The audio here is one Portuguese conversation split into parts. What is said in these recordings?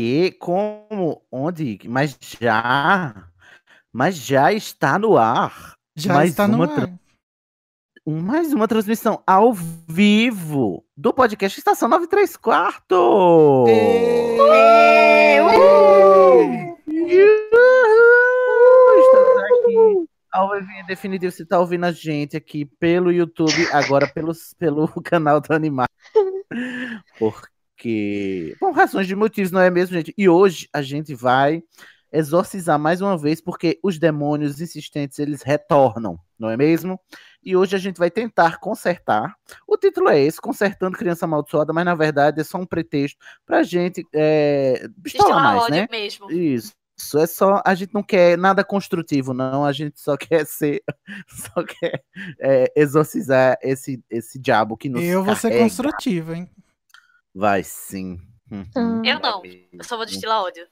Quê? Como? Onde? Mas já. Mas já está no ar. Já mais está no ar. Mais uma transmissão ao vivo do podcast Estação 93 Quarto. Estamos aqui ao vivo em definitivo. Você está ouvindo a gente aqui pelo YouTube, agora pelos, pelo canal do Animal. Porque. Por razões de motivos, não é mesmo, gente? E hoje a gente vai exorcizar mais uma vez, porque os demônios insistentes eles retornam, não é mesmo? E hoje a gente vai tentar consertar. O título é esse, Consertando Criança Amaldiçoada, mas na verdade é só um pretexto pra gente é, pistolar mais, né? mesmo. Isso. Isso é só. A gente não quer nada construtivo, não. A gente só quer ser. Só quer é, exorcizar esse, esse diabo que nos. Eu vou ser carrega. construtivo, hein? Vai sim. Uhum. Eu não. Eu só vou destilar ódio.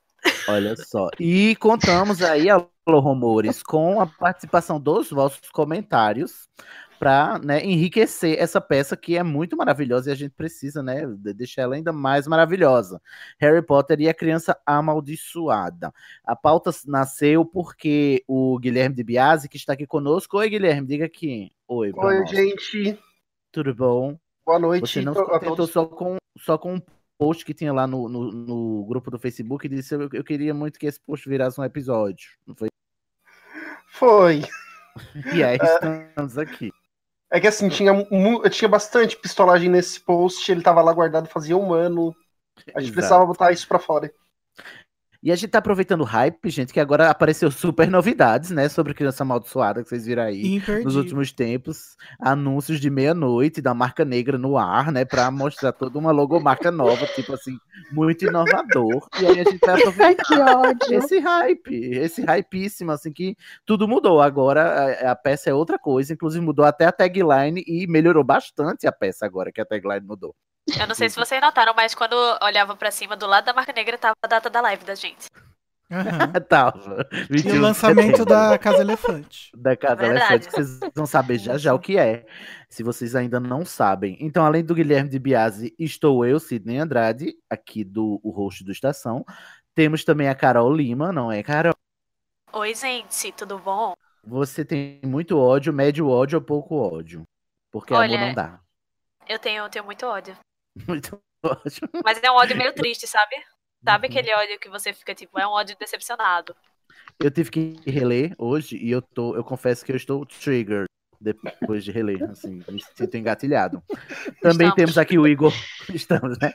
Olha só. E contamos aí, Alô Rumores, com a participação dos vossos comentários para enriquecer essa peça que é muito maravilhosa e a gente precisa né, de- deixar ela ainda mais maravilhosa. Harry Potter e a Criança Amaldiçoada. A pauta nasceu porque o Guilherme de Biasi, que está aqui conosco. Oi, Guilherme, diga aqui. Oi, Oi, gente. Tudo bom? Boa noite Você não se contentou só com, só com um post que tinha lá no, no, no grupo do Facebook e disse eu, eu queria muito que esse post virasse um episódio. Não foi? Foi. E aí estamos aqui. É que assim, tinha, tinha bastante pistolagem nesse post, ele tava lá guardado fazia um ano. A gente Exato. precisava botar isso pra fora. E a gente tá aproveitando o hype, gente, que agora apareceu super novidades, né, sobre Criança Amaldiçoada, que vocês viram aí. Nos Imperdível. últimos tempos, anúncios de meia-noite da marca negra no ar, né? Pra mostrar toda uma logomarca nova, tipo assim, muito inovador. E aí a gente que ódio. esse hype, esse hypeíssimo, assim, que tudo mudou. Agora a, a peça é outra coisa, inclusive mudou até a tagline e melhorou bastante a peça agora que a tagline mudou. Eu não sei se vocês notaram, mas quando eu olhava pra cima, do lado da marca negra tava a data da live da gente. Aham. Tava. E 21 o lançamento da Casa Elefante. da Casa Verdade. Elefante, que vocês vão saber já já o que é, se vocês ainda não sabem. Então, além do Guilherme de Biasi, estou eu, Sidney Andrade, aqui do o host do Estação. Temos também a Carol Lima, não é, Carol? Oi, gente, tudo bom? Você tem muito ódio, médio ódio ou pouco ódio? Porque Olha, amor não dá. Eu tenho, eu tenho muito ódio. Muito ódio. Mas é um ódio meio triste, sabe? Sabe Uhum. aquele ódio que você fica, tipo, é um ódio decepcionado. Eu tive que reler hoje e eu tô, eu confesso que eu estou triggered depois de reler, assim, me sinto engatilhado. Também Estamos. temos aqui o Igor, estamos, né?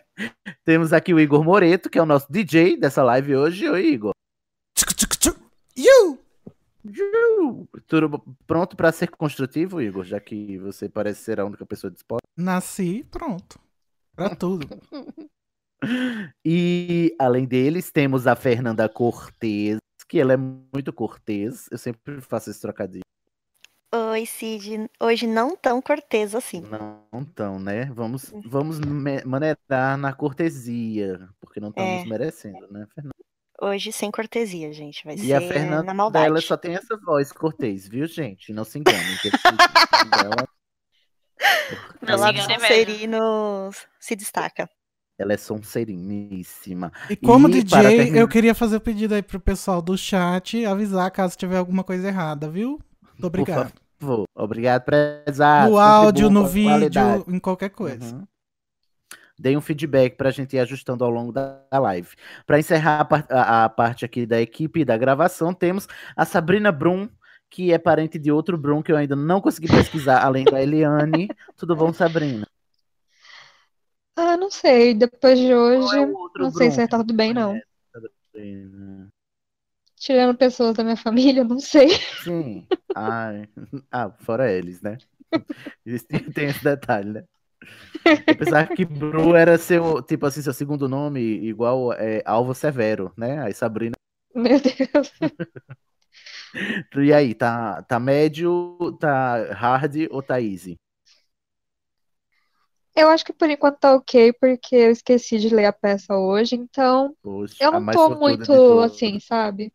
Temos aqui o Igor Moreto, que é o nosso DJ dessa live hoje. Oi, Igor. Tchuc, tchuc, tchuc. Iu! Tudo pronto para ser construtivo, Igor, já que você parece ser a única pessoa disposta. Nasci, pronto. Pra tudo. E além deles, temos a Fernanda Cortez, que ela é muito cortês. Eu sempre faço esse trocadilho. Oi, Cid. Hoje não tão cortês assim. Não tão, né? Vamos, vamos me- maneirar na cortesia, porque não estamos É. merecendo, né, Fernanda? Hoje sem cortesia, gente. Vai E ser a na Fernanda, maldade. ela só tem essa voz cortês, viu, gente? Não se enganem. que Pelo se lado. Sonserino se destaca. Ela é sonseriníssima. E como E DJ, terminar- eu queria fazer o pedido aí pro pessoal do chat avisar caso tiver alguma coisa errada, viu? Muito obrigado. Por favor. Obrigado, prezado. No áudio, no vídeo, qualidade. em qualquer coisa. Uhum. deem um feedback para a gente ir ajustando ao longo da da live. Para encerrar a, par- a- a parte aqui da equipe da gravação, temos a Sabrina Brum, que é parente de outro Brum que eu ainda não consegui pesquisar, além da Eliane. Tudo bom, Sabrina? Ah, não sei. Depois de hoje, outro não sei Brum se tá tudo bem, não. Sabrina? Tirando pessoas da minha família, não sei. Sim. Ai. Ah, fora eles, né? Eles têm- Tem esse detalhe, né? Eu pensava que Bru era seu, tipo assim, seu segundo nome, igual é, Alvo Severo, né? Aí Sabrina. Meu Deus. E aí, tá, tá médio, tá hard ou tá easy? Eu acho que por enquanto tá ok, porque eu esqueci de ler a peça hoje, então Poxa, eu não tô muito assim, sabe?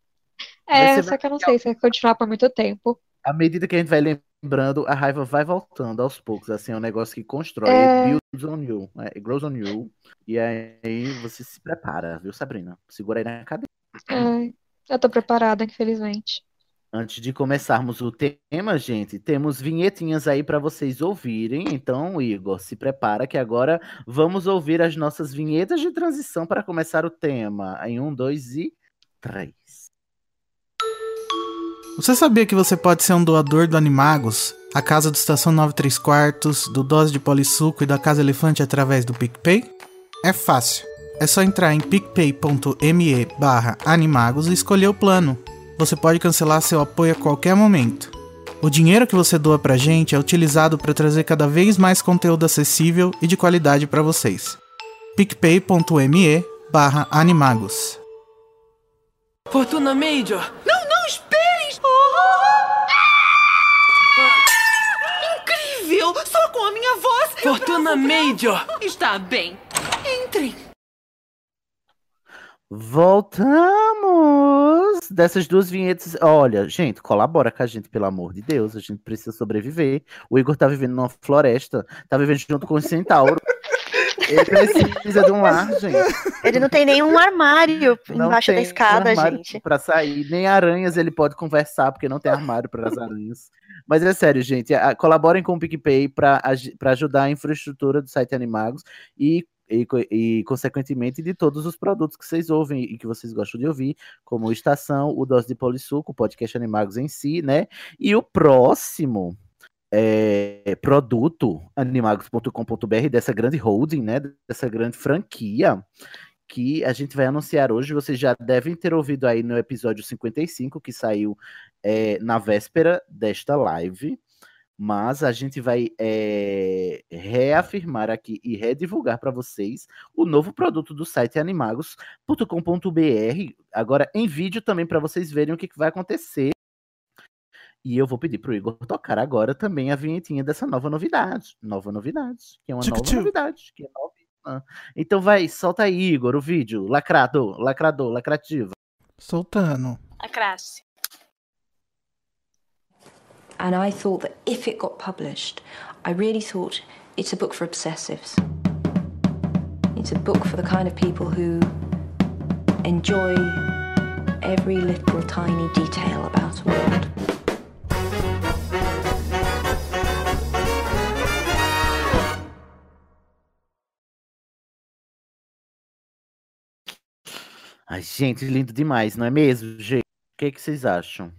É, só que eu não sei se vai continuar por muito tempo. À medida que a gente vai lembrando, a raiva vai voltando aos poucos. Assim, é um negócio que constrói. É. Builds on you. It grows on you. E aí você se prepara, viu, Sabrina? Segura aí na cadeira. Ai, eu tô preparada, infelizmente. Antes de começarmos o tema, gente, temos vinhetinhas aí para vocês ouvirem. Então, Igor, se prepara que agora vamos ouvir as nossas vinhetas de transição para começar o tema. Em um, dois e três. Você sabia que você pode ser um doador do Animagos, a casa do Estação 93 Quartos, do Dose de Polissuco e da Casa Elefante através do PicPay? É fácil. É só entrar em picpay.me barra animagos e escolher o plano. Você pode cancelar seu apoio a qualquer momento. O dinheiro que você doa pra gente é utilizado para trazer cada vez mais conteúdo acessível e de qualidade para vocês. picpay.me barra animagos. Fortuna Major! Não, não, esperem! Incrível! Só com a minha voz! Fortuna. Major! Está bem. Entrem. Voltamos dessas duas vinhetas. Olha, gente, colabora com a gente, pelo amor de Deus. A gente precisa sobreviver. O Igor tá vivendo numa floresta, tá vivendo junto com o centauro. Ele precisa de um lar, gente. Ele não tem nenhum armário Não embaixo da escada, gente. Pra sair, nem aranhas ele pode conversar, porque não tem armário para as aranhas. Mas é sério, gente. Colaborem com o PicPay para ajudar a infraestrutura do site Animagos e, e, e, consequentemente, de todos os produtos que vocês ouvem e que vocês gostam de ouvir, como o Estação, o Dose de Polissuco, o podcast Animagos em si, né? E o próximo é, produto animagos.com.br dessa grande holding, né? Dessa grande franquia que a gente vai anunciar hoje. Vocês já devem ter ouvido aí no episódio 55, que saiu é, na véspera desta live. Mas a gente vai é, reafirmar aqui e redivulgar para vocês o novo produto do site animagos.com.br. Agora em vídeo também para vocês verem o que, que vai acontecer. E eu vou pedir pro Igor tocar agora também a vinhetinha dessa nova novidade. Nova novidade, que é uma nova novidade, que é novíssima. Então vai, solta aí, Igor, o vídeo. Lacrado, lacrador, lacrativo. Soltando. A classe. And I thought that if it got published, I really thought it's a book for obsessives. It's a book for the kind of people who enjoy every little tiny detail about a world. Ai, gente, lindo demais, não é mesmo, gente? O que, que vocês acham?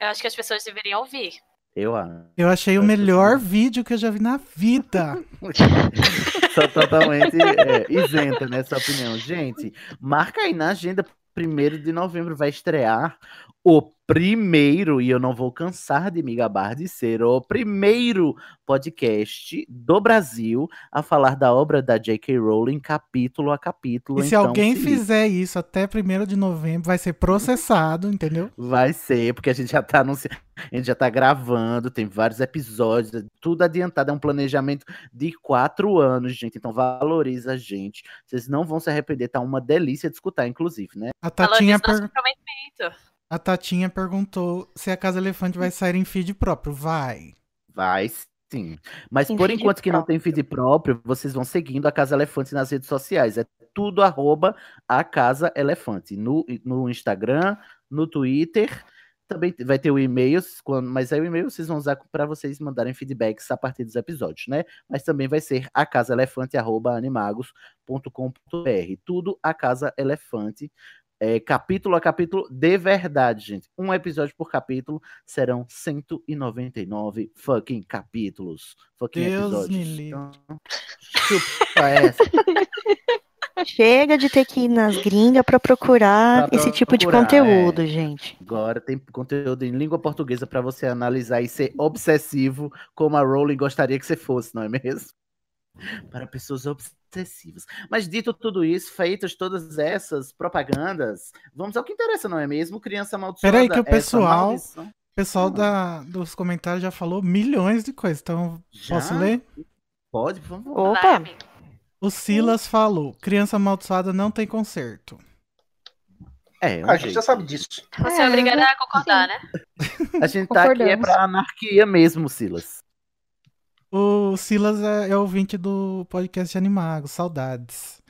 Eu acho que as pessoas deveriam ouvir. Eu acho. Eu achei o melhor vídeo que eu já vi na vida. Sou totalmente é, isenta nessa opinião. Gente, marca aí na agenda. Primeiro de novembro vai estrear o primeiro, e eu não vou cansar de me gabar de ser o primeiro podcast do Brasil a falar da obra da J.K. Rowling capítulo a capítulo. E se Então, alguém liga. fizer isso até 1 de novembro, vai ser processado, entendeu? Vai ser, porque a gente já tá anunciando, a gente já tá gravando, tem vários episódios, tudo adiantado, é um planejamento de quatro anos, gente. Então valoriza a gente. Vocês não vão se arrepender, tá uma delícia de escutar, inclusive, né? A Tatinha, Valoriza nosso per- comprometimento. A Tatinha perguntou se a Casa Elefante vai sair em feed próprio. Vai. Vai sim. Mas Em por enquanto que não tem feed próprio, vocês vão seguindo a Casa Elefante nas redes sociais. É tudo arroba a Casa Elefante. No, no Instagram, no Twitter, também vai ter o e-mail, mas aí o e-mail vocês vão usar para vocês mandarem feedbacks a partir dos episódios, né? Mas também vai ser a casaelefante@animagos.com.br. Tudo a Casa Elefante. É, capítulo a capítulo de verdade, gente. Um episódio por capítulo serão 199 fucking capítulos. Fucking Deus episódios. me livre. Então, chupa essa. Chega de ter que ir nas gringas pra procurar Pra esse tipo de procurar, conteúdo, é. gente. Agora tem conteúdo em língua portuguesa para você analisar e ser obsessivo como a Rowling gostaria que você fosse, não é mesmo? Para pessoas obsessivas. Mas dito tudo isso, feitas todas essas propagandas, vamos ao que interessa, não é mesmo? Criança amaldiçoada. Peraí que o pessoal, pessoal da, dos comentários já falou milhões de coisas. Então, Já? posso ler? Pode, por favor. Opa! O Silas falou: criança amaldiçoada não tem conserto. É, Ah, a gente já sabe disso. Você é obrigada a concordar, né? A gente tá aqui é pra anarquia mesmo, Silas. O Silas é, é ouvinte do podcast Animago, saudades.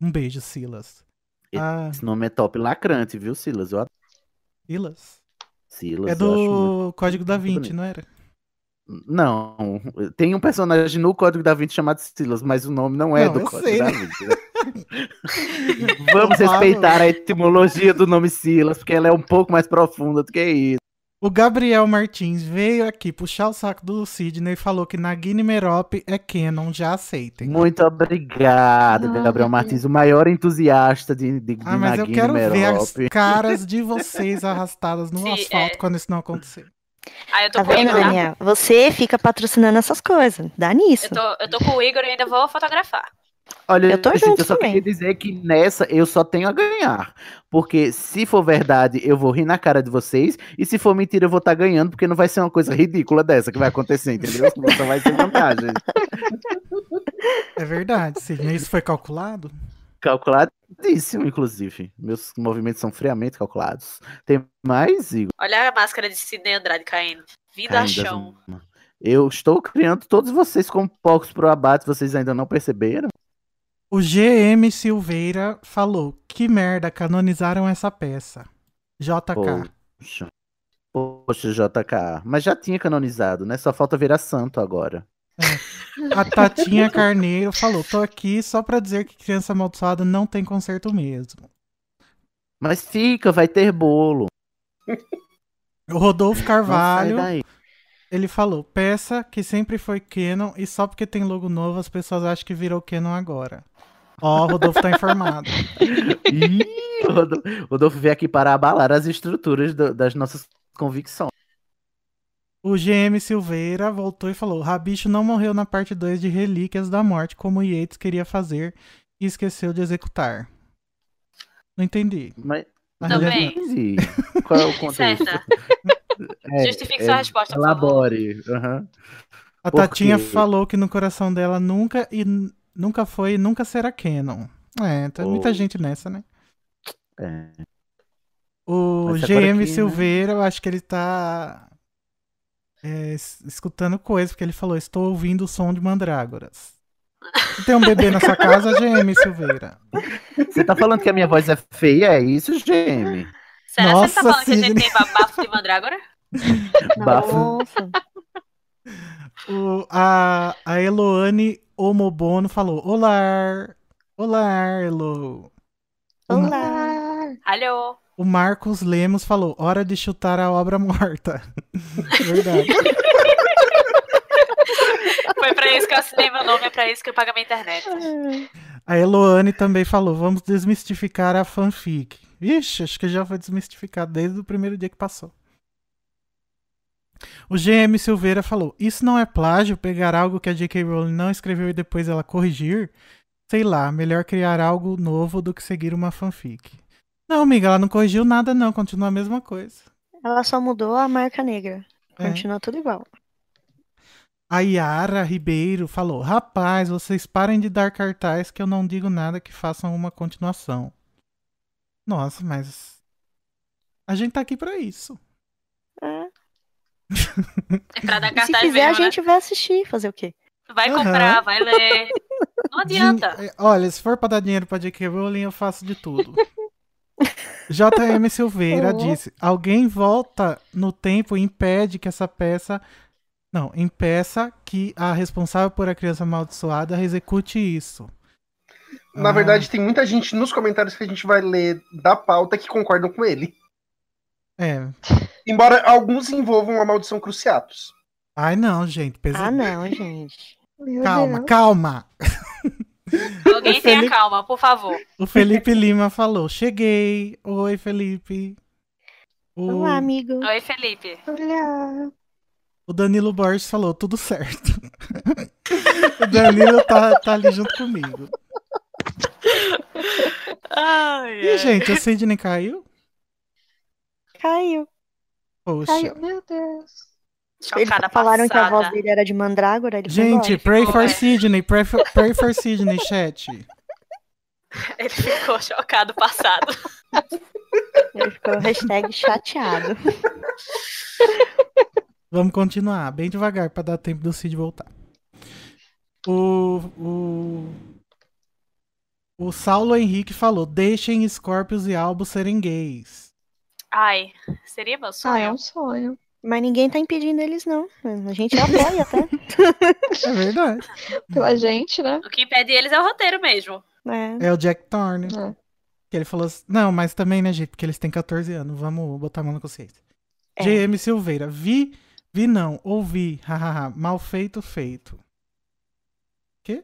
Um beijo, Silas. Ah, Esse nome é top lacrante, viu, Silas? Eu Silas? Silas. É acho muito- do Código da Vinci, não era? Não, tem um personagem no Código da Vinci chamado Silas, mas o nome não é Não, do Código sei, da né? Vinci. né? Vamos respeitar a etimologia do nome Silas, porque ela é um pouco mais profunda do que isso. O Gabriel Martins veio aqui puxar o saco do Sidney e falou que Nagini Merope é canon, já aceitem. Muito obrigado, Ah, Gabriel Martins, o maior entusiasta de, de, de Ah, mas eu Nagini quero ver as Merope. caras de vocês arrastadas no Sim, asfalto é. quando isso não acontecer. Aí eu tô Tá com o vendo, Igor, tá? Daniel? Você fica patrocinando essas coisas. Dá nisso. Eu tô, eu tô com o Igor e ainda vou fotografar. Olha, Eu tô gente, junto eu só também. queria dizer que nessa eu só tenho a ganhar. Porque se for verdade, eu vou rir na cara de vocês. E se for mentira, eu vou estar ganhando, porque não vai ser uma coisa ridícula dessa que vai acontecer, entendeu? Só vai ser vantagem. É verdade, Sidney. Isso foi calculado? Calculadíssimo, inclusive. Meus movimentos são friamente calculados. Tem mais, Igor? Olha a máscara de Sidney Andrade caindo. Vindo a chão. Eu estou criando todos vocês como poucos pro abate, vocês ainda não perceberam? O GM Silveira falou: que merda, canonizaram essa peça. JK. Poxa. Poxa, JK. Mas já tinha canonizado, né? Só falta virar santo agora. A Tatinha Carneiro falou: tô aqui só pra dizer que criança amaldiçoada não tem conserto mesmo. Mas fica, vai ter bolo. O Rodolfo Carvalho. Ele falou: peça que sempre foi Canon e só porque tem logo novo as pessoas acham que virou Canon agora. Ó, o Rodolfo tá informado. Ih, o Rodolfo, Rodolfo veio aqui para abalar as estruturas do- das nossas convicções. O GM Silveira voltou e falou: Rabicho não morreu na parte 2 de Relíquias da Morte, como o Yates queria fazer e esqueceu de executar. Não entendi. Mas A Também. relíquia- entendi. Qual é o contexto? É, Justifique sua resposta. Elabore. aham. A Por Tatinha quê? falou que no coração dela nunca e nunca foi e nunca será Canon. É, tem muita Oh. gente nessa, né? É. O Mas GM que, né? Silveira, eu acho que ele tá é, es- escutando coisa, porque ele falou: Estou ouvindo o som de mandrágoras. Tem um bebê na sua casa, GM Silveira? Você tá falando que a minha voz é feia? É isso, GM? Será que você Nossa, tá falando que a gente Sidney. tem babafo de mandrágora? Bafo. Nossa. O, a, a Eloane Omobono falou: Olá! Olá, Elo! Olá. Alô? o Marcos Lemos falou: Hora de chutar a obra morta. Verdade. Foi pra isso que eu assinei meu nome, é pra isso que eu pago a minha internet. A Eloane também falou: Vamos desmistificar a fanfic. Ixi, acho que já foi desmistificado desde o primeiro dia que passou. O GM Silveira falou: Isso não é plágio pegar algo que a J.K. Rowling não escreveu e depois ela corrigir? Sei lá, melhor criar algo novo do que seguir uma fanfic. Não, amiga, ela não corrigiu nada, não, continua a mesma coisa. Ela só mudou a marca negra. É. Continua tudo igual. A Yara Ribeiro falou: Rapaz, vocês parem de dar cartaz que eu não digo nada que façam uma continuação. Nossa, mas. A gente tá aqui pra isso. É. É pra dar Se cartaz quiser, a mesmo, gente vai assistir, fazer o quê? né? Vai Aham. comprar, vai ler. Não adianta. Din- Olha, se for pra dar dinheiro pra J.K. Rowling, eu faço de tudo. JM Silveira Oh. disse: alguém volta no tempo e impede que essa peça. Não, impeça que a responsável por a criança amaldiçoada execute isso. Na Ah. verdade, tem muita gente nos comentários que a gente vai ler da pauta que concordam com ele. É. Embora alguns envolvam a maldição Cruciatus. Ai, não, gente. Pesa... Ah, não, gente. Meu calma, Deus. calma. Alguém O tenha Felipe- calma, por favor. O Felipe Lima falou: Cheguei. Oi, Felipe. O, Olá, amigo. Oi, Felipe. Olha. o Danilo Borges falou: tudo certo. o Danilo tá, tá ali junto comigo. Ai, E, gente, a Sidney caiu? Caiu. Poxa. Ai, meu Deus. Eles Chocada falaram que a passada. voz dele era de mandrágora. Ele Gente, pray for. Sidney. Pray for, pray for Sidney, chat. Ele ficou chocado passado. Ele ficou hashtag chateado. Vamos continuar, bem devagar, pra dar tempo do Cid voltar. O, o, o Saulo Henrique falou: deixem Scorpius e Albo serem gays. Ai, seria meu sonho. Ah, é um sonho. Mas ninguém tá impedindo eles, não. A gente apoia até. É verdade. Pela gente, né? O que impede eles é o roteiro mesmo. É. É o Jack Thorne. É. Que ele falou assim, não, mas também, né, gente, porque eles têm 14 anos, vamos botar a mão na consciência. É. GM Silveira, vi, vi não, ouvi, hahaha, mal feito, feito. Quê?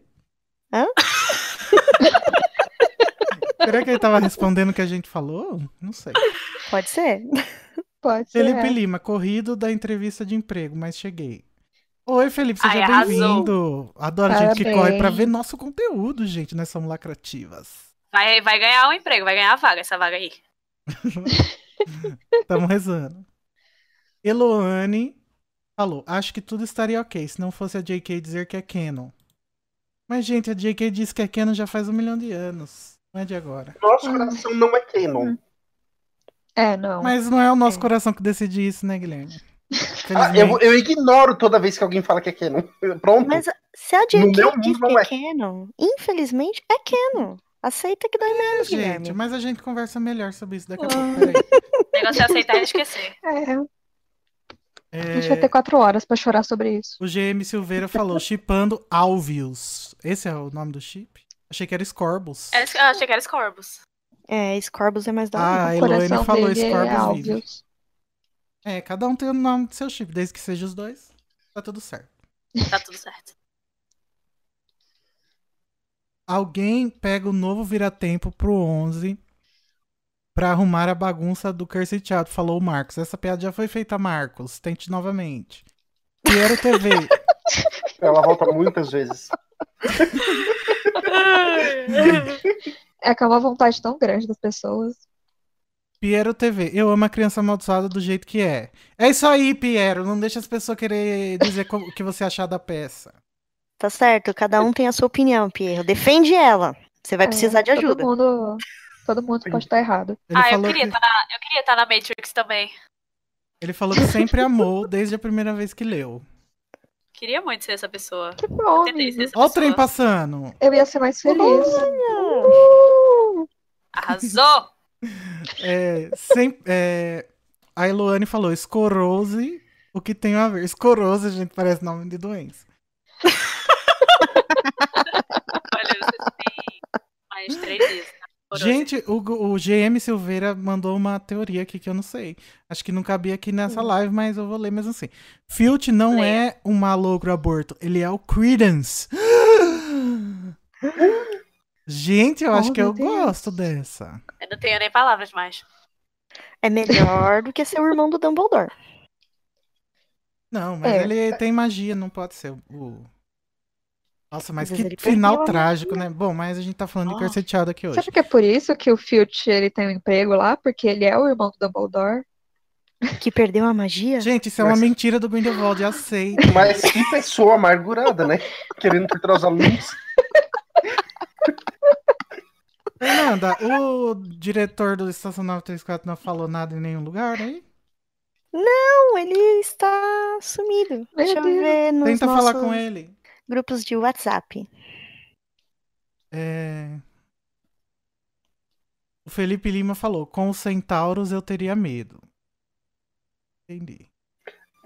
Hã? Será que ele tava respondendo o que a gente falou? Não sei. Pode ser. Pode ser. Felipe é. Lima, corrido da entrevista de emprego, mas cheguei. Oi, Felipe, seja bem-vindo. Adoro a gente que Parabéns. corre pra ver nosso conteúdo, gente. Nós somos lacrativas. Vai, vai ganhar um emprego, vai ganhar a vaga, essa vaga aí. Estamos rezando. Eloane falou: Acho que tudo estaria ok se não fosse a JK dizer que é canon. Mas, gente, a JK diz que é canon já faz um milhão de anos. Não é de agora. Nosso coração não é canon. É, não. Mas não é o nosso coração que decide isso, né, Guilherme? Ah, eu, eu ignoro toda vez que alguém fala que é canon. Pronto. Mas se a JK diz que não é é. canon, infelizmente é canon. Aceita que dói menos, Gente, Guilherme. mas a gente conversa melhor sobre isso daqui a Ah. pouco. O negócio é aceitar e esquecer. É, a É, gente vai ter quatro horas pra chorar sobre isso. O GM Silveira falou: chipando Alvius. Esse é o nome do chip? Achei que era Scorbus. Era- Eu achei que era Scorbus. É, Scorbus é mais da Ah, a Eloane falou é Scorbus Vive. Alvius. É, cada um tem o nome do seu chip, desde que seja os dois, tá tudo certo. Tá tudo certo. Alguém pega o novo vira-tempo pro 11 pra arrumar a bagunça do Cursed Child, falou o Marcos. Essa piada já foi feita, Marcos. Tente novamente. Piero TV. Ela volta muitas vezes. É que é uma vontade tão grande das pessoas. Piero TV. Eu amo a criança amaldiçoada do jeito que é. É isso aí, Piero. Não deixa as pessoas querer dizer o que você achar da peça. Tá certo, cada um tem a sua opinião, Pierro. Defende ela. Você vai precisar de É, ajuda. Todo mundo, todo mundo pode estar errado. Ele ah, eu falou queria que- estar na, eu queria estar na Matrix também. Ele falou que sempre amou desde a primeira vez que leu. Queria muito ser essa pessoa. Que bom, Tentei ser essa Ó o trem passando. Eu ia ser mais feliz. Arrasou! É, sem- é, a Eloane falou escorose, o que tem a ver? Escorose, gente, parece nome de doença. Olha, você tem mais três dias. tá? Gente, o, o GM Silveira mandou uma teoria aqui que eu não sei. Acho que não cabia aqui nessa live, mas eu vou ler mesmo assim. Filch não Leia. é um malogro aborto, ele é o Credence. Gente, eu Oh, acho que eu Deus. gosto dessa. Eu não tenho nem palavras mais. É melhor do que ser o irmão do Dumbledore. Não, mas É. ele tem magia, não pode ser o. Nossa, mas que final trágico, né? Bom, mas a gente tá falando de Ah. Cursed Child aqui hoje. Será que é por isso que o Filch ele tem um emprego lá? Porque ele é o irmão do Dumbledore? Que perdeu a magia? Gente, isso é uma Mas- mentira do Grindelwald, aceita. Mas que pessoa amargurada, né? Querendo torturar os alunos. Fernanda, o diretor do Estação 934 não falou nada em nenhum lugar aí? Não, ele está sumido. Deixa eu Deus. ver nos Tenta falar com nossos ele. Grupos de WhatsApp. É... O Felipe Lima falou: com os centauros eu teria medo. Entendi.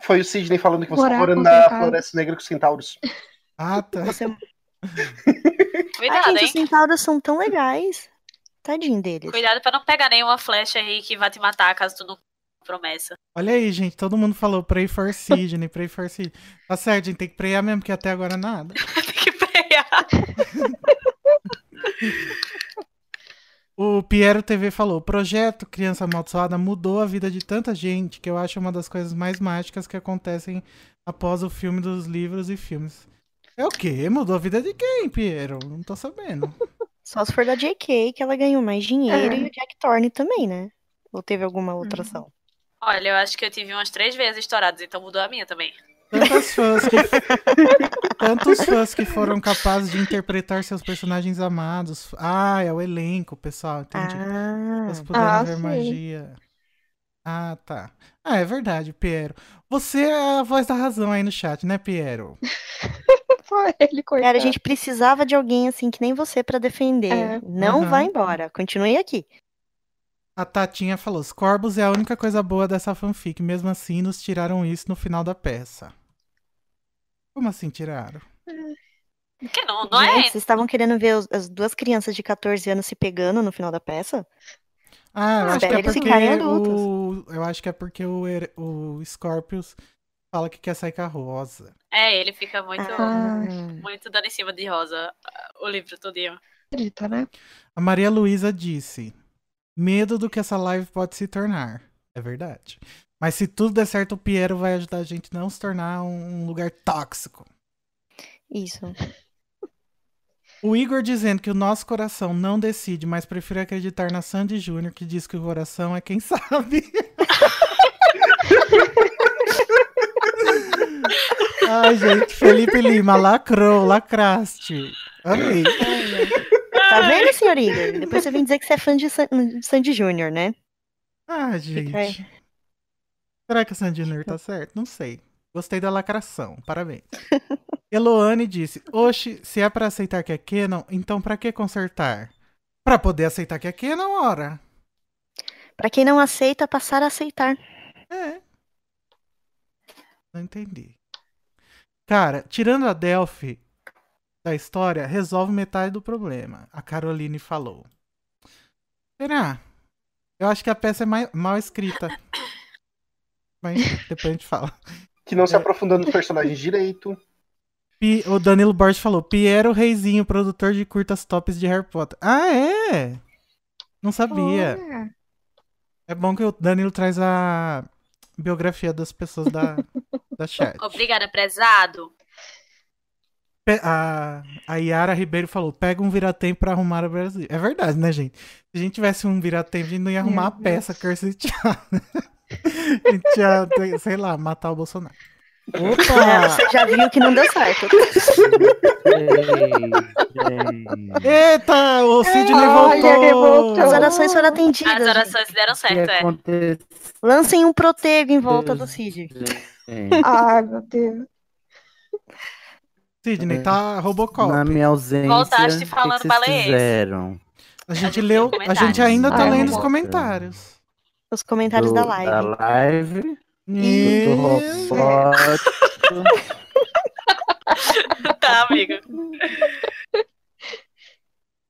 Foi o Sidney falando que você Morar tá morando na centauros. Floresta Negra com centauros. Ah, tá. Você... Cuidado, Ai, gente, hein? os centauros são tão legais. Tadinho deles. Cuidado pra não pegar nenhuma flecha aí que vai te matar caso tu não promessa. Olha aí, gente. Todo mundo falou pray for Sidney, pray for Sidney. Tá certo, gente. Tem que prayar mesmo, porque até agora nada. O Piero TV falou: o projeto Criança Amaldiçoada mudou a vida de tanta gente que eu acho uma das coisas mais mágicas que acontecem após o filme dos livros e filmes. É o quê? Mudou a vida de quem, Piero? Não tô sabendo. Só se for da JK, que ela ganhou mais dinheiro, É. e o Jack Thorne também, né? Ou teve alguma outra ação? Olha, eu acho que eu tive umas três vezes estouradas, então mudou a minha também. Tantos fãs que, tantos fãs que foram capazes de interpretar seus personagens amados. Ah, é o elenco, pessoal, entendi. Ah, Eles puderam Ah, ver sim. magia. Ah, tá. Ah, é verdade, Piero. Você é a voz da razão aí no chat, né, Piero? Ele, coitado. Cara, a gente precisava de alguém assim que nem você pra defender. É. Não Aham. vá embora. Continue aqui. A Tatinha falou: Os corvos é a única coisa boa dessa fanfic. Mesmo assim, nos tiraram isso no final da peça. Como assim tiraram? Que não, não Gente, é? vocês estavam querendo ver os- as duas crianças de 14 anos se pegando no final da peça? Ah, eu acho que é eles porque o... Eu acho que é porque o, o Scorpius fala que quer sair com a Rosa. É, ele fica muito, Ah. muito dando em cima de rosa ah, o livro todinho. Acredita, né? A Maria Luísa disse: Medo do que essa live pode se tornar. É verdade. Mas se tudo der certo, o Piero vai ajudar a gente a não se tornar um lugar tóxico. Isso. O Igor dizendo que o nosso coração não decide, mas prefiro acreditar na Sandy Júnior, que diz que o coração é quem sabe. Ai, gente, Felipe Lima, lacrou, lacraste. Amei. Tá vendo, senhor Igor? Depois você vem dizer que você é fã de San- de Sandy Júnior, né? Ah, gente. Será que a Sandy Júnior tá certo? Não sei. Gostei da lacração. Parabéns. Eloane disse: Oxe, se é pra aceitar que é Canon, então pra que consertar? Pra poder aceitar que é Canon, ora. Pra quem não aceita, passar a aceitar. É. Não entendi. Cara, tirando a Delphi da história, resolve metade do problema. A Caroline falou. Será? Eu acho que a peça é mal escrita. Mas depois a gente fala. Que não se aprofundou nos personagens direito. O Danilo Borges falou: Piero Reizinho, produtor de curtas tops de Harry Potter. Ah, é? Não sabia. Olha. É bom que o Danilo traz a biografia das pessoas da, da chat. Obrigada, prezado. A, a Yara Ribeiro falou: pega um vira-tempo pra arrumar o Brasil. É verdade, né, gente? Se a gente tivesse um vira-tempo, a gente não ia arrumar a Meu peça Curse Tchau. A gente ia, sei lá, matar o Bolsonaro. Você já viu que não deu certo. Eita, o Sidney voltou. As orações foram atendidas. As orações deram certo, é. Lancem um protego em volta do Cid. Ai, meu Deus. Sidney, tá Robocop. Na minha ausência, Voltaste o que que falando vocês baleiense. fizeram? A gente leu, a gente ainda tá Ai, lendo os comentários. Os comentários Do- da live. Da live. Isso. Do robótico. tá, amigo.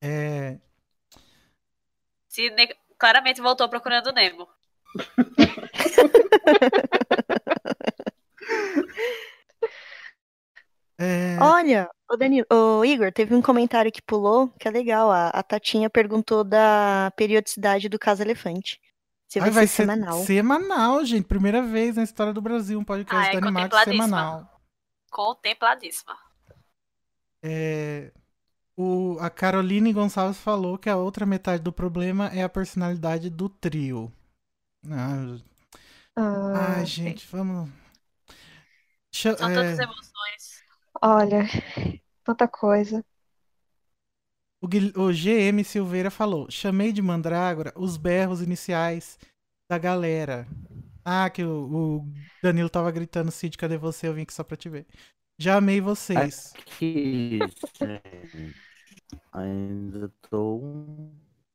É, Sidney claramente voltou procurando o Nemo. é, Olha, o Danilo, o Igor, teve um comentário que pulou, que é legal. A, a Tatinha perguntou da periodicidade do caso Elefante. Se vai, ai, vai ser ser semanal. semanal, gente. Primeira vez na história do Brasil, um podcast Ai, do Animax contempladíssima. semanal. Contempladíssima. É, o, a Caroline Gonçalves falou que a outra metade do problema é a personalidade do trio. Ah, Ah, ai, gente, vamos. São é, tantas emoções. Olha, tanta coisa. o, Guil- o GM Silveira falou: chamei de mandrágora os berros iniciais da galera. Ah, que o, o Danilo tava gritando: Cid, cadê você? Eu vim aqui só pra te ver. Já amei vocês. Aqui, gente. Ainda tô.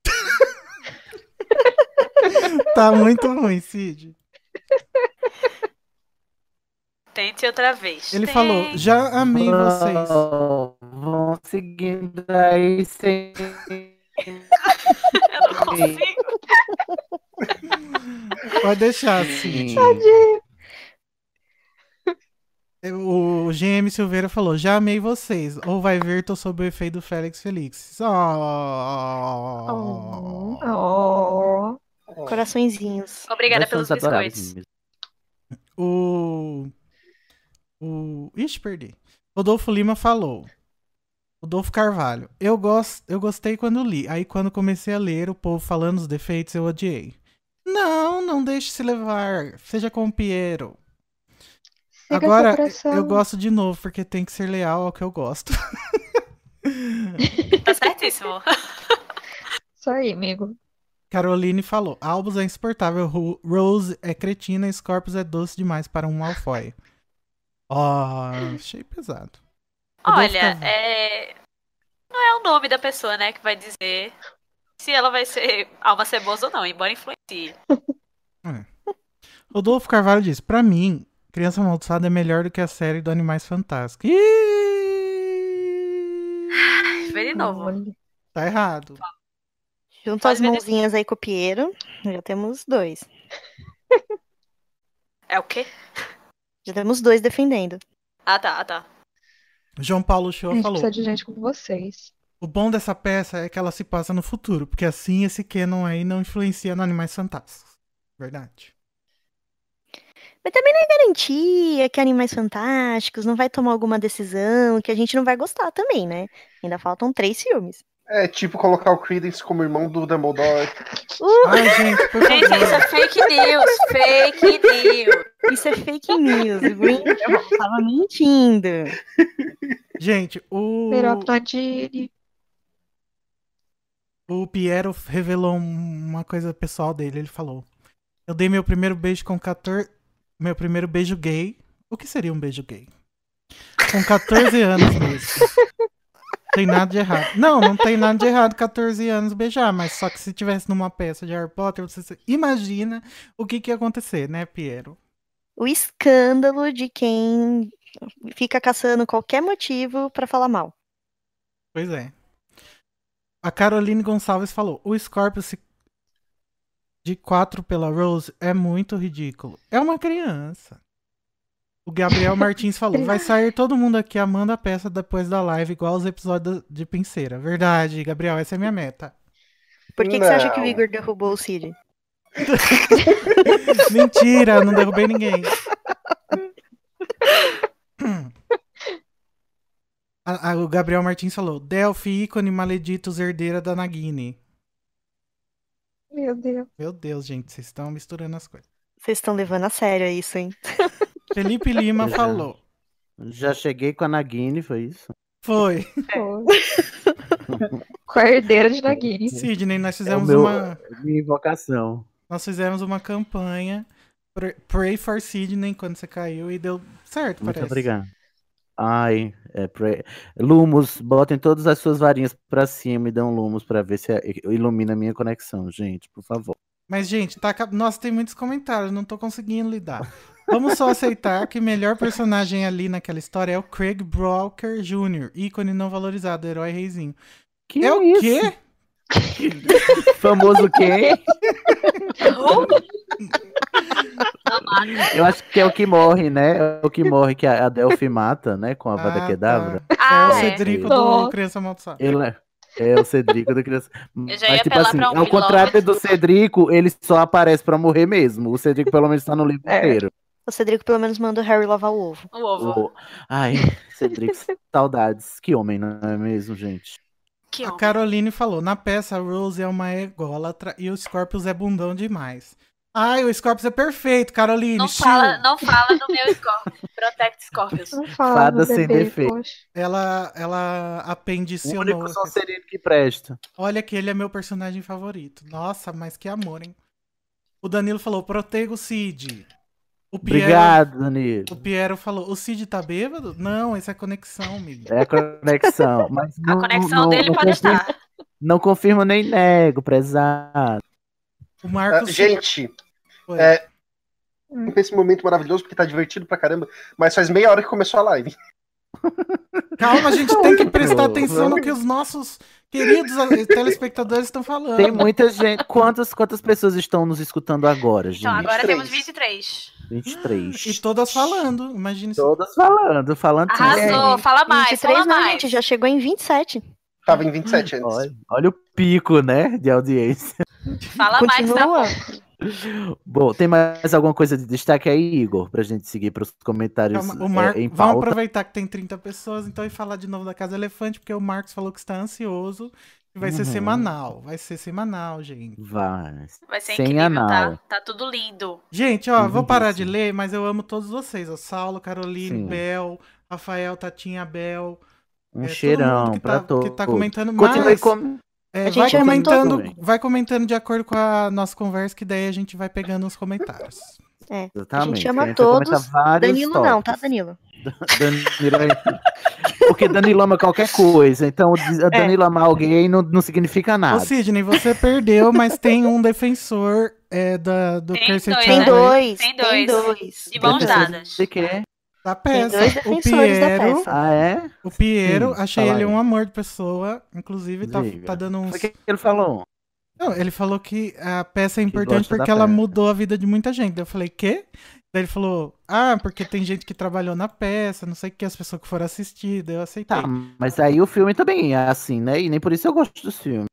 Tá muito ruim, Cid. Tente outra vez. Ele Tem- falou, já amei vocês. Vão seguindo aí sem. Eu não consigo. Pode deixar, Cid. O GM Silveira falou, já amei vocês. Ou vai ver, tô sob o efeito do Félix Felix. Oh. Oh. Coraçõezinhos. Obrigada Nós pelos biscoitos. O. O. Ixi, perdi. Rodolfo Lima falou. Rodolfo Carvalho. Eu, gost... eu gostei quando li. Aí quando comecei a ler o povo falando os defeitos, eu odiei. Não, não deixe se levar. Seja como Piero. Siga Agora, eu gosto de novo, porque tem que ser leal ao que eu gosto. Tá certíssimo. Isso aí, amigo. Caroline falou: Albus é insuportável, Ro- Rose é cretina, Scorpius é doce demais para um Malfoy. Ó, achei pesado. Olha, é. Não é o nome da pessoa, né, que vai dizer se ela vai ser alma cebosa ou não, embora influencie. Rodolfo Carvalho diz: Pra mim, Criança Amaldiçoada é melhor do que a série do Animais Fantásticos. Ih, Vê de novo. tá errado. Junto as mãozinhas aí com o Piero, já temos dois. É o quê? Já temos dois defendendo. Ah, tá, ah, tá. João Paulo A Show gente falou: precisa de gente como vocês. O bom dessa peça é que ela se passa no futuro, porque assim esse canon aí não influencia no Animais Fantásticos. Verdade. Mas também não é garantia que Animais Fantásticos não vai tomar alguma decisão que a gente não vai gostar também, né? Ainda faltam três filmes. É tipo colocar o Credence como irmão do Dumbledore. Uh! Ai, gente, por Gente, favor. isso é fake news, fake news. Isso é fake news. O Grindelwald tava mentindo. Gente, o. O Piero revelou um- uma coisa pessoal dele. Ele falou: Eu dei meu primeiro beijo com 14. Meu primeiro beijo gay. O que seria um beijo gay? Com 14 anos mesmo. Tem nada de errado. Não, não tem nada de errado 14 anos beijar, mas só que se tivesse numa peça de Harry Potter, você imagina o que, que ia acontecer, né, Piero? O escândalo de quem fica caçando qualquer motivo pra falar mal. Pois é. A Caroline Gonçalves falou: o Scorpio se... de 4 pela Rose é muito ridículo. É uma criança. O Gabriel Martins falou: vai sair todo mundo aqui amando a peça depois da live, igual os episódios de Pinceira. Verdade, Gabriel, essa é a minha meta. Por que, que você acha que o. Igor derrubou o Cid? Mentira, não derrubei ninguém. A- a- o Gabriel Martins falou: Delphi, ícone maleditos, herdeira da Nagini. Meu Deus. Meu Deus, gente, vocês estão misturando as coisas. Vocês estão levando a sério isso, hein? Felipe Lima Já. falou. Já cheguei com a Nagini, foi isso? Foi. Pô. Com a herdeira de Nagini. Sidney, nós É fizemos meu, uma. minha invocação. Nós fizemos uma campanha. Pray- Pray for Sidney quando você caiu e deu certo, Muito parece. obrigado. Ai, é pre... Lumos, botem todas as suas varinhas pra cima e dão lumos pra ver se é- ilumina a minha conexão, gente, por favor. Mas, gente, tá. Nossa, tem muitos comentários, não tô conseguindo lidar. Vamos só aceitar que o melhor personagem ali naquela história é o Craig Broker Jr., ícone não valorizado, herói reizinho. Que é o isso? quê? Famoso quem? Eu acho que é o que morre, né? É o que morre que a Delphi mata, né? Com a Vada Ah, Kedavra. É Ah, o é. Cedrico do Nossa. Criança Amaldiçoada. Ele é, é o Cedrico da criança. Mas, tipo assim, um ao contrário do Cedrico, ele só aparece pra morrer mesmo. O Cedrico, pelo menos, tá no livro É. inteiro. O Cedrico pelo menos manda o Harry lavar o ovo. O ovo. O- Ai, Cedrico, saudades. Que homem, não é mesmo, gente? Que A homem. Caroline falou: na peça, a Rose é uma ególatra e o Scorpius é bundão demais. Ai, o Scorpius é perfeito, Caroline. Não chill. fala, não fala do meu Scorpius. Protect Scorpius. Não fala Fada sem defeito. Ela, ela O apendicionou. único Sonserino que presta. Olha que ele é meu personagem favorito. Nossa, mas que amor, hein? O Danilo falou: proteja o Cid. O Piero, Obrigado, Danilo. o Piero falou: o Cid tá bêbado? Não, essa é conexão, amigo. É a conexão. Mas A não, conexão não- dele não pode confirma- estar. Não confirmo nem nego, prezado. O Marcos. Ah, gente, Oi. é, esse momento maravilhoso porque tá divertido pra caramba, mas faz meia hora que começou a live. Calma, a gente tem que prestar atenção no que os nossos queridos telespectadores estão falando. Tem muita gente. Quantas, quantas pessoas estão nos escutando agora, gente? Então, agora temos 23. 23. E todas falando, imagine se. Todas falando, falando. Arrasou, fala mais, 23 fala não, mais. gente, já chegou em 27. Tava em 27 antes. Olha, olha o pico, né, de audiência. Fala mais, tá Continua. bom. Bom, tem mais alguma coisa de destaque aí, Igor, pra gente seguir pros comentários o é, Mar... em Vamos aproveitar que tem 30 pessoas, então, e falar de novo da Casa Elefante, porque o Marcos falou que está ansioso vai ser Uhum. semanal. Vai ser semanal, gente. Vai. Vai ser Sem incrível, anal. tá? Tá tudo lindo. Gente, ó, vou parar de ler, mas eu amo todos vocês. Ó, Saulo, Caroline, Sim. Bel, Rafael, Tatinha, Bel. Um é, todo cheirão mundo que pra tá, todos. que tá comentando, mas com- é, A vai comentando, todo. vai comentando de acordo com a nossa conversa, que daí a gente vai pegando os comentários. É. A Exatamente. a gente comentar todos. Danilo não, tá. Danilo? Danilo é- Porque Danilo ama qualquer coisa. Então, É. Danilo amar alguém não, não significa Ô, nada. Sidney, você perdeu, mas tem um defensor é, da, do Tem Cursed dois. Tem dois. Tem dois. De mãos dadas. De quê? da Tem peça. dois O Piero, peça. Ah, é? o Piero, Sim, achei ele aí. um amor de pessoa. Inclusive, tá, Diga. tá dando uns. Foi o que ele falou. Não, ele falou que a peça é importante porque ela mudou a vida de muita gente. Eu falei, quê? Daí ele falou, ah, porque tem gente que trabalhou na peça, não sei o que, as pessoas que foram assistir, daí eu aceitei. Tá, mas aí o filme também é assim, né? E nem por isso eu gosto dos filmes.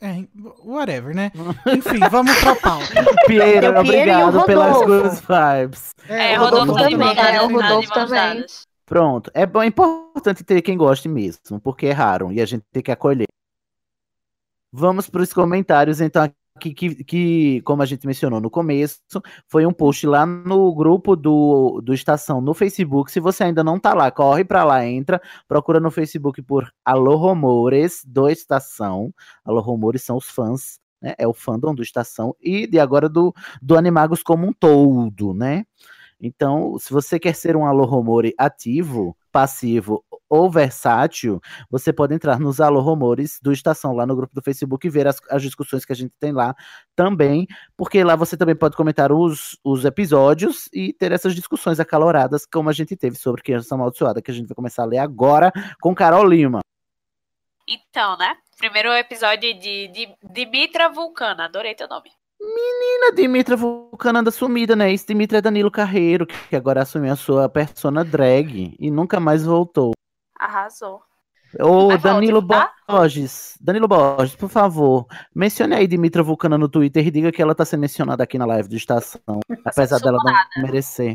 É, whatever, né? Enfim, vamos pra pauta. Piero, obrigado pelas Rodolfo. good vibes. É, Rodolfo Rodolfo de também, é, o Rodolfo também. Pronto. É bom, é importante ter quem goste mesmo, porque erraram e a gente tem que acolher. Vamos para os comentários, então, aqui, que, que, como a gente mencionou no começo, foi um post lá no grupo do, do Estação no Facebook. Se você ainda não tá lá, corre para lá, entra, procura no Facebook por Alô Rumores do Estação. Alô Rumores são os fãs, né? É o fandom do Estação e de agora do, do Animagos como um todo, né? Então, se você quer ser um Alô Rumore ativo, passivo ou versátil, você pode entrar nos Alô Rumores do Estação lá no grupo do Facebook e ver as, as discussões que a gente tem lá também, porque lá você também pode comentar os, os episódios e ter essas discussões acaloradas como a gente teve sobre Criança Amaldiçoada, que a gente vai começar a ler agora com Carol Lima. Então, né? Primeiro episódio de, de Dimitra Vulcana. Adorei teu nome. Menina, Dimitra Vulcana anda sumida, né? Esse Dimitra é Danilo Carreiro, que agora assumiu a sua persona drag e nunca mais voltou. Arrasou. Ô, Mas Danilo volte, tá? Borges, Danilo Borges, por favor, mencione aí Dimitra Vulcana no Twitter e diga que ela tá sendo mencionada aqui na live do Estação, apesar dela não merecer.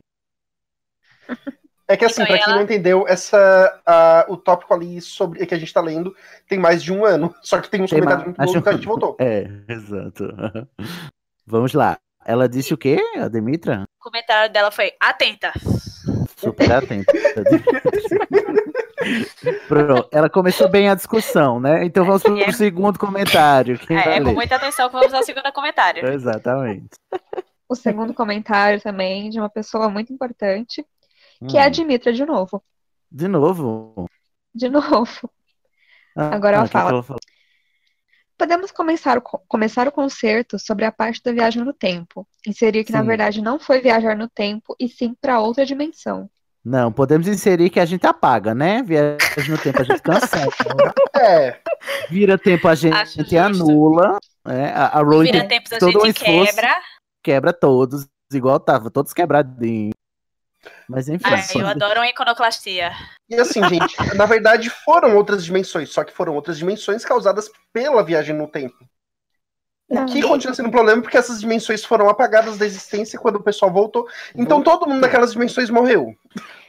É que assim, Então, pra quem ela- não entendeu, essa, a- o tópico ali sobre que a gente tá lendo tem mais de um ano. Só que tem uns Tem comentários mais- muito bons que a gente voltou. É, exato. Vamos lá. Ela disse o quê, a Dimitra? O comentário dela foi: atenta. Super atenta. Pronto, ela começou bem a discussão, né? Então vamos pro É. segundo comentário. Quem vai É, é com muita atenção que vamos ao segundo comentário. Exatamente. O segundo comentário também de uma pessoa muito importante, que é a Hum, Dimitra de novo. De novo. De novo. Ah, Agora ela que fala. ela falou? Podemos começar o, co- começar o concerto sobre a parte da viagem no tempo. Inserir que, na Sim. verdade, não foi viajar no tempo, e sim para outra dimensão. Não, podemos inserir que a gente apaga, né? Viagem no tempo a gente cancela. É, Vira tempo a gente Acho justo. anula. né? A, a Rowling Vira tem tempos a todo um gente esforço, quebra. quebra todos, igual tava, todos quebradinhos. Mas enfim. Ai, eu adoro uma iconoclastia. e assim, gente, na verdade foram outras dimensões, só que foram outras dimensões causadas pela viagem no tempo. O que continua sendo um problema porque essas dimensões foram apagadas da existência quando o pessoal voltou. Então todo mundo naquelas dimensões morreu.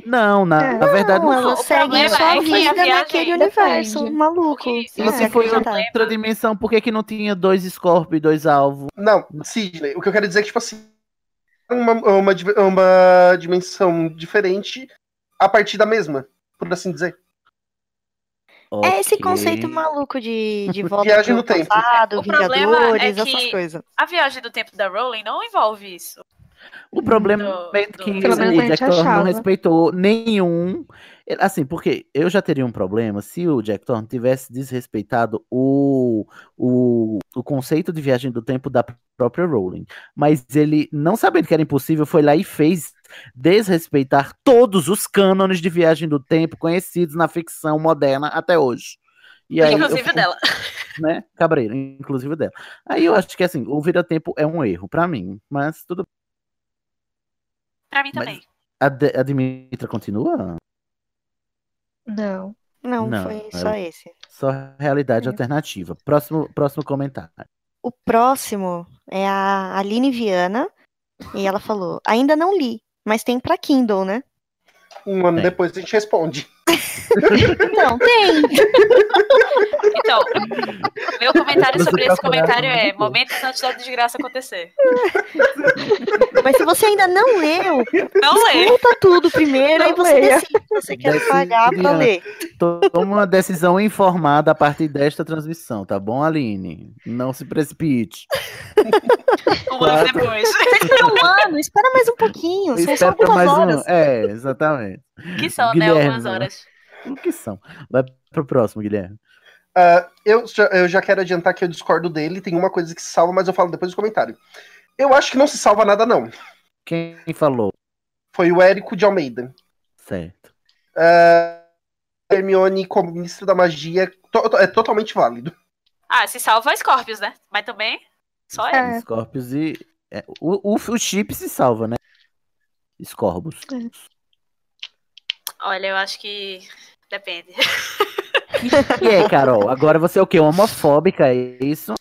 Não, na, É. na verdade, Não, não ela foi. segue só é a a vida naquele depende. universo maluco. Isso, Se Não, você foi outra dimensão, por que, que não tinha dois Scorpio e dois alvos? Não, Sidney, o que eu quero dizer é que, tipo assim, uma, uma, di- uma dimensão diferente a partir da mesma, por assim dizer. É esse conceito maluco de, de volta Viagem no tempo. passado, O problema Vingadores, é essas que- coisas. A viagem do tempo da Rowling não envolve isso. O problema Do- é do- que Pelo menos a o gente Jack Thorne não respeitou nenhum Assim, porque eu já teria um problema se o Jack Thorne tivesse desrespeitado o, o, o conceito de viagem do tempo da própria Rowling. Mas ele, não sabendo que era impossível, foi lá e fez desrespeitar todos os cânones de viagem do tempo conhecidos na ficção moderna até hoje. E aí, Inclusive fico- dela. né? Cabreiro, inclusive dela. Aí eu acho que assim, o vira-tempo é um erro pra mim, mas tudo Pra mim Mas- também. A, De- a Dimitra continua? Não. Não, Não, foi é só o- esse. Só realidade É. alternativa. Próximo, próximo comentário. O próximo é a Aline Viana. E ela falou: ainda não li, mas tem pra Kindle, né? Um ano depois a gente responde. Não, tem. Então, meu comentário Você sobre esse procurava comentário no é Google. momentos antes da desgraça acontecer. Mas se você ainda não leu, Não lê. escuta tudo primeiro, aí você leia. decide se você quer pagar pra ler. Toma uma decisão informada a partir desta transmissão, tá bom, Aline? Não se precipite. Um ano depois. Espera um ano, espera mais um pouquinho. São só Espera mais horas. um. É, exatamente. Que são, né? Guilherme, Algumas horas. O que são? Vai pro próximo, Guilherme. Ah, eu, já, eu já quero adiantar que eu discordo dele. Tem uma coisa que se salva, mas eu falo depois do comentário. Eu acho que não se salva nada, não. Quem falou? Foi o Érico de Almeida. Certo. Ah, Hermione como ministra da magia to- to- é totalmente válido. Ah, se salva Scorpius, né? Mas também só é. Scorpius e. é, o, o, o chip se salva, né? Scorbus. Olha, eu acho que depende. E aí, Carol? Agora você é o quê? Homofóbica, é isso?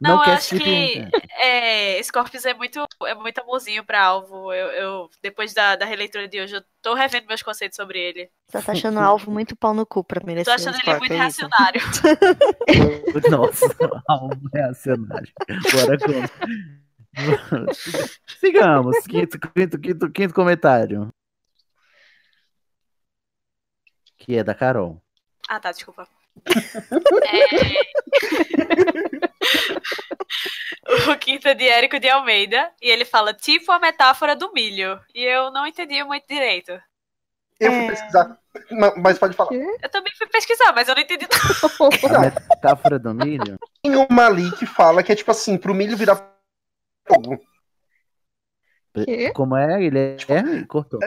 Não, eu quer acho que é, Scorpius é muito, é muito amorzinho pra alvo. Eu, eu- depois da, da releitura de hoje, eu tô revendo meus conceitos sobre ele. Você tá achando o alvo muito pau no cu pra merecer Tô achando o ele muito é reacionário. Nossa, alvo reacionário. Bora com. Sigamos. Quinto, quinto, quinto, quinto comentário. Que é da Carol. Ah, tá, desculpa. É... o quinto é de Érico de Almeida. E ele fala, tipo a metáfora do milho. E eu não entendi muito direito. Eu É. fui pesquisar, ma- mas pode falar. Eu também fui pesquisar, mas eu não entendi não. A metáfora do milho? Tem uma ali que fala que é tipo assim, pro milho virar fogo. Como é? Ele é. é? Cortou.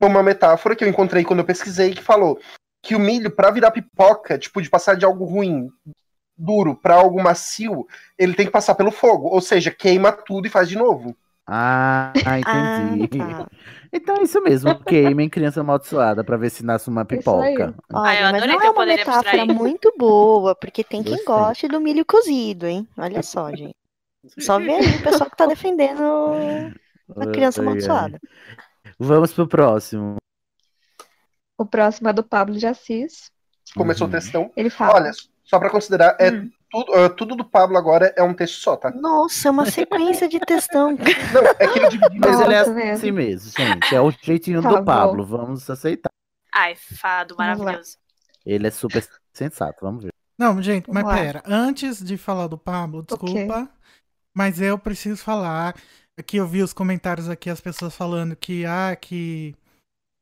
Uma metáfora que eu encontrei quando eu pesquisei que falou que o milho, pra virar pipoca, tipo, de passar de algo ruim, duro, pra algo macio, ele tem que passar pelo fogo. Ou seja, queima tudo e faz de novo. Ah, entendi. Ah, tá. Então é isso mesmo. Queimem criança amaldiçoada pra ver se nasce uma pipoca. Olha, Ah, eu mas adorei não é uma metáfora abstrair. muito boa, porque tem quem Gostei. goste do milho cozido, hein? Olha só, gente. Só vê aí o pessoal que tá defendendo a criança Ai, ai. amaldiçoada. Vamos pro próximo. O próximo é do Pablo de Assis. Começou o textão. Ele fala. Olha, só pra considerar, é Hum. tudo, ah, tudo do Pablo agora é um texto só, tá? Nossa, é uma sequência de textão. Não, é que eu dividi. Mas ele é assim mesmo, gente. É o jeitinho Tá do bom. Pablo. Vamos aceitar. Ai, fado maravilhoso. Ele é super sensato. Vamos ver. Não, gente, mas lá. pera. Antes de falar do Pablo, desculpa. Mas eu preciso falar. Que eu vi os comentários aqui, as pessoas falando que, ah, que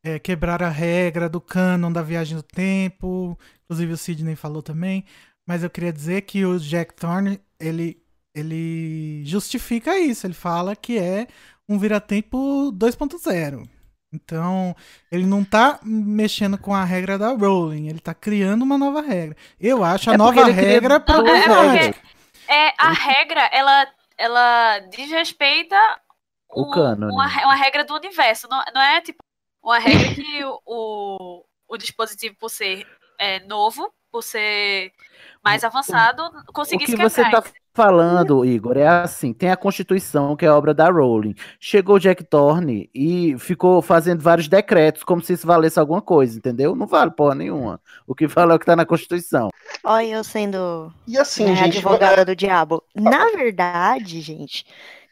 é, quebraram a regra do canon da viagem do tempo. Inclusive o Sidney falou também. Mas eu queria dizer que o Jack Thorne, ele, ele justifica isso. Ele fala que é um vira-tempo 2.0. Então, ele não tá mexendo com a regra da Rowling, ele tá criando uma nova regra. Eu acho a É nova regra duas problemática. regras. É, a regra, ela, ela desrespeita O um- cânone. uma, uma regra do universo. Não, não é tipo uma regra que o, o, o dispositivo, por ser é, novo, por ser mais avançado, O conseguisse que você tá falando, Igor, é assim: tem a Constituição, que é obra da Rowling. Chegou o Jack Thorne e ficou fazendo vários decretos, como se isso valesse alguma coisa, entendeu? Não vale porra nenhuma. O que vale é o que tá na Constituição. Olha eu sendo E assim, né, gente, advogada do diabo. Na verdade, gente,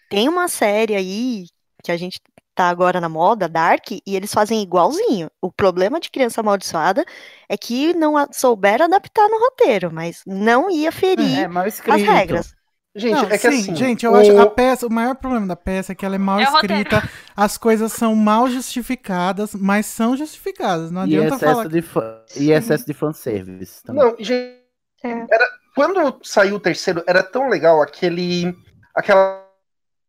tem uma série aí que a gente tá agora na moda, Dark, e eles fazem igualzinho. O problema de criança amaldiçoada é que não a- souberam adaptar no roteiro, mas não ia ferir É mal as escrito. regras. Gente, Não, é que sim, assim. gente, eu o- acho a peça, o maior problema da peça é que ela é mal É escrita, as coisas são mal justificadas, mas são justificadas. Não E adianta falar. excesso, de fa- e excesso de fanservice também. Não, gente, É. era, quando saiu o terceiro, era tão legal aquele. Aquela.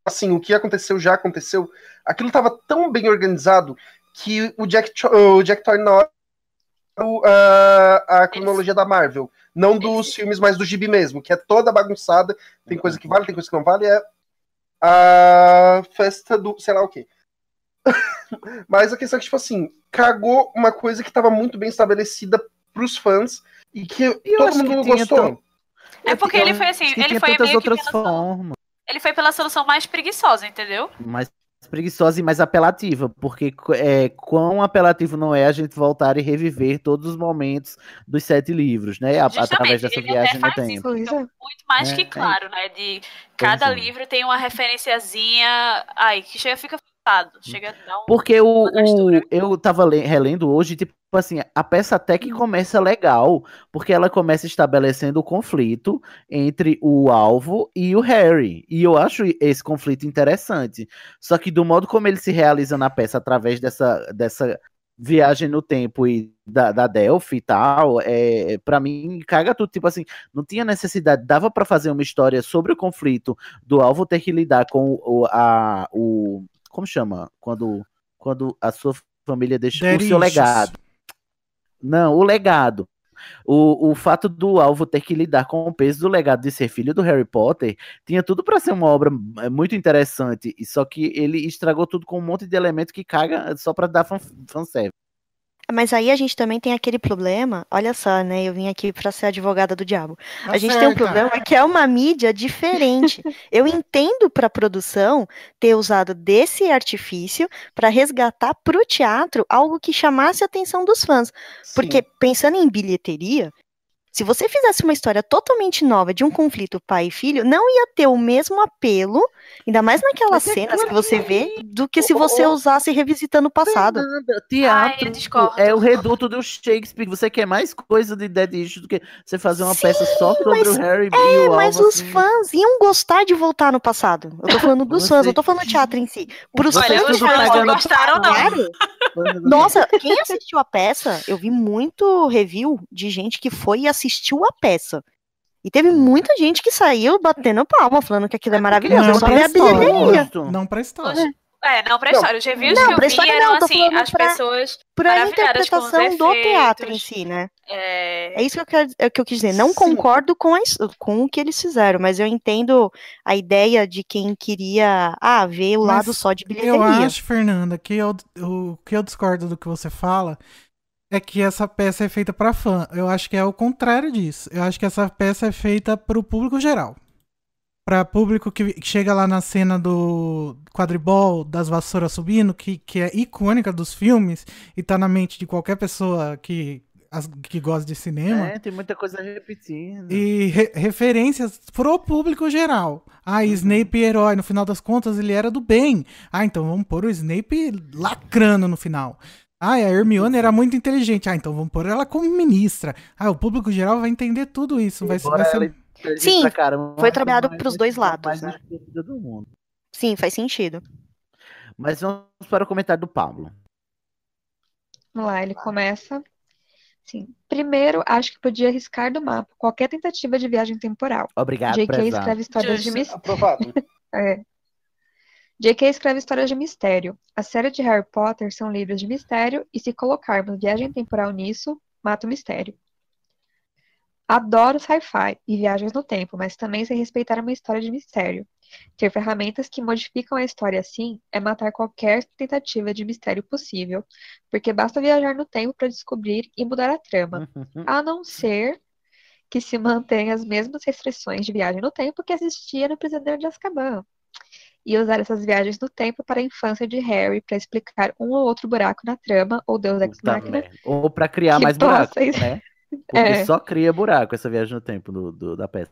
Assim, o que aconteceu já aconteceu. Aquilo tava tão bem organizado que o Jack, o Jack na hora o- a, a cronologia da Marvel. Não dos filmes, mas do gibi mesmo, que é toda bagunçada. Tem coisa que vale, tem coisa que não vale. É a festa do. sei lá o quê. mas a questão é que, tipo assim, cagou uma coisa que tava muito bem estabelecida pros fãs e que eu todo acho que mundo tinha gostou. tão- É porque ele foi assim, que ele foi meio que outras formas. Ele foi pela solução mais preguiçosa, entendeu? mais preguiçosa e mais apelativa, porque é, quão apelativo não é a gente voltar e reviver todos os momentos dos sete livros, né? a- através dessa ele até viagem no faz tempo. isso, fica muito mais É, que é. claro, né? De cada é. livro tem uma referenciazinha. Ai, que chega, fica. Chega a dar um. Porque o, o- eu tava le- relendo hoje, tipo assim, a peça até que começa legal, porque ela começa estabelecendo o conflito entre o alvo e o Harry. E eu acho esse conflito interessante. Só que do modo como ele se realiza na peça através dessa, dessa viagem no tempo e da, da Delphi e tal, é, para mim caga tudo, tipo assim, não tinha necessidade, dava pra fazer uma história sobre o conflito do alvo ter que lidar com o, a, o como chama? Quando, quando a sua família deixa o Daddy seu legado. Não, o legado. O, o fato do alvo ter que lidar com o peso do legado de ser filho do Harry Potter tinha tudo pra ser uma obra eh, muito interessante, só que ele estragou tudo com um monte de elemento que caga só pra dar fan, fanservice. Mas aí a gente também tem aquele problema, olha só, né? Eu vim aqui pra ser advogada do diabo. Tá a gente tem um certa. problema que é uma mídia diferente. Eu entendo pra produção ter usado desse artifício pra resgatar pro teatro algo que chamasse a atenção dos fãs. Porque pensando em bilheteria, se você fizesse uma história totalmente nova de um conflito pai e filho, não ia ter o mesmo apelo, ainda mais naquelas cenas que você vê, do que se você usasse revisitando o passado. Teatro é o reduto do Shakespeare. Você quer mais coisa de Dead Issue do que você fazer uma peça só sobre mas- o Harry e É, o mas alvo, os assim. fãs iam gostar de voltar no passado. Eu tô falando dos fãs, eu tô falando do teatro em si. Pros Vocês fãs, pagando gostaram, não. Claro. Nossa, quem assistiu a peça, eu vi muito review de gente que foi e assistiu a peça. E teve muita gente que saiu batendo palma, falando que aquilo é maravilhoso. Eu só vi a bilheteria. Não pra história. É, não pra Não, história. Os reviews não, que eu pra vi história eram não, tô assim, falando as pra- pessoas Pra os interpretação do teatro em si, né? É... É isso que eu, quero, é o que eu quis dizer. Não concordo com, a com o que eles fizeram, mas eu entendo a ideia de quem queria ah, ver o Mas lado só de bilheteria. Eu acho, Fernanda, que eu, o que eu discordo do que você fala é que essa peça é feita pra fã. Eu acho que é o contrário disso. Eu acho que essa peça é feita pro público geral. Pra público que chega lá na cena do quadribol, das vassouras subindo, que, que é icônica dos filmes e tá na mente de qualquer pessoa que, as- que gosta de cinema. É, tem muita coisa repetindo. E re- referências pro público geral. Ah, Snape herói, no final das contas ele era do bem. Ah, então vamos pôr o Snape lacrando no final. Ah, a Hermione era muito inteligente. Ah, então vamos pôr ela como ministra. Ah, o público geral vai entender tudo isso. Vai, vai ser... Sim, caramba, foi trabalhado pros é dois lados, né? estúpida do mundo. Sim, faz sentido. Mas vamos para o comentário do Pablo. Vamos lá, ele começa. Sim. Primeiro, acho que podia arriscar do mapa qualquer tentativa de viagem temporal. Obrigado, J.K. prezado. escreve histórias de Justo. mistério. Aprovado. É. J.K. escreve histórias de mistério. A série de Harry Potter são livros de mistério, e se colocarmos viagem temporal nisso, mata o mistério. Adoro sci-fi e viagens no tempo, mas também sei respeitar uma história de mistério. Ter ferramentas que modificam a história assim é matar qualquer tentativa de mistério possível, porque basta viajar no tempo para descobrir e mudar a trama, a não ser que se mantenha as mesmas restrições de viagem no tempo que existia no Prisioneiro de Azkaban. E usar essas viagens no tempo para a infância de Harry para explicar um ou outro buraco na trama ou Deus Ex Machina. Ou pra criar mais buraco, possa- né? Porque É. só cria buraco essa viagem no tempo do, do- da peça.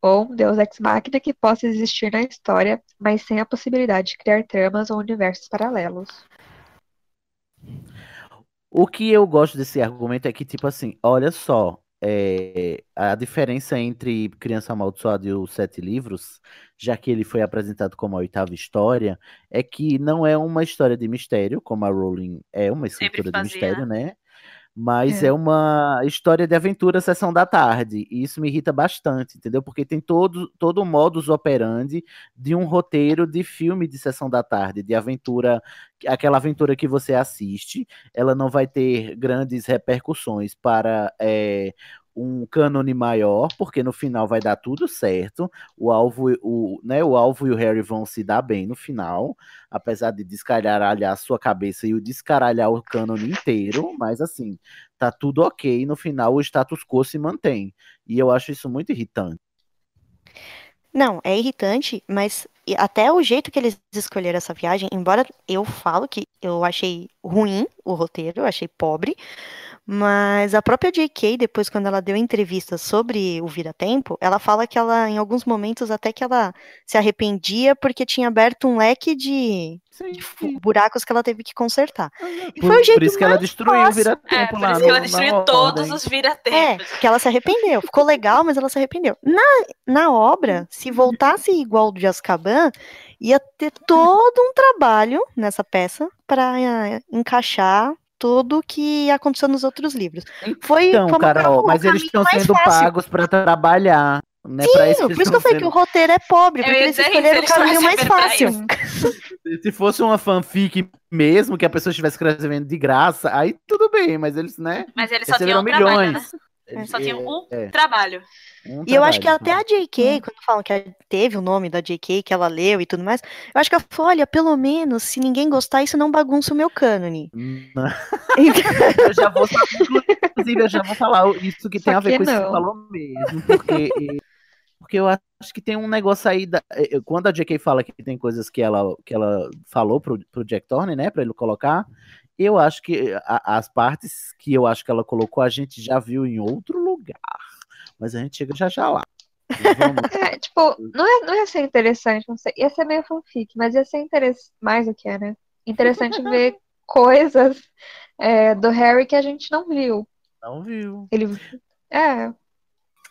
Ou um Deus Ex Machina que possa existir na história, mas sem a possibilidade de criar tramas ou universos paralelos. O que eu gosto desse argumento é que, tipo assim, olha só, é, a diferença entre Criança Amaldiçoada e os Sete Livros, já que ele foi apresentado como a oitava história, é que não é uma história de mistério, como a Rowling é uma escritora de mistério, né? Mas É. é. uma história de aventura sessão da tarde. E isso me irrita bastante, entendeu? Porque tem todo, todo o modus operandi de um roteiro de filme de sessão da tarde, de aventura, aquela aventura que você assiste, ela não vai ter grandes repercussões para é, um cânone maior, porque no final vai dar tudo certo. O alvo, o, né, o alvo e o Harry vão se dar bem no final, apesar de descaralhar a sua cabeça e o descaralhar o cânone inteiro, mas assim, tá tudo ok. No final, o status quo se mantém. E eu acho isso muito irritante. Não, é irritante, mas até o jeito que eles escolheram essa viagem, embora eu falo que eu achei ruim o roteiro, eu achei pobre, mas a própria J.K., depois, quando ela deu entrevista sobre o Vira-Tempo, ela fala que ela, em alguns momentos, até que ela se arrependia porque tinha aberto um leque de, de buracos que ela teve que consertar. E Por, foi o jeito por isso que ela destruiu o fácil. vira-tempo É, por lá isso que ela destruiu todos ordem. os viratempos. É, que ela se arrependeu. Ficou legal, mas ela se arrependeu. Na, na obra, se voltasse igual do de Azkaban, ia ter todo um trabalho nessa peça para encaixar tudo que aconteceu nos outros livros. Foi, Então, foi Carol, mas eles estão sendo fácil. pagos para trabalhar. Né? Pra Sim, por isso que eu falei que o roteiro é pobre, porque eles escolheram o caminho mais fácil. Se fosse uma fanfic mesmo, que a pessoa estivesse escrevendo de graça, aí tudo bem, mas eles, né? Mas eles só tinham um trabalho, né? Só tinham um É, trabalho. um E eu acho que até a JK, quando falam que teve o nome da JK, que ela leu e tudo mais, eu acho que ela falou, olha, pelo menos, se ninguém gostar, isso não bagunça o meu cânone. Não. eu já vou inclusive eu já vou falar isso que tem Só a ver que com isso que não. você falou mesmo, porque porque eu acho que tem um negócio aí da, eh, quando a JK fala que tem coisas que ela que ela falou pro, pro Jack Thorne, né, para ele colocar, eu acho que a- as partes que eu acho que ela colocou a gente já viu em outro lugar, mas a gente chega já já lá. É, tipo, não, é, não ia ser interessante, não sei, ia ser meio fanfic, mas ia ser interessante, mais do que é, né? Interessante ver coisas é, do Harry que a gente não viu. Não viu. Ele, é,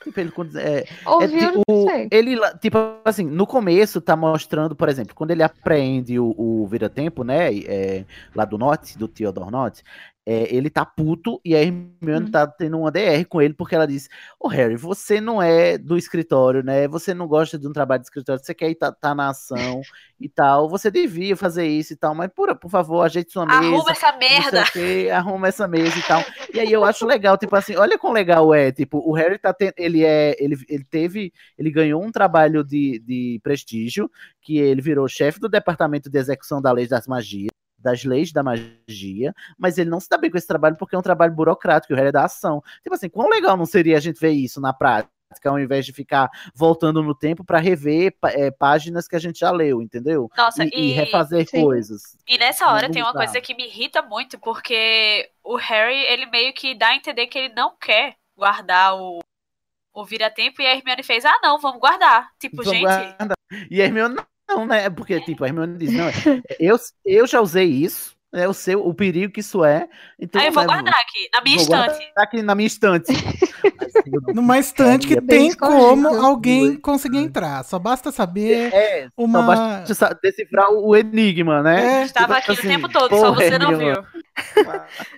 Tipo, ele, é, ouviu, É, tipo, não sei. ele, tipo assim, no começo tá mostrando, por exemplo, quando ele apreende o, o Vira-Tempo, né, é, lá do Norte, do Theodore Norte, é, ele tá puto e a Hermione tá tendo uma DR com ele, porque ela diz, ô Harry, você não é do escritório, né, você não gosta de um trabalho de escritório, você quer ir tá, tá na ação e tal, você devia fazer isso e tal, mas por, por favor, ajeite sua mesa. Arruma essa merda. quê, arruma essa mesa e tal. E aí eu acho legal, tipo assim, olha quão legal é, tipo, o Harry tá tendo, ele é, ele, ele teve, ele ganhou um trabalho de, de prestígio, que ele virou chefe do departamento de execução da lei das magias, das leis da magia, mas ele não se dá bem com esse trabalho porque é um trabalho burocrático, o Harry é da ação. Tipo assim, quão legal não seria a gente ver isso na prática? Ao invés de ficar voltando no tempo para rever é, páginas que a gente já leu, entendeu? Nossa, e, e e- refazer sim. coisas. E nessa hora tem uma coisa que me irrita muito, porque o Harry, ele meio que dá a entender que ele não quer guardar o, o vira-tempo, e a Hermione fez, ah, não, vamos guardar. Tipo, Vamos gente, guardar. E a Hermione não, né? Porque, tipo, a Hermione diz, não, eu, eu já usei isso, né? eu sei o perigo que isso é. Então, aí eu vou né, guardar aqui, na minha estante. aqui na minha estante. Numa estante que É tem como escondido. alguém conseguir entrar. Só basta saber É, uma. só basta decifrar o enigma, né? É, Estava Tipo aqui assim, o tempo todo, só você não Hermione. viu.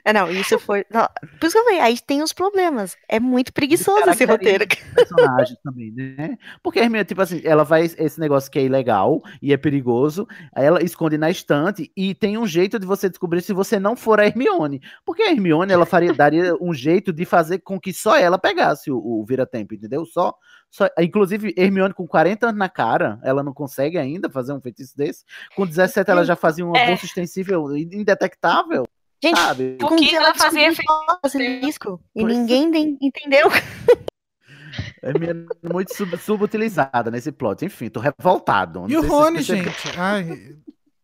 É, não, isso foi. não, por isso que eu falei, aí tem os problemas. É muito preguiçoso esse roteiro. personagem também, né? Porque a Hermione, tipo assim, ela vai esse negócio que é ilegal e é perigoso, aí ela esconde na estante e tem um jeito de você descobrir se você não for a Hermione. Porque a Hermione, ela faria, daria um jeito de fazer com que só ela pegasse o, o vira-tempo, entendeu? Só, só, inclusive, Hermione com 40 anos na cara, ela não consegue ainda fazer um feitiço desse. Com 17 ela já fazia uma É. bolsa extensível indetectável, Gente, sabe? com O que ela fazia descobriu o basilisco e é. ninguém entendeu. Hermione é muito sub- subutilizada nesse plot. Enfim, tô revoltado. E o se Rony, gente? Ai,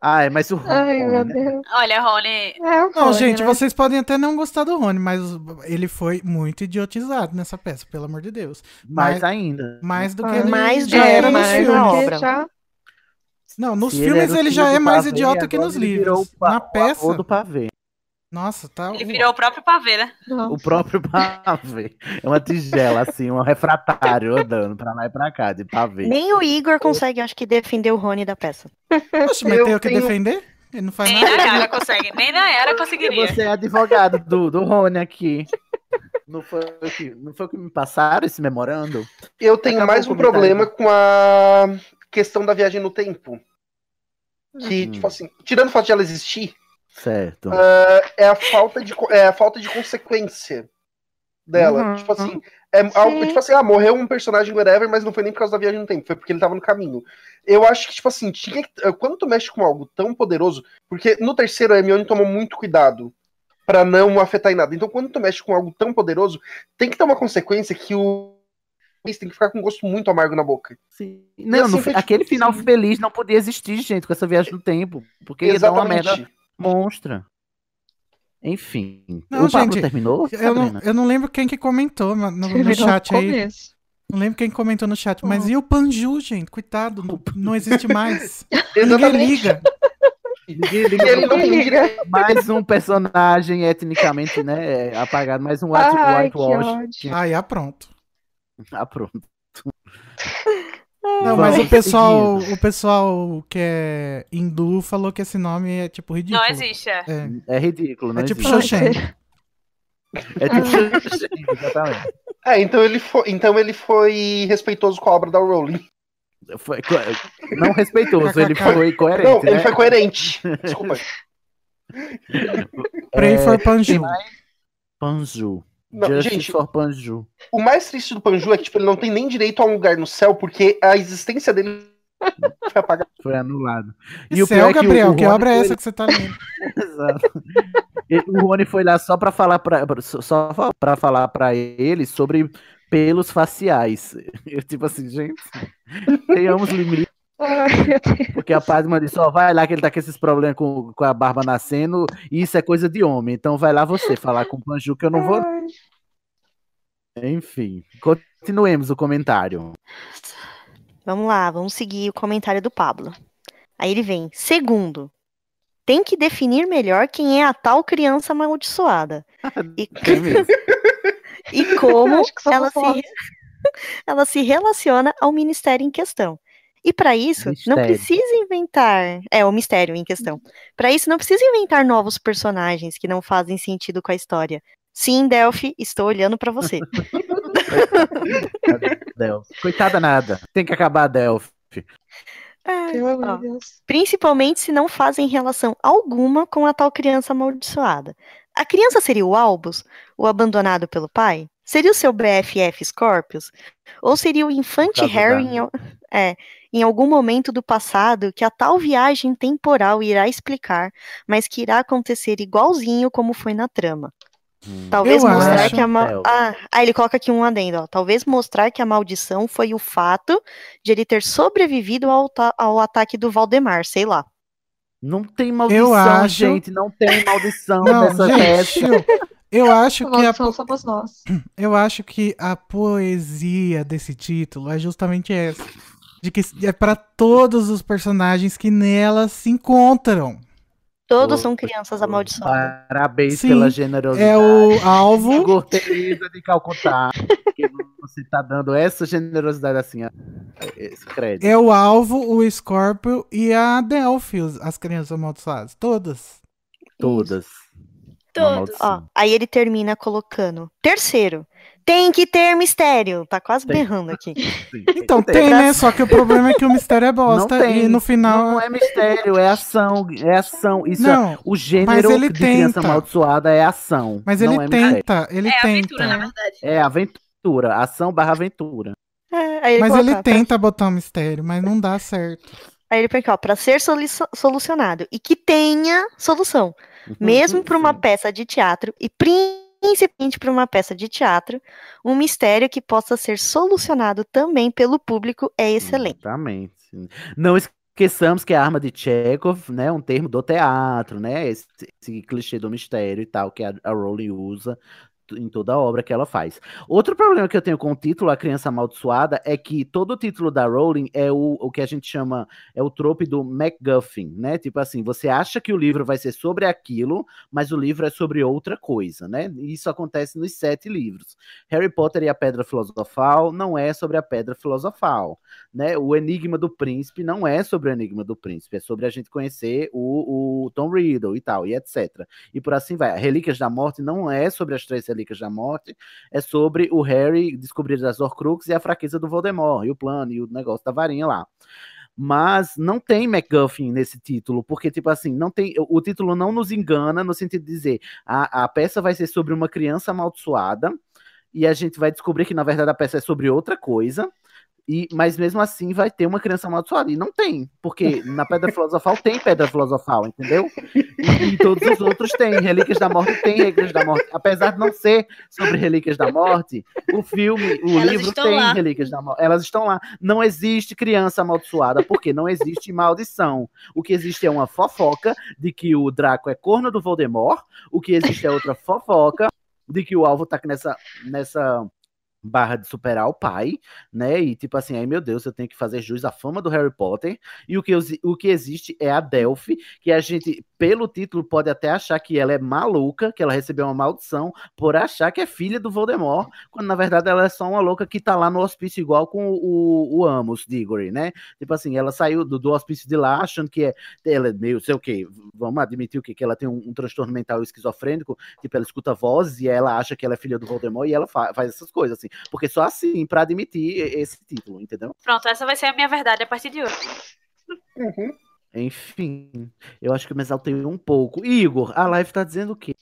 Ai, mas o Rony. Ai, meu né? Deus. Olha, Rony, É, o Não, Rony, gente, né? vocês podem até não gostar do Rony, mas ele foi muito idiotizado nessa peça, pelo amor de Deus. Mais Mas- ainda. Mais do que Ah, ele mais já era que nos filmes. obra. Já- Não, nos Se ele filmes ele filho já é mais idiota que nos ele livros. Na peça, do pavê. Nossa, tá. Ele virou o próprio pavê, né? O próprio pavê. É uma tigela, assim, um refratário andando pra lá e pra cá, de pavê. Nem o Igor consegue, acho que, defender o Rony da peça. Oxe, mas Eu tem o que tenho- defender? Ele não faz Nem nada. na Yara consegue, nem na Yara conseguiria. Você é advogado do, do Rony aqui. Não foi, o que, não foi o que me passaram esse memorando? Eu tenho Acabou mais um comentário. problema com a questão da viagem no tempo. Que, Hum. tipo assim, tirando o fato de ela existir, Certo. ah, é, a falta de, é a falta de consequência dela. Uhum. Tipo assim, é algo, tipo assim, ah, morreu um personagem whatever, mas não foi nem por causa da viagem no tempo, foi porque ele tava no caminho. Eu acho que, tipo assim, tinha que- eh, quando tu mexe com algo tão poderoso, porque no terceiro a Hermione tomou muito cuidado pra não afetar em nada. Então, quando tu mexe com algo tão poderoso, tem que ter uma consequência que o tem que ficar com um gosto muito amargo na boca. Sim. Não, assim no foi, tipo, aquele final sim. feliz não podia existir, gente, com essa viagem no tempo. Porque ia dar uma merda monstra. Enfim. Não, o Pablo gente, terminou? Eu não, eu não lembro quem que comentou no, no- chat aí. Não lembro quem comentou no chat, mas e o Panju, gente? Coitado, não, não existe mais. Ninguém liga. Ninguém liga Ele pra- não tem direito. Mais um personagem etnicamente né, apagado, mais um white, Ai, whitewash. que ódio. Ah, ah, pronto. Ah, pronto. Não, mas Vamos o pessoal, seguindo. o pessoal que é hindu falou que esse nome é tipo ridículo. Não existe, é. É, É ridículo, não é tipo. Xoxen. É tipo exatamente. É, então ele foi, então ele foi respeitoso com a obra da Rowling. Foi não respeitoso, ele foi coerente. Não, ele né? foi coerente. Desculpa. Pray for Panju. Panju. Não, Justice gente, for Panju. o mais triste do Panju é que tipo, ele não tem nem direito a um lugar no céu, porque a existência dele foi apagada. Foi anulado. E o céu, pior é que Gabriel, o que obra é essa que você tá lendo? Exato. E O Rony foi lá só pra falar pra, só para falar para ele sobre pelos faciais. Eu tipo assim, gente, tenhamos limite, Ai, meu Deus. Porque a Padma disse, ó, vai lá que ele tá com esses problemas com, com a barba nascendo, e isso é coisa de homem. Então vai lá você falar com o Panju que eu não vou. Ai. Enfim, continuemos o comentário. Vamos lá, vamos seguir o comentário do Pablo. Aí ele vem. Segundo, tem que definir melhor quem é a tal criança amaldiçoada. E, É e como ela se, ela se relaciona ao ministério em questão. E para isso, não Mistério. precisa inventar. É, o mistério em questão. Para isso, não precisa inventar novos personagens que não fazem sentido com a história. Sim, Delphi, estou olhando para você. Delphi. Coitada nada. Tem que acabar a Delphi. Pelo amor ó. de Deus. Principalmente se não fazem relação alguma com a tal criança amaldiçoada. A criança seria o Albus, o abandonado pelo pai? Seria o seu BFF Scorpius? Ou seria o infante Harry em, é, em algum momento do passado que a tal viagem temporal irá explicar, mas que irá acontecer igualzinho como foi na trama? Talvez Eu mostrar acho- que a mal... Delphi. ah, ah, ele coloca aqui um adendo, ó. Talvez mostrar que a maldição foi o fato de ele ter sobrevivido ao, ta- ao ataque do Valdemar, sei lá. Não tem maldição, acho- gente. Não tem maldição Não, nessa gente, peça. eu, eu acho que a, somos nós. eu acho que a poesia desse título é justamente essa. De que é para todos os personagens que nela se encontram. Todos são crianças amaldiçoadas. Parabéns Sim, pela generosidade. É o alvo. Corteza de Calcutá. que você tá dando essa generosidade assim, ó. Esse crédito. É o alvo, o Scorpio e a Delphi, as crianças amaldiçoadas. Todas. Todas. Ó, aí ele termina colocando. Terceiro, tem que ter mistério. Tá quase Tem. berrando aqui. Sim, Então tem, né? Só que o problema é que o mistério é bosta Não tem. e no final. Não é mistério, é ação. É ação. Isso Não, é, o gênero ele de criança tenta. amaldiçoada é ação. Mas não ele é mistério. tenta, ele é tenta. aventura, na verdade. É aventura. Ação barra aventura. É, aí ele Mas coloca, ele tenta botar um mistério, mas não dá certo. Aí ele põe aqui, ó, pra ser solucionado e que tenha solução. Mesmo para uma peça de teatro e principalmente para uma peça de teatro, um mistério que possa ser solucionado também pelo público é excelente. Exatamente. Não esqueçamos que a arma de Chekhov, né, um termo do teatro, né, esse, esse clichê do mistério e tal que a, a Rowling usa em toda a obra que ela faz. Outro problema que eu tenho com o título A Criança Amaldiçoada é que todo o título da Rowling é o, o que a gente chama, é o trope do MacGuffin, né? Tipo assim, você acha que o livro vai ser sobre aquilo, mas o livro é sobre outra coisa, né? E isso acontece nos sete livros. Harry Potter e a Pedra Filosofal não é sobre a Pedra Filosofal, né? O Enigma do Príncipe não é sobre o Enigma do Príncipe, é sobre a gente conhecer o, o Tom Riddle e tal, e etc. E por assim vai. Relíquias da Morte não é sobre as três Relíquias da Morte, é sobre o Harry descobrir as Horcruxes e a fraqueza do Voldemort, e o plano, e o negócio da varinha lá. Mas não tem MacGuffin nesse título, porque, tipo assim, não tem. O título não nos engana no sentido de dizer a, a peça vai ser sobre uma criança amaldiçoada, e a gente vai descobrir que, na verdade, a peça é sobre outra coisa. E, mas mesmo assim vai ter uma criança amaldiçoada. E não tem, porque na Pedra Filosofal tem Pedra Filosofal, entendeu? E, e todos os outros têm. Relíquias da Morte tem Relíquias da Morte. Apesar de não ser sobre Relíquias da Morte, o filme, o Elas livro tem lá. Relíquias da Morte. Elas estão lá. Não existe criança amaldiçoada, porque não existe maldição. O que existe é uma fofoca de que o Draco é corno do Voldemort. O que existe é outra fofoca de que o alvo tá nessa, nessa barra de superar o pai, né? E tipo assim, ai meu Deus, eu tenho que fazer jus à fama do Harry Potter. E o que, o que existe é a Delphi, que a gente, pelo título, pode até achar que ela é maluca, que ela recebeu uma maldição por achar que é filha do Voldemort, quando na verdade ela é só uma louca que tá lá no hospício igual com o, o Amos Diggory, né? Tipo assim, ela saiu do, do hospício de lá achando que é, ela é meio, sei o quê, vamos admitir o quê? Que ela tem um, um transtorno mental esquizofrênico, tipo, ela escuta vozes e ela acha que ela é filha do Voldemort e ela fa- faz essas coisas, assim. Porque só assim, pra admitir esse título, entendeu? Pronto, essa vai ser a minha verdade a partir de hoje. Enfim, eu acho que eu me exaltei um pouco. Igor, a live tá dizendo o quê?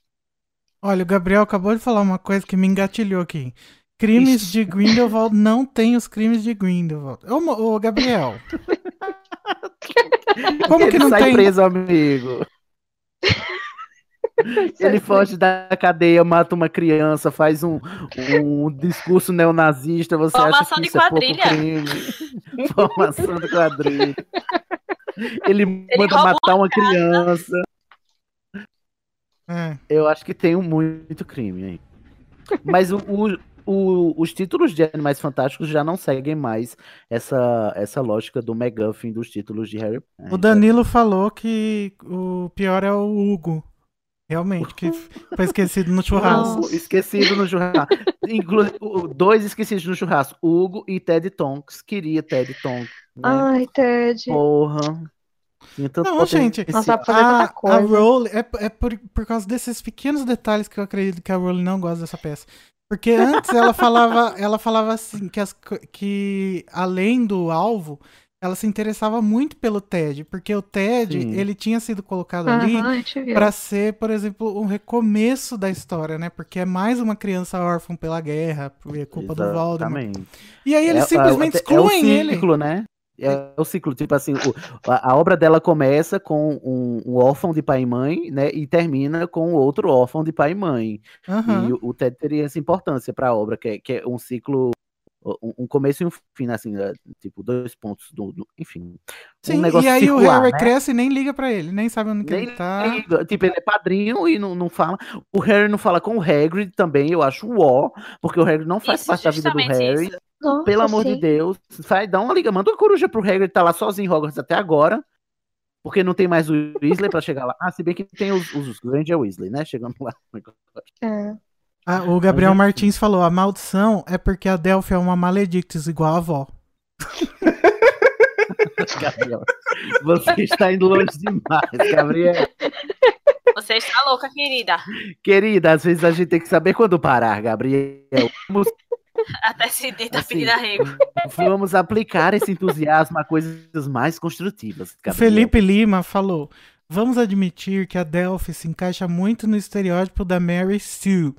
Olha, o Gabriel acabou de falar uma coisa que me engatilhou aqui. Crimes de Grindelwald não tem os crimes de Grindelwald. Ô, ô Gabriel. Como Ele que não sai tem? preso, amigo. Ele foge da cadeia, mata uma criança, faz um, um discurso neonazista. Você acha Formação que de isso é pouco quadrilha. crime? Formação de quadrilha. Ele manda rouba matar uma criança. É. Eu acho que tem um muito crime aí. Mas o, o- o- os títulos de Animais Fantásticos já não seguem mais essa, essa lógica do McGuffin dos títulos de Harry Potter. O Danilo falou que o pior é o Hugo. Realmente, que foi esquecido no churrasco. Esquecido no churrasco. Inclu o- dois esquecidos no churrasco. Hugo e Ted Tonks. Queria Ted Tonks. né? Ai, Ted. Porra. Tanto Não, gente, Nossa, a, a coisa. Rowling, é, é por, por causa desses pequenos detalhes que eu acredito que a Rowling não gosta dessa peça. Porque antes ela falava, ela falava assim, que, as que além do alvo, ela se interessava muito pelo Ted, porque o Ted, Sim. ele tinha sido colocado ali Aham, a gente viu. pra ser, por exemplo, um recomeço da história, né? Porque é mais uma criança órfã pela guerra, por é culpa do Voldemort. Exatamente. E aí eles É- simplesmente é, excluem é o ele. ciclo, né? É o ciclo, tipo assim, o- a, a obra dela começa com um, um órfão de pai e mãe, né? E termina com outro órfão de pai e mãe. Aham. E o, o Ted teria essa importância para a obra, que é, que é um ciclo, um, começo e um fim, assim, né, tipo, dois pontos do, do- enfim. Sim, um negócio e aí o circular, Harry né? cresce e nem liga pra ele, nem sabe onde que Nem ele tá. liga. Tipo, ele é padrinho e não, não fala. O Harry não fala com o Hagrid também, eu acho ó, porque o Hagrid não faz Isso, parte da vida do Harry. isso. Nossa, Pelo amor de. Deus, vai dar uma liga, manda uma coruja pro Hagrid, tá lá sozinho em Hogwarts até agora. Porque não tem mais o Weasley pra chegar lá. Ah, se bem que tem os, os Granger Weasley, né? Chegando lá. É. Ah, o Gabriel Mas, Martins falou: a maldição é porque a Delphi é uma maledictus igual a avó. Gabriel, você está indo longe demais, Gabriel. Você está louca, querida. Querida, às vezes a gente tem que saber quando parar, Gabriel. Vamos, Até se dita Assim, pedir arrego. vamos aplicar esse entusiasmo a coisas mais construtivas. Gabriel. Felipe Lima falou: vamos admitir que a Delphi se encaixa muito no estereótipo da Mary Sue.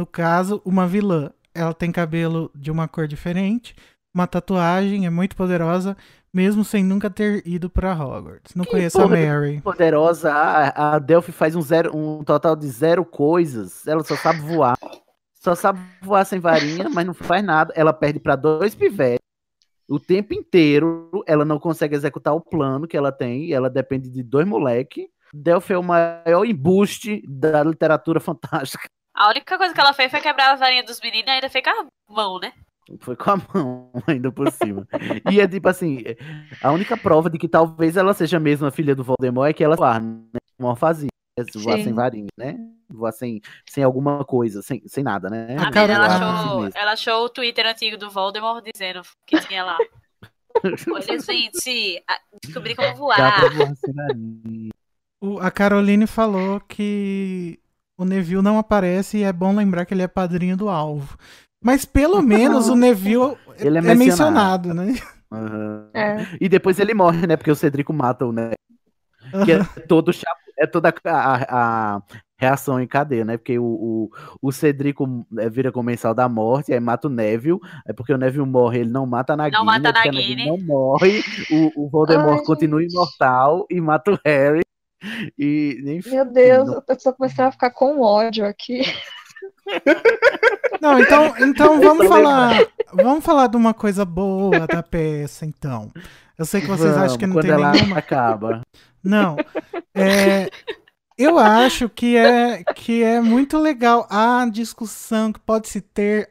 No caso, uma vilã. Ela tem cabelo de uma cor diferente, uma tatuagem, é muito poderosa, mesmo sem nunca ter ido pra Hogwarts. Não conheço a Mary. Poderosa, a, a Delphi faz um, zero, um total de zero coisas. Ela só sabe voar. Só sabe voar sem varinha, mas não faz nada. Ela perde pra dois pivetes. O tempo inteiro ela não consegue executar o plano que ela tem. Ela depende de dois moleques. Delphi é o maior embuste da literatura fantástica. A única coisa que ela fez foi quebrar a varinha dos meninos e ainda fez com a mão, né? Foi com a mão ainda por cima. E é tipo assim, a única prova de que talvez ela seja mesmo a filha do Voldemort é que ela voar, né? Uma fazia. Voar Sim. sem varinha, né? Voar sem, sem alguma coisa, sem, sem nada, né? A menina, ela achou, ela achou o Twitter antigo do Voldemort dizendo que tinha lá. Olha, gente, descobri como Dá pra voar. voar. O- a Caroline falou que o Neville não aparece e é bom lembrar que ele é padrinho do alvo. Mas pelo menos o Neville Ele é é mencionado. mencionado, né? Aham. É. E depois ele morre, né? Porque o Cedrico mata o né? Que é todo cha- é toda a, a- a reação em cadeia, né? Porque o, o, o Cedrico é, vira comensal da morte, aí mata o Neville, é porque o Neville morre, ele não mata a Nagini, Não mata a. Nagini não morre, o, o Voldemort Ai, continua imortal e mata o Harry. E, enfim, Meu Deus, não- eu tô começando a ficar com ódio aqui. Não, então, então vamos falar. Vamos falar de uma coisa boa da peça, então. Eu sei que vocês acham que não Vamos, tem quando ela nenhuma. acaba. Não. É, eu acho que é, que é muito legal a discussão que pode se ter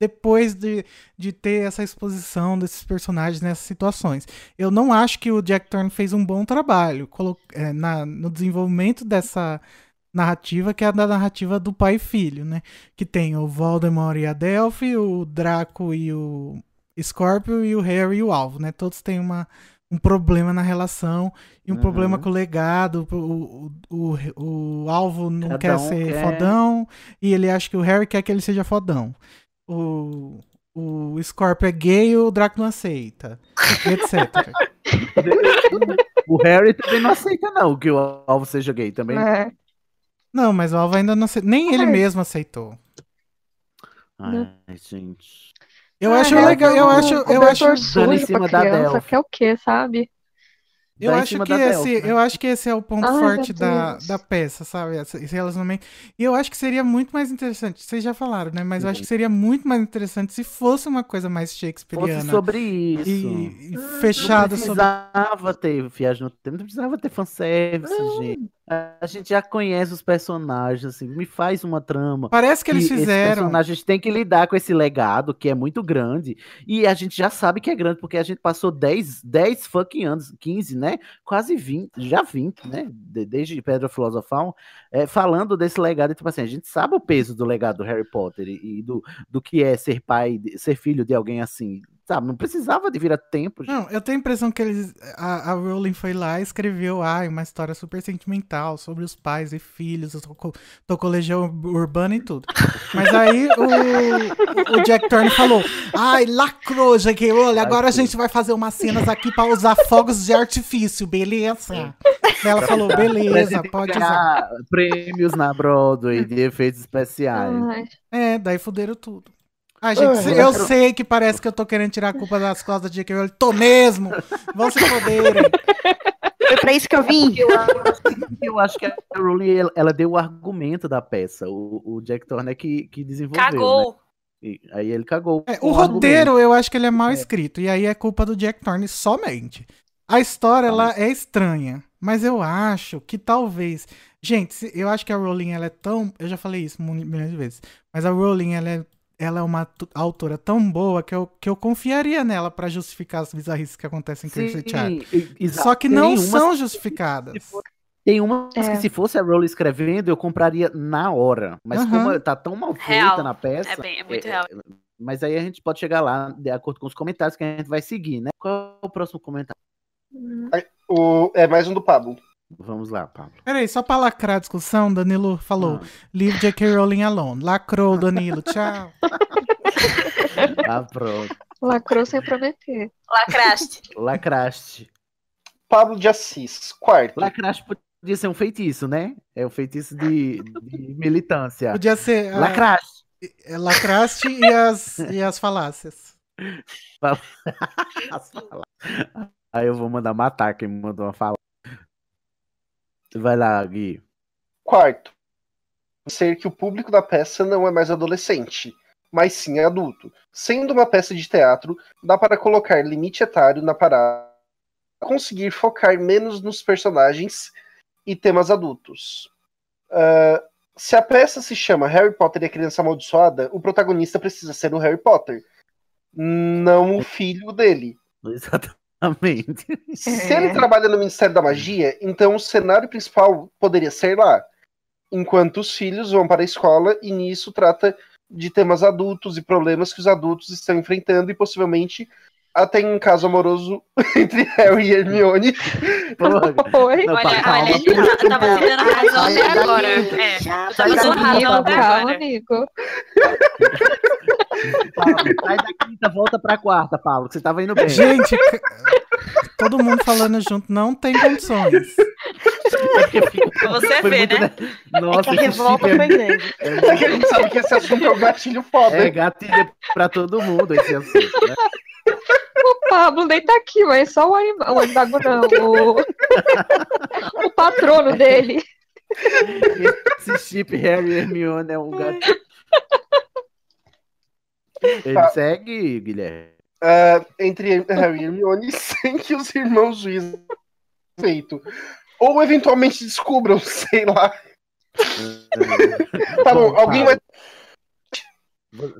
depois de, de ter essa exposição desses personagens nessas situações. Eu não acho que o Jack Thorne fez um bom trabalho é, na- no desenvolvimento dessa narrativa, que é a da narrativa do pai e filho, né? Que tem o Voldemort e a Delphi, o Draco e o Scorpio e o Harry e o Alvo, né? Todos têm uma, um problema na relação e um Uhum. problema com o legado. O, o, o, o Alvo não Cada quer um ser quer- fodão e ele acha que o Harry quer que ele seja fodão. O, o Scorpio é gay e o Draco não aceita. etc. O Harry também não aceita, não, que o alvo seja gay também. É. Não, mas o Alvo ainda não aceitou. Nem ele É. mesmo aceitou. Ai, gente. Eu Ah, acho Harry legal, eu acho, eu acho, em cima da criança, Delphi. quer o quê, sabe? Eu acho que esse, né? eu acho que esse é o ponto Ai, forte da, da peça, sabe? Esse relacionamento. E eu acho que seria muito mais interessante. Vocês já falaram, né? Mas eu acho que seria muito mais interessante se fosse uma coisa mais shakespeariana. Fosse sobre isso. E, e Não fechado sobre. precisava ter viagem no tempo, não precisava ter fanservice, gente. A gente já conhece os personagens, assim, me faz uma trama. Parece que eles fizeram. personagens têm que lidar com esse legado, que é muito grande. E a gente já sabe que é grande, porque a gente passou 10, 10 fucking anos, 15, né? Quase 20, já 20, né? De- desde Pedra Filosofal, é, falando desse legado. E, tipo assim, a gente sabe o peso do legado do Harry Potter e, do, do que é ser pai, ser filho de alguém assim. Sabe? Não precisava de vir a tempo. gente. Não, eu tenho a impressão que eles. A, a Rowling foi lá e escreveu ah, uma história super sentimental sobre os pais e filhos, tocou, tocou Legião Urbana e tudo. Mas aí o, o Jack Thorne falou: Ai, lacrou, J.K. Rowling, agora a gente vai fazer umas cenas aqui pra usar fogos de artifício, beleza? Ela falou: beleza, pode usar. Prêmios na Broadway de efeitos especiais. Ai, É, daí fuderam tudo. Ai, gente, eu eu- sei que parece que eu tô querendo tirar a culpa das costas de J.K. Rowling. Tô mesmo! Vão se foderem. Foi pra isso que eu vim. Eu acho que a Rowling ela, ela deu o argumento da peça. O, o Jack Thorne é que, que desenvolveu. né? Cagou. E aí ele cagou. É, o argumento. roteiro, eu acho que ele é mal escrito. E aí é culpa do Jack Thorne somente. A história, ela é estranha. Mas eu acho que talvez. Gente, eu acho que a Rowling, ela é tão. Eu já falei isso milhões de vezes. Mas a Rowling, ela é, ela é uma autora tão boa que eu, que eu confiaria nela pra justificar as bizarrices que acontecem em e- exato. Só que Tem não umas- são justificadas. Tem umas É. que se fosse a Rowling escrevendo, eu compraria na hora. Mas Aham. como tá tão mal feita Real. na peça. É bem- é muito real. Mas aí a gente pode chegar lá, de acordo com os comentários que a gente vai seguir, né? Qual é o próximo comentário? O, é mais um do Pablo. Vamos lá, Pablo. Peraí, só pra lacrar a discussão, Danilo falou: Leave J.K. Rowling alone. Lacrou, Danilo. Tchau. Ah, pronto. lacrou sem prometer. Lacraste. Lacraste. Pablo de Assis, quarto. Lacraste podia ser um feitiço, né? É um feitiço de, de militância. Podia ser. ah, Lacraste. é, Lacraste e as, e as falácias. Aí eu vou mandar matar quem me mandou uma fala. Vai lá, Gui. Quarto, ser que o público da peça não é mais adolescente, mas sim adulto. Sendo uma peça de teatro, dá para colocar limite etário na parada, conseguir focar menos nos personagens e temas adultos. Ah, se a peça se chama Harry Potter e a Criança Amaldiçoada, o protagonista precisa ser o Harry Potter, não o filho dele. Exatamente. Se ele trabalha no Ministério da Magia, então o cenário principal poderia ser lá. Enquanto os filhos vão para a escola e nisso trata de temas adultos e problemas que os adultos estão enfrentando e possivelmente até um caso amoroso entre Harry e Hermione. Oi? Olha, olha, ele tá- tava te dando razão até agora. É, tava dando razão até calma, agora. amigo. Paulo, sai da quinta, volta pra quarta, Paulo, que você tava indo bem. Gente, todo mundo falando junto não tem condições. Você Foi vê, muito, né? Nossa, É que a revolta é- foi grande. É que a gente sabe que esse assunto é um gatilho foda. É gatilho pra todo mundo esse assunto, né? O Pablo nem tá aqui, mas só o animal. O animal não, o... o patrono dele. Esse chip Harry e Hermione é um gatilho. Ele Tá. segue, Guilherme. Ah, entre Harry e Hermione sem que os irmãos Weasley feito. Ou eventualmente descubram, sei lá. Tá bom, alguém vai.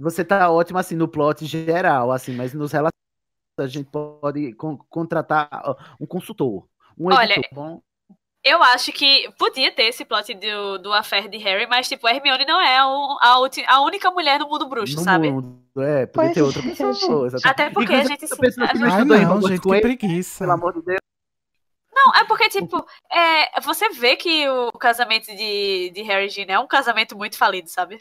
Você tá ótimo assim no plot geral, assim, mas nos relacionamentos a gente pode con- contratar um consultor, um Olha, editor. Bom, Eu acho que podia ter esse plot do, do affair de Harry, mas, tipo, a Hermione não é o- a, a única mulher no mundo bruxo, no sabe? mundo, é, podia Pois ter outra é, pessoa. Até porque a gente que não a Ai, não, gente, que ele, preguiça. pelo amor de Deus. Não, é porque, tipo, é, você vê que o casamento de, de Harry e Gina é um casamento muito falido, sabe?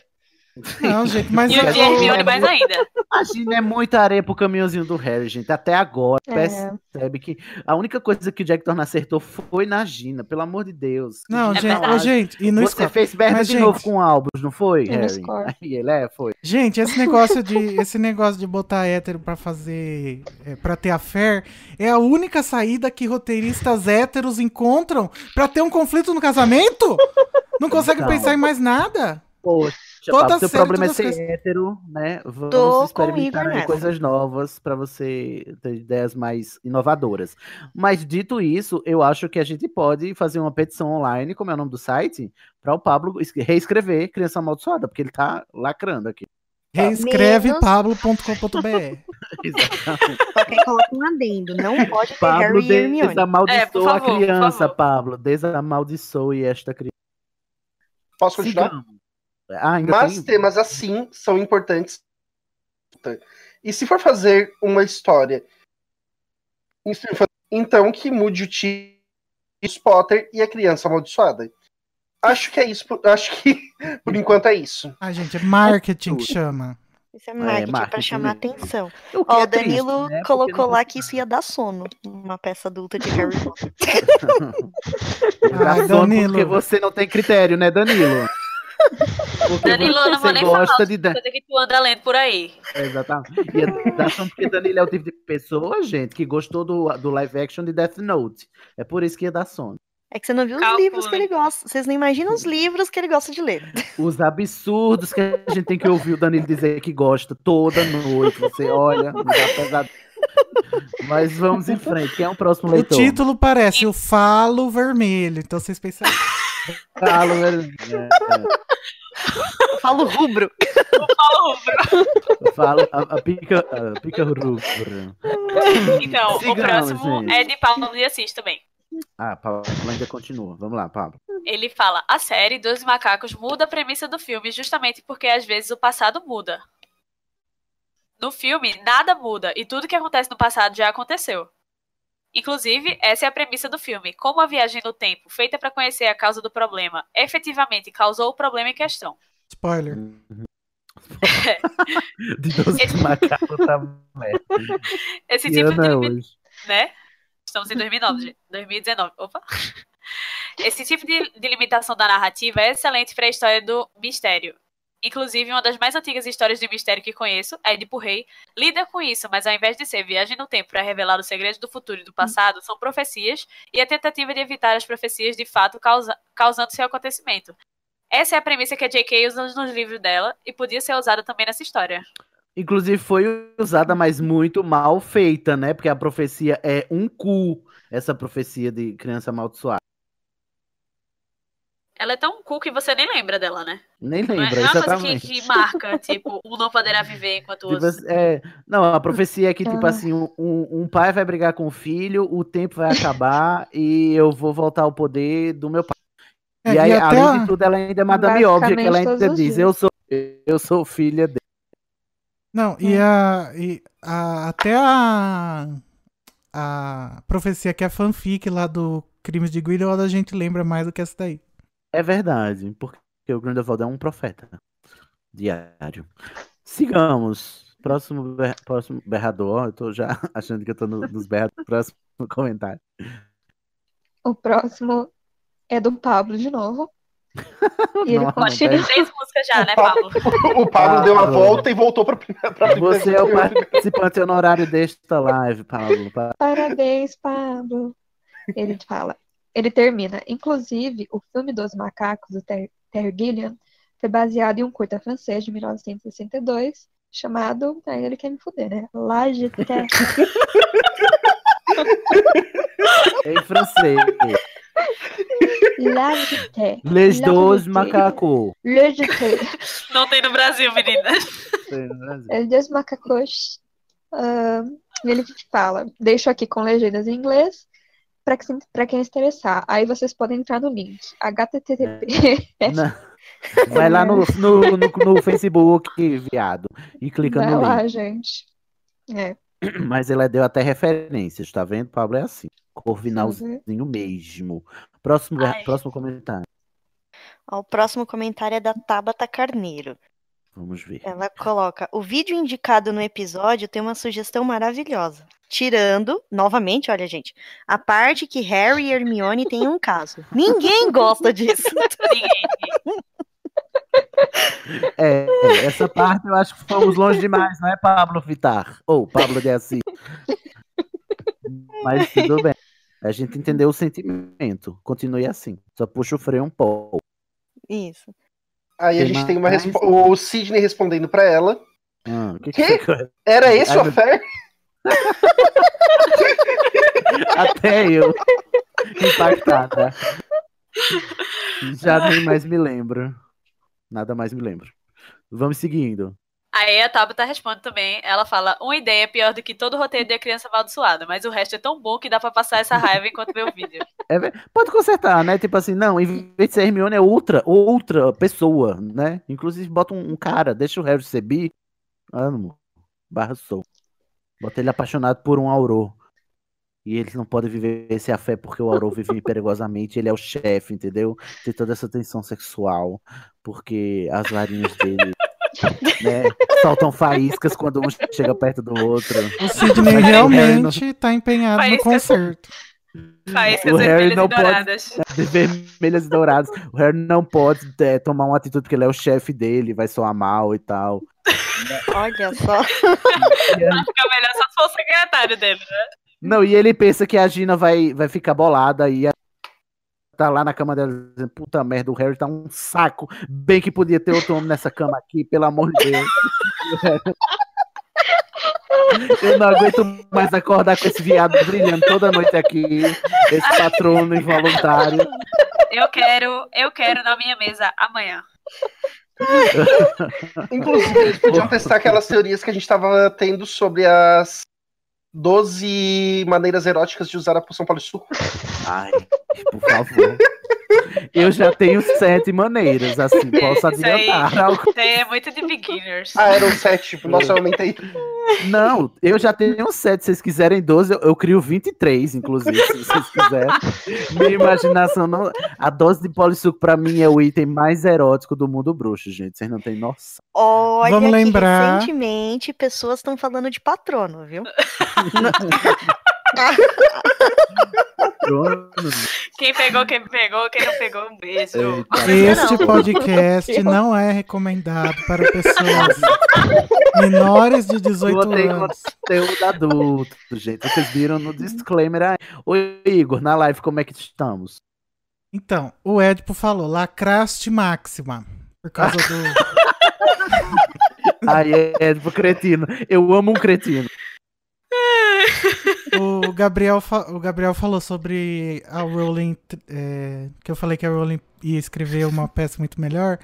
Não, gente, mas E o é- de Hermione mais ainda. Imagina, é muita areia pro caminhãozinho do Harry, gente. Até agora, É. percebe que a única coisa que o Jack Thorne acertou foi na Gina, pelo amor de Deus. Não, É Gina gente, gente, e no Você Score? fez merda Mas, de novo gente- com o Albus, não foi, E Harry? Aí ele é, foi. Gente, esse negócio de esse negócio de botar hétero pra fazer é, para ter affair é a única saída que roteiristas héteros encontram pra ter um conflito no casamento? Não consegue Não. pensar em mais nada? Poxa, Toda seu problema é ser coisas- hétero, né? Vamos Tô com experimentar coisas novas pra você ter ideias mais inovadoras. Mas dito isso, eu acho que a gente pode fazer uma petição online, como é o nome do site, para o Pablo es- reescrever Criança Amaldiçoada, porque ele tá lacrando aqui. Reescreve Menos- pablo.com.br. Exatamente. Só que coloca um adendo. Não pode ter Pablo Harry e desamaldiçoa É, favor, a criança. Pablo. Desamaldiçoe esta criança. Posso continuar? Sigamos. Ah, ainda Mas tem... temas assim são importantes. E se for fazer uma história, então que mude o título Potter e a criança amaldiçoada. Acho que é isso. Acho que por enquanto é isso. Ah, gente, é marketing que chama. Isso é marketing, pra marketing chamar mesmo. atenção. O Ó, é o Danilo triste, né? Colocou não lá que isso ia dar sono numa peça adulta de Harry Potter. Ai, Danilo. Porque você não tem critério, né, Danilo? Porque Danilo, não vou nem falar gosta outra de dar. coisa que tu anda lendo por aí. Exatamente. E dá sono porque Danilo é o tipo de pessoa, gente, que gostou do, do live action de Death Note. É por isso que ia dar sono. É que você não viu os Calcule. livros que ele gosta. Vocês não imaginam os livros que ele gosta de ler. Os absurdos que a gente tem que ouvir o Danilo dizer que gosta toda noite. Você olha, dá pesado. Mas vamos em frente. Quem é o próximo O leitor? título parece o Falo Vermelho. Então vocês pensam. Falo, velho. Eu falo rubro. Eu falo a, a pica, a pica rubro. Então, o próximo gente. é de Pablo de Assis também. Ah, Pablo ainda continua. Vamos lá, Pablo. Ele fala: a série Dois Macacos muda a premissa do filme justamente porque às vezes o passado muda. No filme, nada muda e tudo que acontece no passado já aconteceu. Inclusive, essa é a premissa do filme. Como a viagem no tempo, feita para conhecer a causa do problema, efetivamente causou o problema em questão. Spoiler. De 12 macacos tá merda. Esse tipo de é limita- né? Estamos em 2009, gente. 2019. Opa. Esse tipo de, de limitação da narrativa é excelente para a história do mistério. Inclusive, uma das mais antigas histórias de mistério que conheço, a Edipo Rei, lida com isso, mas ao invés de ser viagem no tempo para revelar os segredos do futuro e do passado, são profecias e a tentativa de evitar as profecias de fato causa, causando seu acontecimento. Essa é a premissa que a J.K. usa nos livros dela e podia ser usada também nessa história. Inclusive foi usada, mas muito mal feita, né? Porque a profecia é um cu, essa profecia de criança amaldiçoada. Ela é tão cool que você nem lembra dela, né? Nem Não é, lembra, não é uma coisa que, exatamente. que marca, tipo, um não poderá viver enquanto o Tipo, outro. é, não, a profecia é que, tipo Ah. assim, um, um- pai vai brigar com o filho, o tempo vai acabar e eu vou voltar ao poder do meu pai. É, e aí, e além a- de tudo, ela ainda é Madame Óbvia, que ela ainda diz, eu sou, eu sou filha dele. Não, e, a, e a- até a, a profecia que é fanfic lá do Crimes de Grindelwald a gente lembra mais do que essa daí. É verdade, porque o Grindelwald é um profeta diário. Sigamos. Próximo, ber- próximo berrador, eu tô já achando que eu tô no, nos berradores. Próximo comentário. O próximo é do Pablo de novo. E ele Não, continua. não, Seis músicas já, né, Pablo? O Pablo deu a volta e voltou pra primeira. Pra Você é o participante honorário desta live, Pablo. Pa- Parabéns, Pablo. Ele fala. Ele termina. Inclusive, o filme dos macacos do Ter Terry Gilliam foi baseado em um curta francês de 1962 chamado. Aí ele quer me fuder, né? La Jetée. Em francês. La Jetée. Les Jetée. macacos. Le Jetée. Não tem no Brasil, menina. El Deus Macacos. ah, e ele fala, deixo aqui com legendas em inglês para que, pra quem se interessar. Aí vocês podem entrar no link. http. Não. Vai lá no, no, no, no Facebook, viado, e clica Vai no lá, link. gente. É. Mas ela deu até referências, tá vendo? Pablo é assim. Corvinalzinho mesmo. Próximo, próximo comentário. Ó, O próximo comentário é da Tabata Carneiro. Vamos ver. Ela coloca: o vídeo indicado no episódio tem uma sugestão maravilhosa. Tirando, novamente, olha, gente, a parte que Harry e Hermione têm um caso. Ninguém gosta disso. É, é, essa parte eu acho que fomos longe demais, não é, Pablo Vitar? Ou Pablo de Assis. Mas tudo bem. A gente entendeu o sentimento. Continue assim. Só puxa o freio um pouco. Isso. Aí a gente tem uma resposta. O Sidney respondendo pra ela. Ah, o que que Que? foi? Era esse Ai, o meu-? Até eu. Impactada. Já nem mais me lembro. Nada mais me lembro. Vamos seguindo. Aí a Tabata responde também. Ela fala: Uma ideia é pior do que todo roteiro de criança amaldiçoada, mas o resto é tão bom que dá pra passar essa raiva enquanto vê o vídeo. É pode consertar, né? Tipo assim, não, em vez de ser Hermione é outra, outra pessoa, né? Inclusive bota um, um cara, deixa o Harry ser bi. Amo. Barra sou. Bota ele apaixonado por um Auror. E eles não podem viver esse afé porque o Auror vive perigosamente, ele é o chefe, entendeu? Tem toda essa tensão sexual, porque as varinhas dele, né, soltam faíscas quando um chega perto do outro. O Sidney realmente tá empenhado no Faíscas. concerto. Faíscas O Harry vermelhas não e douradas. pode. De vermelhas e douradas. O Harry não pode é, tomar uma atitude porque ele é o chefe dele, vai soar mal e tal. Olha só. Fica melhor só se for o secretário dele, né? Não, e ele pensa que a Gina vai, vai ficar bolada e a- tá lá na cama dela dizendo, puta merda, o Harry tá um saco. Bem que podia ter outro homem nessa cama aqui, pelo amor de Deus. Eu não aguento mais acordar com esse viado brilhando toda noite aqui. Esse patrono involuntário. Eu quero, eu quero na minha mesa amanhã. Inclusive, eles podiam testar aquelas teorias que a gente tava tendo sobre as 12 maneiras eróticas de usar a poção polissuco. Ai, por favor. Eu já tenho sete maneiras, assim, posso adiantar. algo. é muito de beginners. Ah, eram 7, tipo, nossa, eu aumentei. Não, eu já tenho sete. Se vocês quiserem 12, eu, eu crio 23, inclusive, se vocês quiserem. Minha imaginação não. A dose de polissuco, pra mim, é o item mais erótico do mundo bruxo, gente. Vocês não têm noção. Olha Vamos lembrar- recentemente pessoas estão falando de patrono, viu? Quem pegou, quem pegou, quem não pegou, um beijo. Este podcast não é recomendado para pessoas menores de 18 Não tem anos. conteúdo adulto, gente. Vocês viram no disclaimer aí. Oi, Igor, na live, como é que estamos? Então, o Edipo falou lacraste máxima. Por causa do. Aí é tipo cretino. Eu amo um cretino. O Gabriel, o Gabriel falou sobre a Rowling, é, que eu falei que a Rowling ia escrever uma peça muito melhor.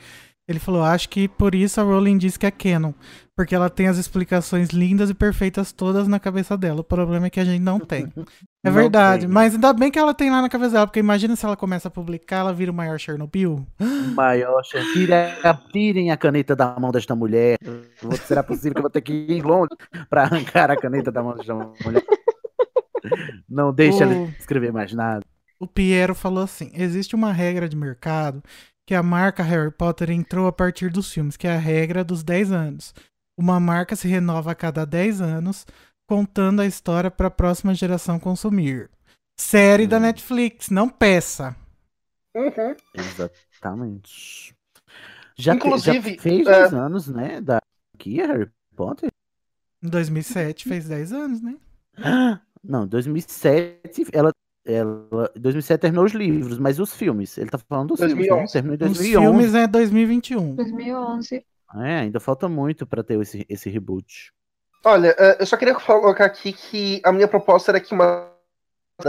Ele falou, acho que por isso a Rowling diz que é canon, porque ela tem as explicações lindas e perfeitas todas na cabeça dela. O problema é que a gente não tem. É Não verdade, tem. mas ainda bem que ela tem lá na cabeça dela, porque imagina se ela começa a publicar, ela vira o maior Chernobyl. Maior, tira, tirem a caneta da mão desta mulher. Será possível que eu vou ter que ir longe para arrancar a caneta da mão desta mulher? Não deixa ela O- escrever mais nada. O Piero falou assim: existe uma regra de mercado que a marca Harry Potter entrou a partir dos filmes, que é a regra dos 10 anos. Uma marca se renova a cada 10 anos, contando a história para a próxima geração consumir. Série da Netflix, não peça. Uhum. Exatamente. Já, Inclusive, já fez é- 10 anos, né? Da aqui, Harry Potter? Em 2007 fez 10 anos, né? Não, 2007, ela, ela, 2007 terminou os livros, mas os filmes, ele tá falando dos filmes, né? 2011. Terminou em Os 2011. filmes é 2021. 2011. É, ainda falta muito pra ter esse, esse reboot. Olha, eh, eu só queria colocar aqui que a minha proposta era que uma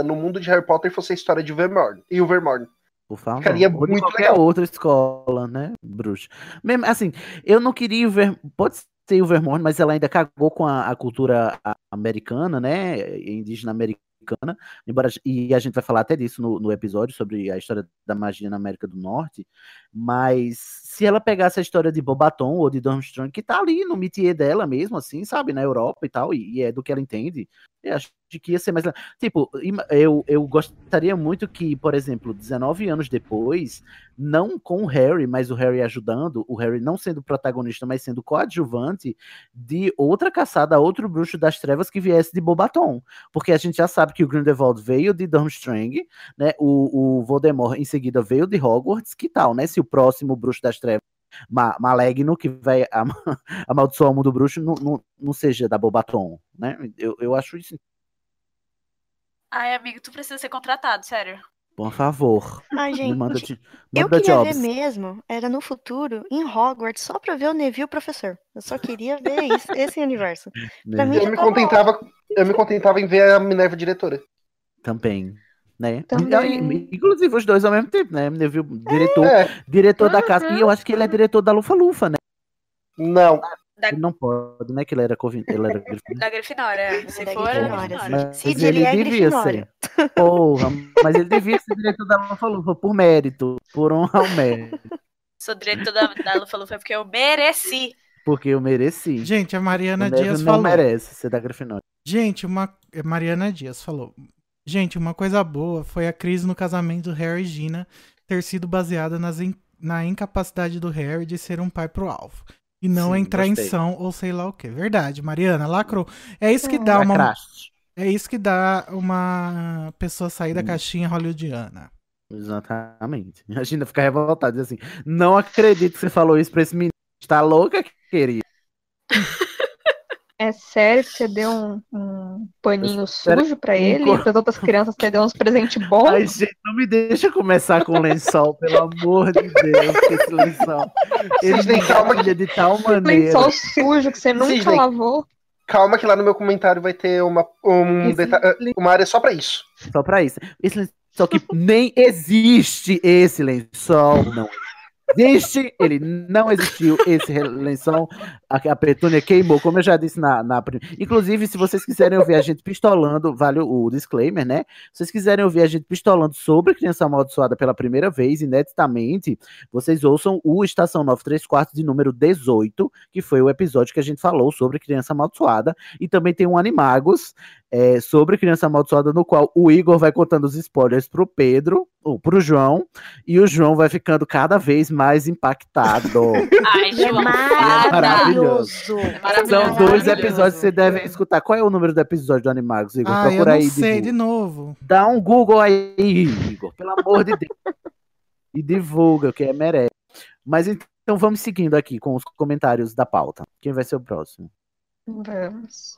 no mundo de Harry Potter fosse a história de Vermorn e o Vermorn. Por favor. Ficaria Ou de muito qualquer legal. outra escola, né, bruxa. Mesmo, assim, eu não queria o Ver... Pode ser o Vermont, mas ela ainda cagou com a, a cultura americana, né, indígena americana, embora, e a gente vai falar até disso no, no episódio sobre a história da magia na América do Norte, mas se ela pegasse a história de Bobaton ou de Durmstrang, que tá ali no métier dela mesmo, assim, sabe, na Europa e tal, e, e é do que ela entende, eu acho que ia ser mais. Tipo, eu, eu gostaria muito que, por exemplo, 19 anos depois, não com o Harry, mas o Harry ajudando, o Harry não sendo protagonista, mas sendo coadjuvante de outra caçada, outro bruxo das trevas que viesse de Bobaton. Porque a gente já sabe que o Grindelwald veio de Durmstrang, né? O, o Voldemort em seguida veio de Hogwarts, que tal, né? Se o próximo bruxo das trevas Ma Malegno, que vai ama- amaldiçoar o mundo bruxo, não, não, não seja da Bobaton, né? Eu, eu acho isso. Ai, amigo, tu precisa ser contratado, sério. Por favor. Ai, Me gente, manda, de, Eu manda queria jobs. ver mesmo, era no futuro, em Hogwarts, só pra ver o Neville professor. Eu só queria ver isso, esse universo. Pra mim, Eu me bom. contentava, eu me contentava em ver a Minerva diretora. Também. Né? Também. Inclusive os dois ao mesmo tempo, né? Neville, diretor, É. diretor da casa. E eu acho que ele é diretor da Lufa Lufa, né? Não. Ele não pode, né? Que ele era Covin... ele era Grifinória. Da Grifinória. Se Da for, era Grifinória. Mas Cid, ele, ele é devia Grifinória. ser. Porra, mas ele devia ser diretor da Lufa Lufa por mérito, por honra ao mérito. Sou diretor da, da Lufa Lufa porque eu mereci. Porque eu mereci. Gente, a Mariana O Neville Dias não falou. merece ser da Grifinória. Gente, uma. é, Mariana Dias falou. Gente, uma coisa boa foi a crise no casamento do Harry e Gina ter sido baseada nas in- na incapacidade do Harry de ser um pai pro alvo. E não Sim, entrar gostei. em são ou sei lá o que. Verdade, Mariana, lacrou. É isso que dá uma. Lacraste. É isso que dá uma pessoa sair da Hum. caixinha hollywoodiana. Exatamente. A Gina fica revoltada, diz assim: Não acredito que você falou isso pra esse menino. Tá louca, querida? É sério que você deu um, um paninho sujo pra ele e pras outras crianças você deu uns presentes bons? Ai, gente, não me deixa começar com lençol, pelo amor de Deus, que esse lençol. Ele Cisne, me calma de tal maneira. Lençol sujo que você nunca Cisne. lavou. Calma que lá no meu comentário vai ter uma, um Esse uma área só pra isso. Só pra isso. Esse lençol que nem existe esse lençol, não existe, ele não existiu, esse lençol, a, a Petúnia queimou, como eu já disse na, na Inclusive, se vocês quiserem ouvir a gente pistolando, vale o, o disclaimer, né? Se vocês quiserem ouvir a gente pistolando sobre Criança Amaldiçoada pela primeira vez, ineditamente, vocês ouçam o Estação 93 quartos de número 18, que foi o episódio que a gente falou sobre Criança Amaldiçoada, e também tem um Animagos, é, sobre Criança Amaldiçoada, no qual o Igor vai contando os spoilers pro Pedro, ou pro João, e o João vai ficando cada vez mais impactado. Ai, É João, maravilhoso. maravilhoso. Maravilhoso. São dois episódios que você deve escutar. Qual é o número do episódio do Animagos, Igor? Ah, eu Procura não aí. sei, divulga. de novo. Dá um Google aí, Igor, pelo amor de Deus. E divulga, que é merece. Mas então vamos seguindo aqui com os comentários da pauta. Quem vai ser o próximo? Vamos.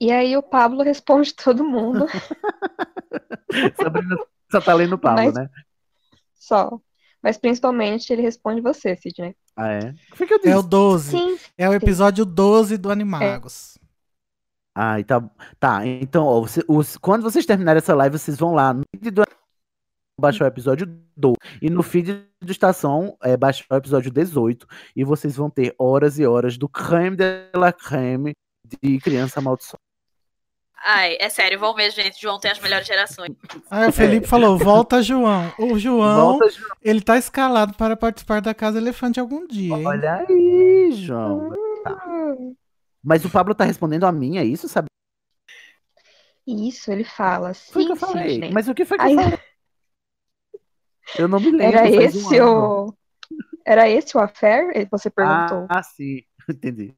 E aí o Pablo responde todo mundo, Sabrina só tá lendo o Pablo, Mas- né? só. Mas principalmente ele responde você, Sidney. Ah, é? O que, que eu disse? É o 12. Sim, É o episódio 12 do Animagos. Ai, tá. Tá, então, ó, você- os- quando vocês terminarem essa live, vocês vão lá no feed do baixar o episódio 12 e no feed do Estação é, baixar o episódio 18 e vocês vão ter horas e horas do creme de la creme de Criança Amaldiçoada. Ai, é sério, vão mesmo, gente. João tem as melhores gerações. Aí o Felipe falou: volta, João. O João, Volta, João. ele tá escalado para participar da Casa Elefante algum dia. Hein? Olha aí, João. Tá. Mas o Pablo tá respondendo a mim, é isso, sabe? Isso, ele fala. Foi o Sim, que eu falei. Sidney. Mas o que foi que Aí- eu falei? Eu não me lembro. Era um esse ano. o. Era esse o affair? Você perguntou. Ah, sim. Entendi.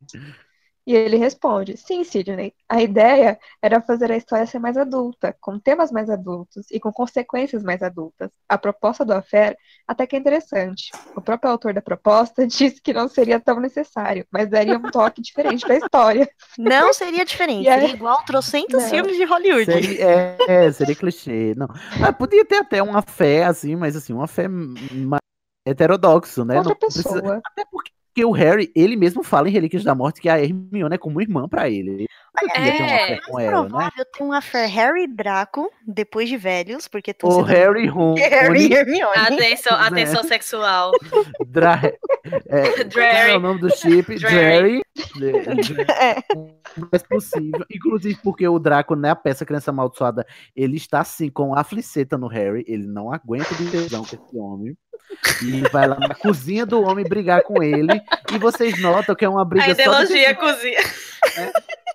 E ele responde: Sim, Sidney. A ideia era fazer a história ser mais adulta, com temas mais adultos e com consequências mais adultas. A proposta do affair até que é interessante. O próprio autor da proposta disse que não seria tão necessário, mas daria um toque diferente para a história. Não seria diferente, aí- seria igual trocentos Não. filmes de Hollywood. Seria, é, é, seria clichê. Não. Ah, podia ter até uma fé, assim, mas assim, uma fé mais heterodoxo, né? Outra Não precisa- pessoa. Até porque o Harry, ele mesmo fala em Relíquias da Morte que a Hermione é como irmã pra ele. Ter uma fé com ela, né? provável ter um affair Harry e Draco depois de velhos, porque estão O sendo- Harry Ron. Harry e Hermione. Atenção, Né? atenção sexual. Dra... É, qual é o nome do chip? Drarry. Drarry. O mais possível. Inclusive porque o Draco, na peça Criança Amaldiçoada, ele está assim com a fliceta no Harry. Ele não aguenta de tesão com esse homem. E vai lá na cozinha do homem brigar com ele. E vocês notam que é uma briga Ainda só de elogia a cozinha.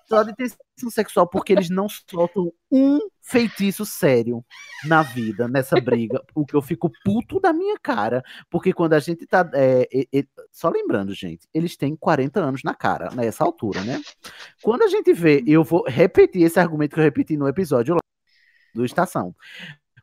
Só de tensão sexual, porque eles não soltam um feitiço sério na vida, nessa briga. O que eu fico puto da minha cara. Porque quando a gente tá. é, é, é, só lembrando, gente, eles têm 40 anos na cara, nessa altura, né? Quando a gente vê, eu vou repetir esse argumento que eu repeti no episódio lá do Estação.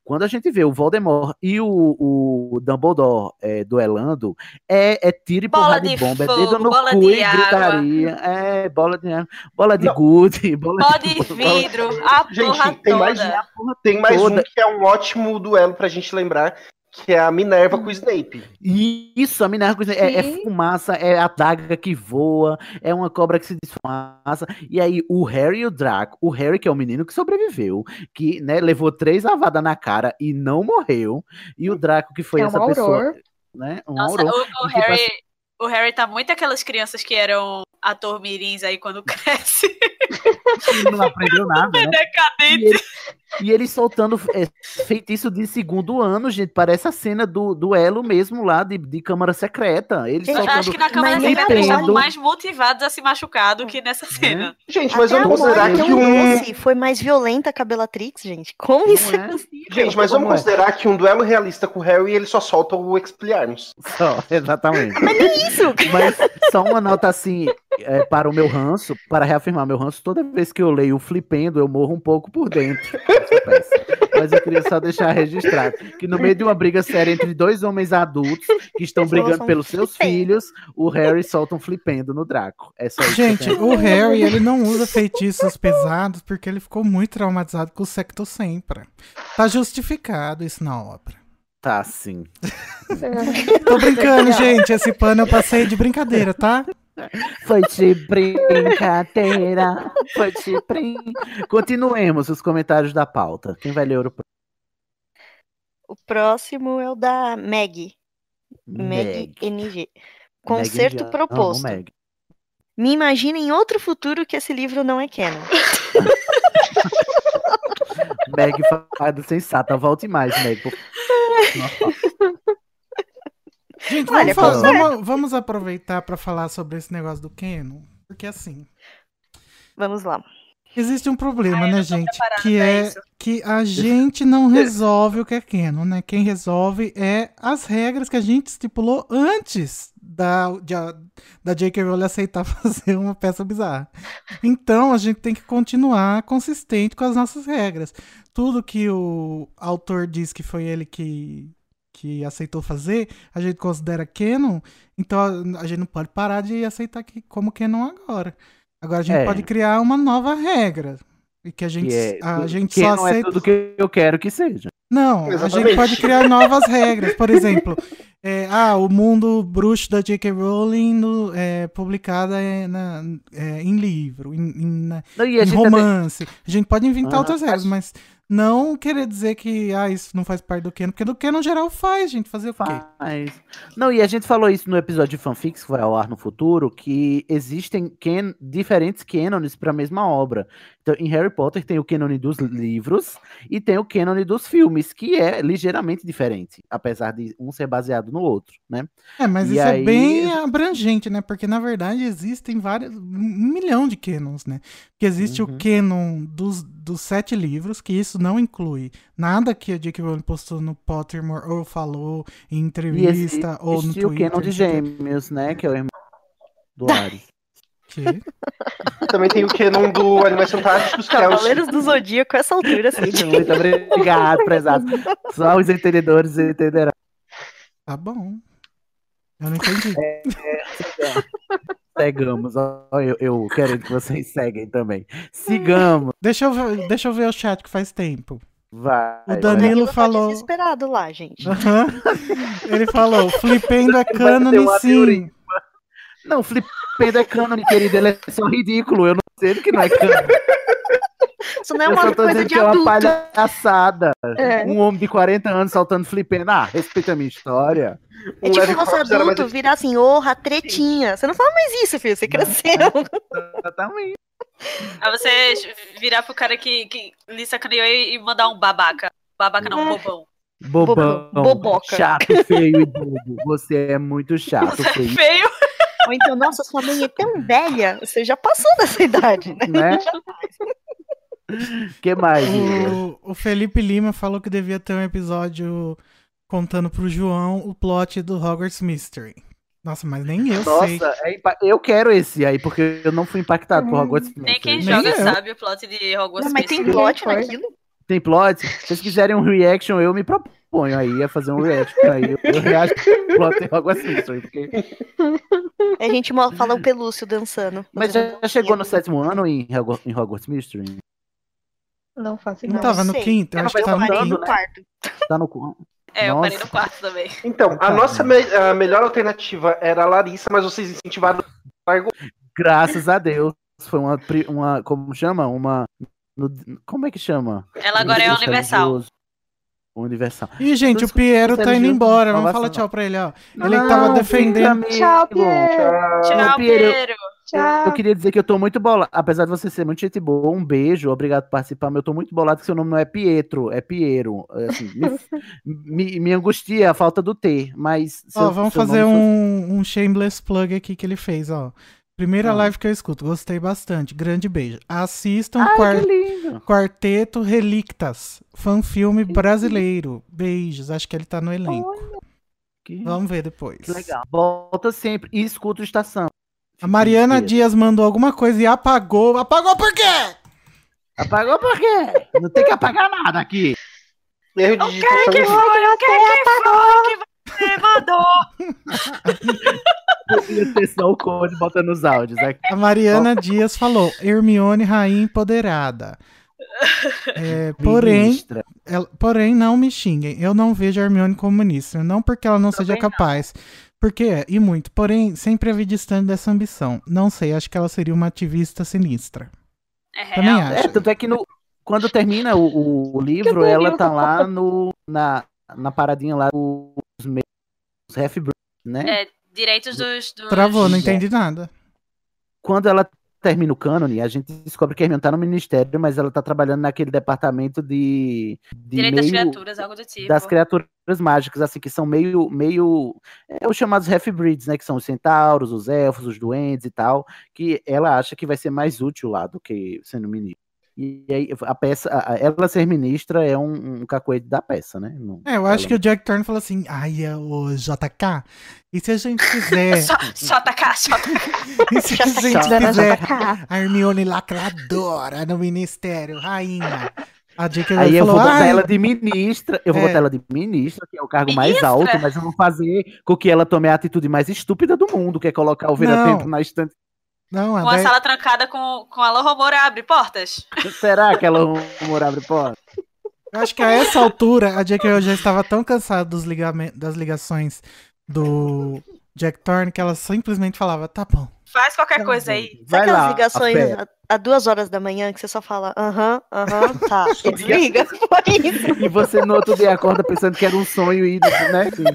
Quando a gente vê o Voldemort e o, o Dumbledore é, duelando, é, é tiro e Bola porrada de bomba, é fogo, dedo no bola cu de e água. gritaria. É, bola de bola de gude, bola Pó de, de bola- vidro, a Gente, porra tem mais, toda. tem mais um toda. que é um ótimo duelo pra gente lembrar, que é a Minerva com o Snape. Isso, a Minerva é, é Sim. fumaça, é a daga que voa, é uma cobra que se desfumaça. E aí, o Harry e o Draco, o Harry, que é o menino que sobreviveu, que né, levou três lavadas na cara e não morreu, e o Draco, que foi É um essa pessoa. Né, um Nossa, auror, o, o Harry, passa- o Harry tá muito aquelas crianças que eram ator mirins aí quando cresce. não aprendeu nada, É né? decadente. E ele, soltando é, feitiço de segundo ano, gente. Parece a cena do duelo mesmo lá de, de Câmara Secreta. Ele Eu soltando acho que na Câmara Secreta eles estavam mais motivados a se machucar do que nessa cena. Gente, mas Até vamos considerar que é um foi mais violenta que a Bellatrix, gente. Como isso é possível? Gente, mas vamos é? considerar que um duelo realista com o Harry ele só solta o Expelliarmus. Só, exatamente. Mas nem isso! Mas só uma nota assim, é, para o meu ranço, para reafirmar meu ranço, toda vez que eu leio o Flipendo, eu morro um pouco por dentro. Mas eu queria só deixar registrado que no meio de uma briga séria entre dois homens adultos que estão brigando pelos seus filhos, o Harry solta um Flipendo no Draco. É só isso. Gente, o Harry, ele não usa feitiços pesados porque ele ficou muito traumatizado com o Secto Sempra. Tá justificado isso na obra. Tá, sim. Tô brincando, gente. Esse pano eu passei de brincadeira, tá? Foi de brincadeira. Foi de brin... Continuemos os comentários da pauta. Quem vai ler o O próximo é o da Meg. Meg. NG. Concerto Meg, proposto. amo. Me imagina em outro futuro que esse livro não é canon. Meg fada sensata, volte mais, Meg. Gente, Olha, vamos, fa- conserta. vamos- vamos aproveitar pra falar sobre esse negócio do Canon. Porque assim, Vamos lá. existe um problema, Ai, né, gente? Que é isso. que a gente não resolve o que é Canon, né? Quem resolve é as regras que a gente estipulou antes da, de da J.K. Rowling aceitar fazer uma peça bizarra. Então a gente tem que continuar consistente com as nossas regras. Tudo que o autor diz que foi ele que, que aceitou fazer, a gente considera canon, então a, a gente não pode parar de aceitar que, como canon agora. Agora a gente É. pode criar uma nova regra. E que a gente, Que é, a gente que só não aceita. é tudo que eu quero que seja. Não, a Exatamente. gente pode criar novas regras. Por exemplo, é, ah, o mundo bruxo da J.K. Rowling no- é, publicada é, na- é, em livro, em, em- na- Não, a em romance. A gente pode inventar Aham. outras regras, mas não querer dizer que ah, isso não faz parte do canon, porque do canon geral faz, gente. Fazer o quê? Faz. Não, e a gente falou isso no episódio de fanfics que vai ao ar no futuro, que existem can- diferentes cânones para a mesma obra. Então, em Harry Potter tem o cânone dos livros e tem o cânone dos filmes, que é ligeiramente diferente, apesar de um ser baseado no outro, né? É, mas E isso aí- é bem abrangente, né? Porque na verdade existem vários, um milhão de canons, né? Porque existe Uhum. o canon dos, dos sete livros, que isso não inclui nada que a J.K. Rowling postou no Pottermore ou falou em E entrevista ou no existe o Twitter. canon de gêmeos, né? Que é o irmão do Ares. Que? Também tem o canon do Animais Fantásticos, é o... Cavaleiros do Zodíaco, essa altura, assim. Muito obrigado, prezado. Só os entendedores entenderão. Tá bom. Eu não entendi. É, Seguamos. Ó, eu, eu quero que vocês seguem também. Sigamos. Deixa eu, ver, deixa eu ver o chat que faz tempo. Vai. O Danilo Tá falou. desesperado lá, gente. Aham. Ele falou: Flipendo é Vai cânone uma sim. teoria. Não, Flipendo é cânone, querido. Ele é só ridículo. Eu não sei que não é cânone. Isso não é eu uma só tô coisa dizendo de que é uma adulto. palhaçada. É. Um homem de 40 anos saltando Flipendo. Ah, respeita a minha história. É tipo você adulto virar assim, orra, tretinha. Você não fala mais isso, filho. Você cresceu. Exatamente. Aí você virar pro cara que, que lhe sacaneou e mandar um babaca. Babaca não, É. bobão. Bobão. Boboca. Chato, feio e bobo. Você é muito chato, feio. Feio. Ou então, nossa, sua mãe é tão velha. Você já passou dessa idade, né? Né? que mais? O, o Felipe Lima falou que devia ter um episódio contando pro João o plot do Hogwarts Mystery. Nossa, mas nem eu sei. Nossa, é eu quero esse aí, porque eu não fui impactado por Hogwarts Nem quem Mystery. joga eu. sabe o plot de Hogwarts Não, mas tem Mystery. plot naquilo? Tem plot? Se vocês quiserem um reaction, eu me proponho aí a fazer um reaction aí. Eu, eu reajo ao plot Hogwarts Mystery, porque... A gente fala o pelúcio dançando. Mas já chegou no sétimo ano em, Hogwarts- em Hogwarts Mystery? Não faço Não ideia. tava no quinto? Eu É, acho que tava no eu Parei quinto. no quarto. Tá no... cu- É, eu parei Nossa. no quarto também. Então, a nossa me- a melhor alternativa era a Larissa, mas vocês incentivaram o. Graças a Deus. Foi uma, uma como chama? Uma... no- como é que chama? Ela agora é Universal. Universal. Ih, gente, o Piero tá indo embora. Vamos falar tchau pra ele, ó. Ele Não, tava defendendo. Tchau, Piero. Tchau, Piero. Piero. Tchau. Eu queria dizer que eu tô muito bolado. Apesar de você ser muito gente boa, um beijo, obrigado por participar, mas eu tô muito bolado que seu nome não é Pietro, é Piero. É Assim, me, me, me angustia a falta do T, mas. Ó, seu- vamos seu fazer um, um shameless plug aqui que ele fez, ó. Primeira Ah. live que eu escuto, gostei bastante. Grande beijo. Assistam Ai, que lindo. Quarteto Relictas, fanfilme brasileiro. Beijos, acho que ele tá no elenco. Que, Vamos ver depois. que legal. Volta sempre e escuta o estação. A Mariana. Dias mandou alguma coisa e apagou. Apagou por quê? Apagou por quê? Não tem que apagar nada aqui. Erro de digitação. Que foi? O que que foi que Podia ter só o code botando os áudios aqui. A Mariana Dias falou: Hermione rainha empoderada. É, porém, ela- porém, não me xinguem. Eu não vejo a Hermione como ministra. Não porque ela não seja Também não. capaz. Porque é, e muito. Porém, sempre a vi distante dessa ambição. Não sei, acho que ela seria uma ativista sinistra. É Também real. acho. É, tanto é que no, quando termina o, o- livro, ela tá lá no, na, na paradinha lá dos os half-breeds, né? É, direitos dos. dos... Travou, não entendi nada. Quando ela termina o cânone, a gente descobre que a Hermione tá no ministério, mas ela tá trabalhando naquele departamento de, de Direito das criaturas, algo do tipo. das criaturas mágicas, assim, que são meio, meio, é os chamados half-breeds, né, que são os centauros, os elfos, os duendes e tal, que ela acha que vai ser mais útil lá do que sendo ministro. E aí, a peça, a- ela ser ministra é um, um cacoete da peça, né? Não- É, eu acho ela- que o Jack Turner falou assim: ai, é o JK, e se a gente fizer. Só, só atacar, só atacar. e se a gente Tá dando fizer JK. a Hermione lacradora no ministério, rainha. A J.K. Aí Rowling eu falou: vou botar "Ai, ela de ministra, eu vou É. botar ela de ministra, que é o cargo mais Ministra? alto, mas eu vou fazer com que ela tome a atitude mais estúpida do mundo, que é colocar o vira-tempo Não. na estante. Não, a Uma Dé- sala trancada com, com Alô Romora abre portas. Será que ela rumor abre porta? Eu acho que a essa altura a J.K. já estava tão cansada dos ligamen- das ligações do Jack Thorne que ela simplesmente falava, tá bom. Faz qualquer coisa aí. Sabe aquelas ligações a, a duas horas da manhã que você só fala aham, aham, tá. E desliga. Foi isso. E você no outro dia acorda pensando que era um sonho e, né? assim,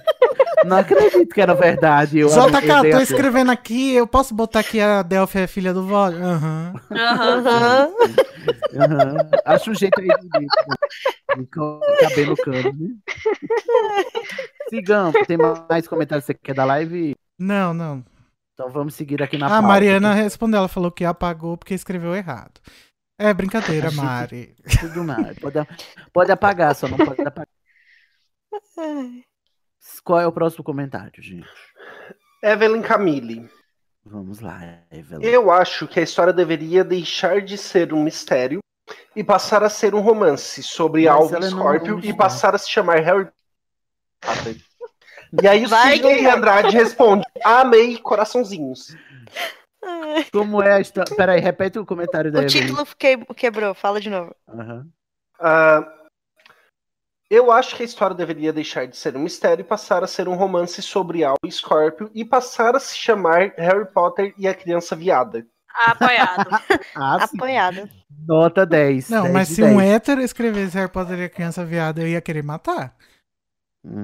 não acredito que era verdade. Eu Solta eu cá, tô a- escrevendo aqui, eu posso botar aqui a Delphi é filha do Vó? Aham. Aham. Aham. Acha um jeito aí de, de, no cano, né? Sigamos, tem mais comentários que você quer da live? Não, não. Então vamos seguir aqui na A pauta. Mariana respondeu, ela falou que apagou porque escreveu errado. É brincadeira, Mari. Tudo. Pode, pode apagar, só não pode apagar. Qual é o próximo comentário, gente? Evelyn Camille. Vamos lá, Evelyn. Eu acho que a história deveria deixar de ser um mistério e passar a ser um romance sobre Mas Alvin é Scorpio e passar a se chamar Harry Potter. E aí o Sidney. Andrade responde: Amei coraçãozinhos. Como é a história? Peraí, repete o comentário da O título que- quebrou, fala de novo. Aham. Ah, eu acho que a história deveria deixar de ser um mistério e passar a ser um romance sobre Alvin Scorpio e passar a se chamar Harry Potter e a Criança Viada. Apoiado. Ah. Apoiado. Nota 10. Não, 10 mas se um 10. hétero escrevesse Harry Potter e a criança viada, eu ia querer matar.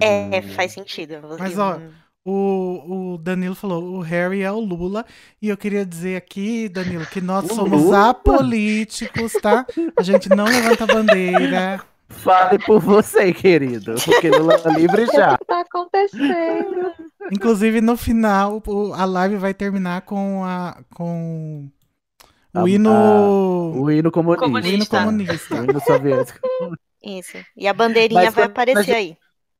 É, faz sentido. Mas ó, o, o Danilo falou, o Harry é o Lula. E eu queria dizer aqui, Danilo, que nós O somos Lula? apolíticos, tá? A gente não levanta bandeira. Fale por você, querido. Porque Lula livre O já. que tá acontecendo? Inclusive, no final, o- a live vai terminar com a. com. O A- hino. a- o hino comunista. O hino comunista. O hino soviético. Isso. E a bandeirinha Mas vai aparecer gente- aí.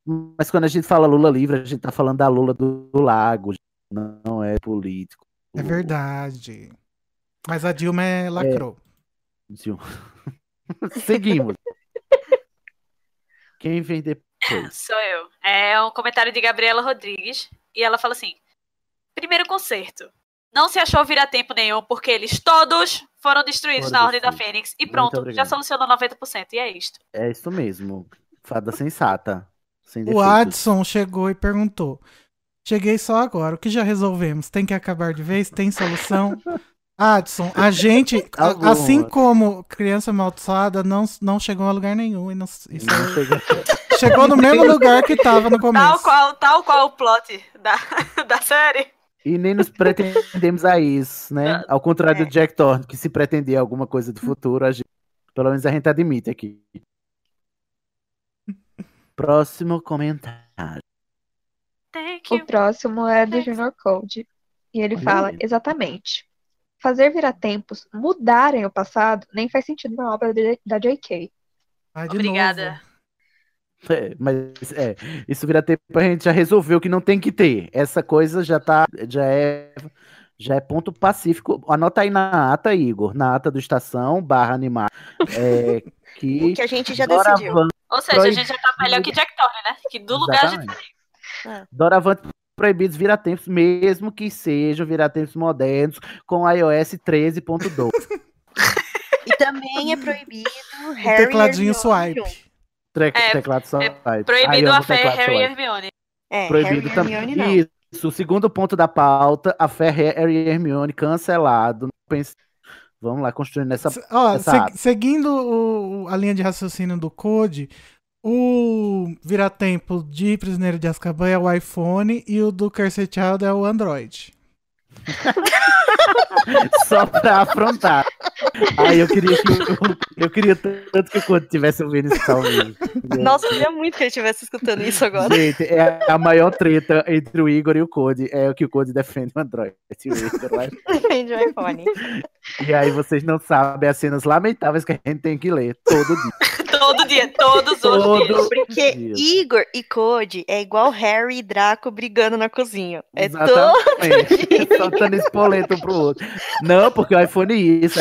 Mas quando a gente fala Lula livre, a gente tá falando da Lula do, do Lago. Não é político. É verdade. Mas a Dilma é lacrou. Zil. Seguimos. Quem vem depois? Sou eu. É um comentário de Gabriela Rodrigues. E ela fala assim: Primeiro concerto. Não se achou virar tempo nenhum, porque eles todos foram destruídos Foram na Ordem da. Fênix. E pronto, já solucionou 90%. E é isto. É isso mesmo. Fada sensata. Sem O. Adson chegou e perguntou: Cheguei só agora, o que já resolvemos? Tem que acabar de vez? Tem solução? Adson, a gente, Tá a- assim como criança amaldiçoada, não, não chegou a lugar nenhum. E não, isso Não chega- chegou no mesmo lugar que tava no Tal começo. qual, tal qual o plot da, da série. E nem nos pretendemos a isso, né? Ao contrário É. do Jack Thorne, que se pretendia alguma coisa do futuro, a gente- pelo menos a gente admite aqui. Próximo comentário. Thank O próximo é do Junior Code. E ele Olha fala aí. exatamente. Fazer virar-tempos mudarem o passado nem faz sentido na obra de- da J.K. Vai de Obrigada. É, mas é, isso vira tempo a gente já resolveu que não tem que ter. Essa coisa já tá, já é, já é ponto pacífico. Anota aí na ata, Igor, na ata do Estação barra animar, é, que, Que a gente já decidiu. Ou seja, a gente já tá melhor que Jack Thorne, né? Que do lugar a gente Exatamente. É. Doravante proibidos viratempos, mesmo que sejam viratempos modernos, com iOS 13.2. E também é proibido O Harry tecladinho e Hermione swipe. Tre- É, teclado só. Ai, Proibido amo a fé Harry e swipe. Hermione. É, Proibido Harry também. Hermione não. Isso, o segundo ponto da pauta, a fé Harry e Hermione cancelado. Pense- Vamos lá, construindo essa. Ó, essa se- seguindo o- a linha de raciocínio do Code, o vira-tempo de Prisioneiro de Azkaban é o iPhone e o do Cursed Child é o Android. Só pra afrontar. Aí eu queria que o- eu queria tanto que o Code tivesse ouvindo isso ao vivo. Nossa, eu queria muito que ele estivesse escutando isso agora. Gente, é a maior treta entre o Igor e o Code. É o que o Code defende o Android. E, o Igor Defende o iPhone. e aí vocês não sabem as cenas lamentáveis que a gente tem que ler todo dia. Todo dia, todos os Todo dias. Porque dia. Igor e Code é igual Harry e Draco brigando na cozinha. É todo Exatamente. Soltando espoleto um pro outro. Não, porque o iPhone é isso.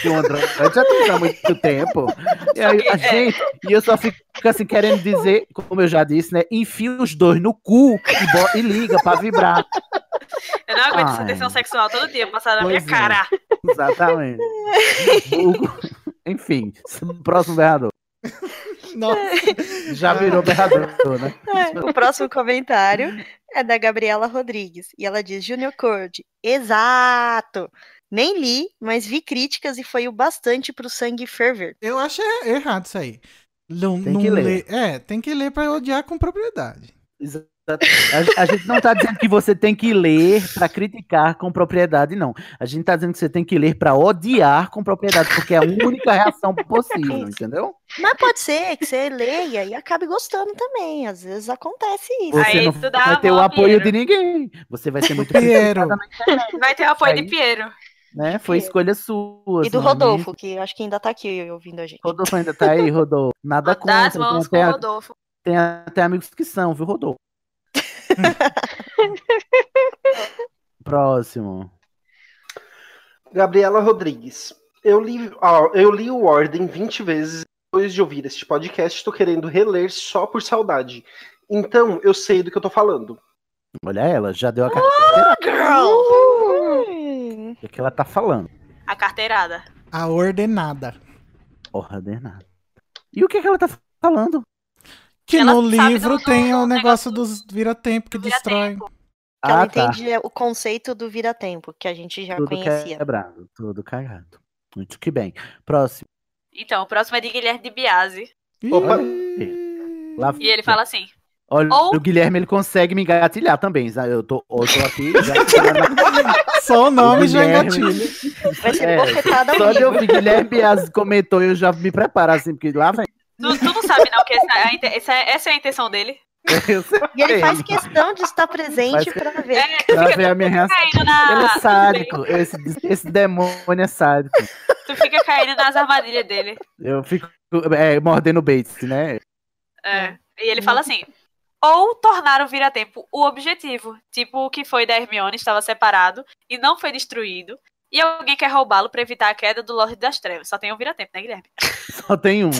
Que o Android já tem há muito tempo. E aí, a É. gente, e eu só fico assim querendo dizer, como eu já disse, né? Enfia os dois no cu e, e liga pra vibrar. Eu não aguento essa Ai. tensão sexual todo dia passada na minha é. cara. Exatamente. Enfim, próximo berrador. Já virou berrador, né? É, o próximo comentário é da Gabriela Rodrigues. E ela diz: Junior Cord, exato! Nem li, mas vi críticas e foi o bastante pro sangue ferver. Eu achei errado isso aí. Não, Tem não que ler. É, tem que ler pra odiar com propriedade. Exato. A, a gente não tá dizendo que você tem que ler pra criticar com propriedade, não. A gente tá dizendo que você tem que ler pra odiar com propriedade, porque é a única reação possível, entendeu? Mas pode ser que você leia e acabe gostando também. Às vezes acontece isso. Você não vai ter o apoio de ninguém. Você vai ser muito Piero. Vai ter o apoio de Aí- Piero. né? Foi escolha sua. E do Rodolfo, que acho que ainda tá aqui ouvindo a gente. Rodolfo ainda tá aí, Rodolfo. Nada Dá as contra. mãos com o até, Rodolfo. tem até amigos que são, viu, Rodolfo? Próximo. Gabriela Rodrigues. Eu li, ó, eu li o Ordem 20 vezes depois de ouvir este podcast. Estou querendo reler só por saudade. Então, eu sei do que eu tô falando. Olha ela, já deu a carteira. Girl! O que ela tá falando? A carteirada. A ordenada. Ordenada. E o que, que ela tá falando? Que Ela no livro tem o negócio dos vira-tempo que destrói. Que ela Ah, tá. entende o conceito do vira-tempo, que a gente já Tudo conhecia. quebrado, tudo cagado. Muito que bem. Próximo. Então, o próximo é de Guilherme de Biase. Opa. Lá- E ele fala assim: Olha, Ou- o Guilherme ele consegue me engatilhar também. já- Eu tô, eu tô aqui. Já, Só o nome já Guilherme- engatilha. Vai ser É, bofetada Só de ouvir Guilherme Bias comentou, eu já me preparo assim, porque lá vem. Sabe, não, que essa, a inte- essa, essa é a intenção dele. E ele faz questão de estar presente Faz que- pra ver. É, pra ver a minha reação. na. Ele é sádico, esse, esse demônio é sádico. Tu fica caindo nas armadilhas dele. Eu fico é, mordendo o Bates, né? É. E ele fala assim: ou tornar o vira-tempo o objetivo, tipo o que foi da Hermione, estava separado e não foi destruído, e alguém quer roubá-lo para evitar a queda do Lorde das Trevas. Só tem um vira-tempo, né, Guilherme? Só tem um.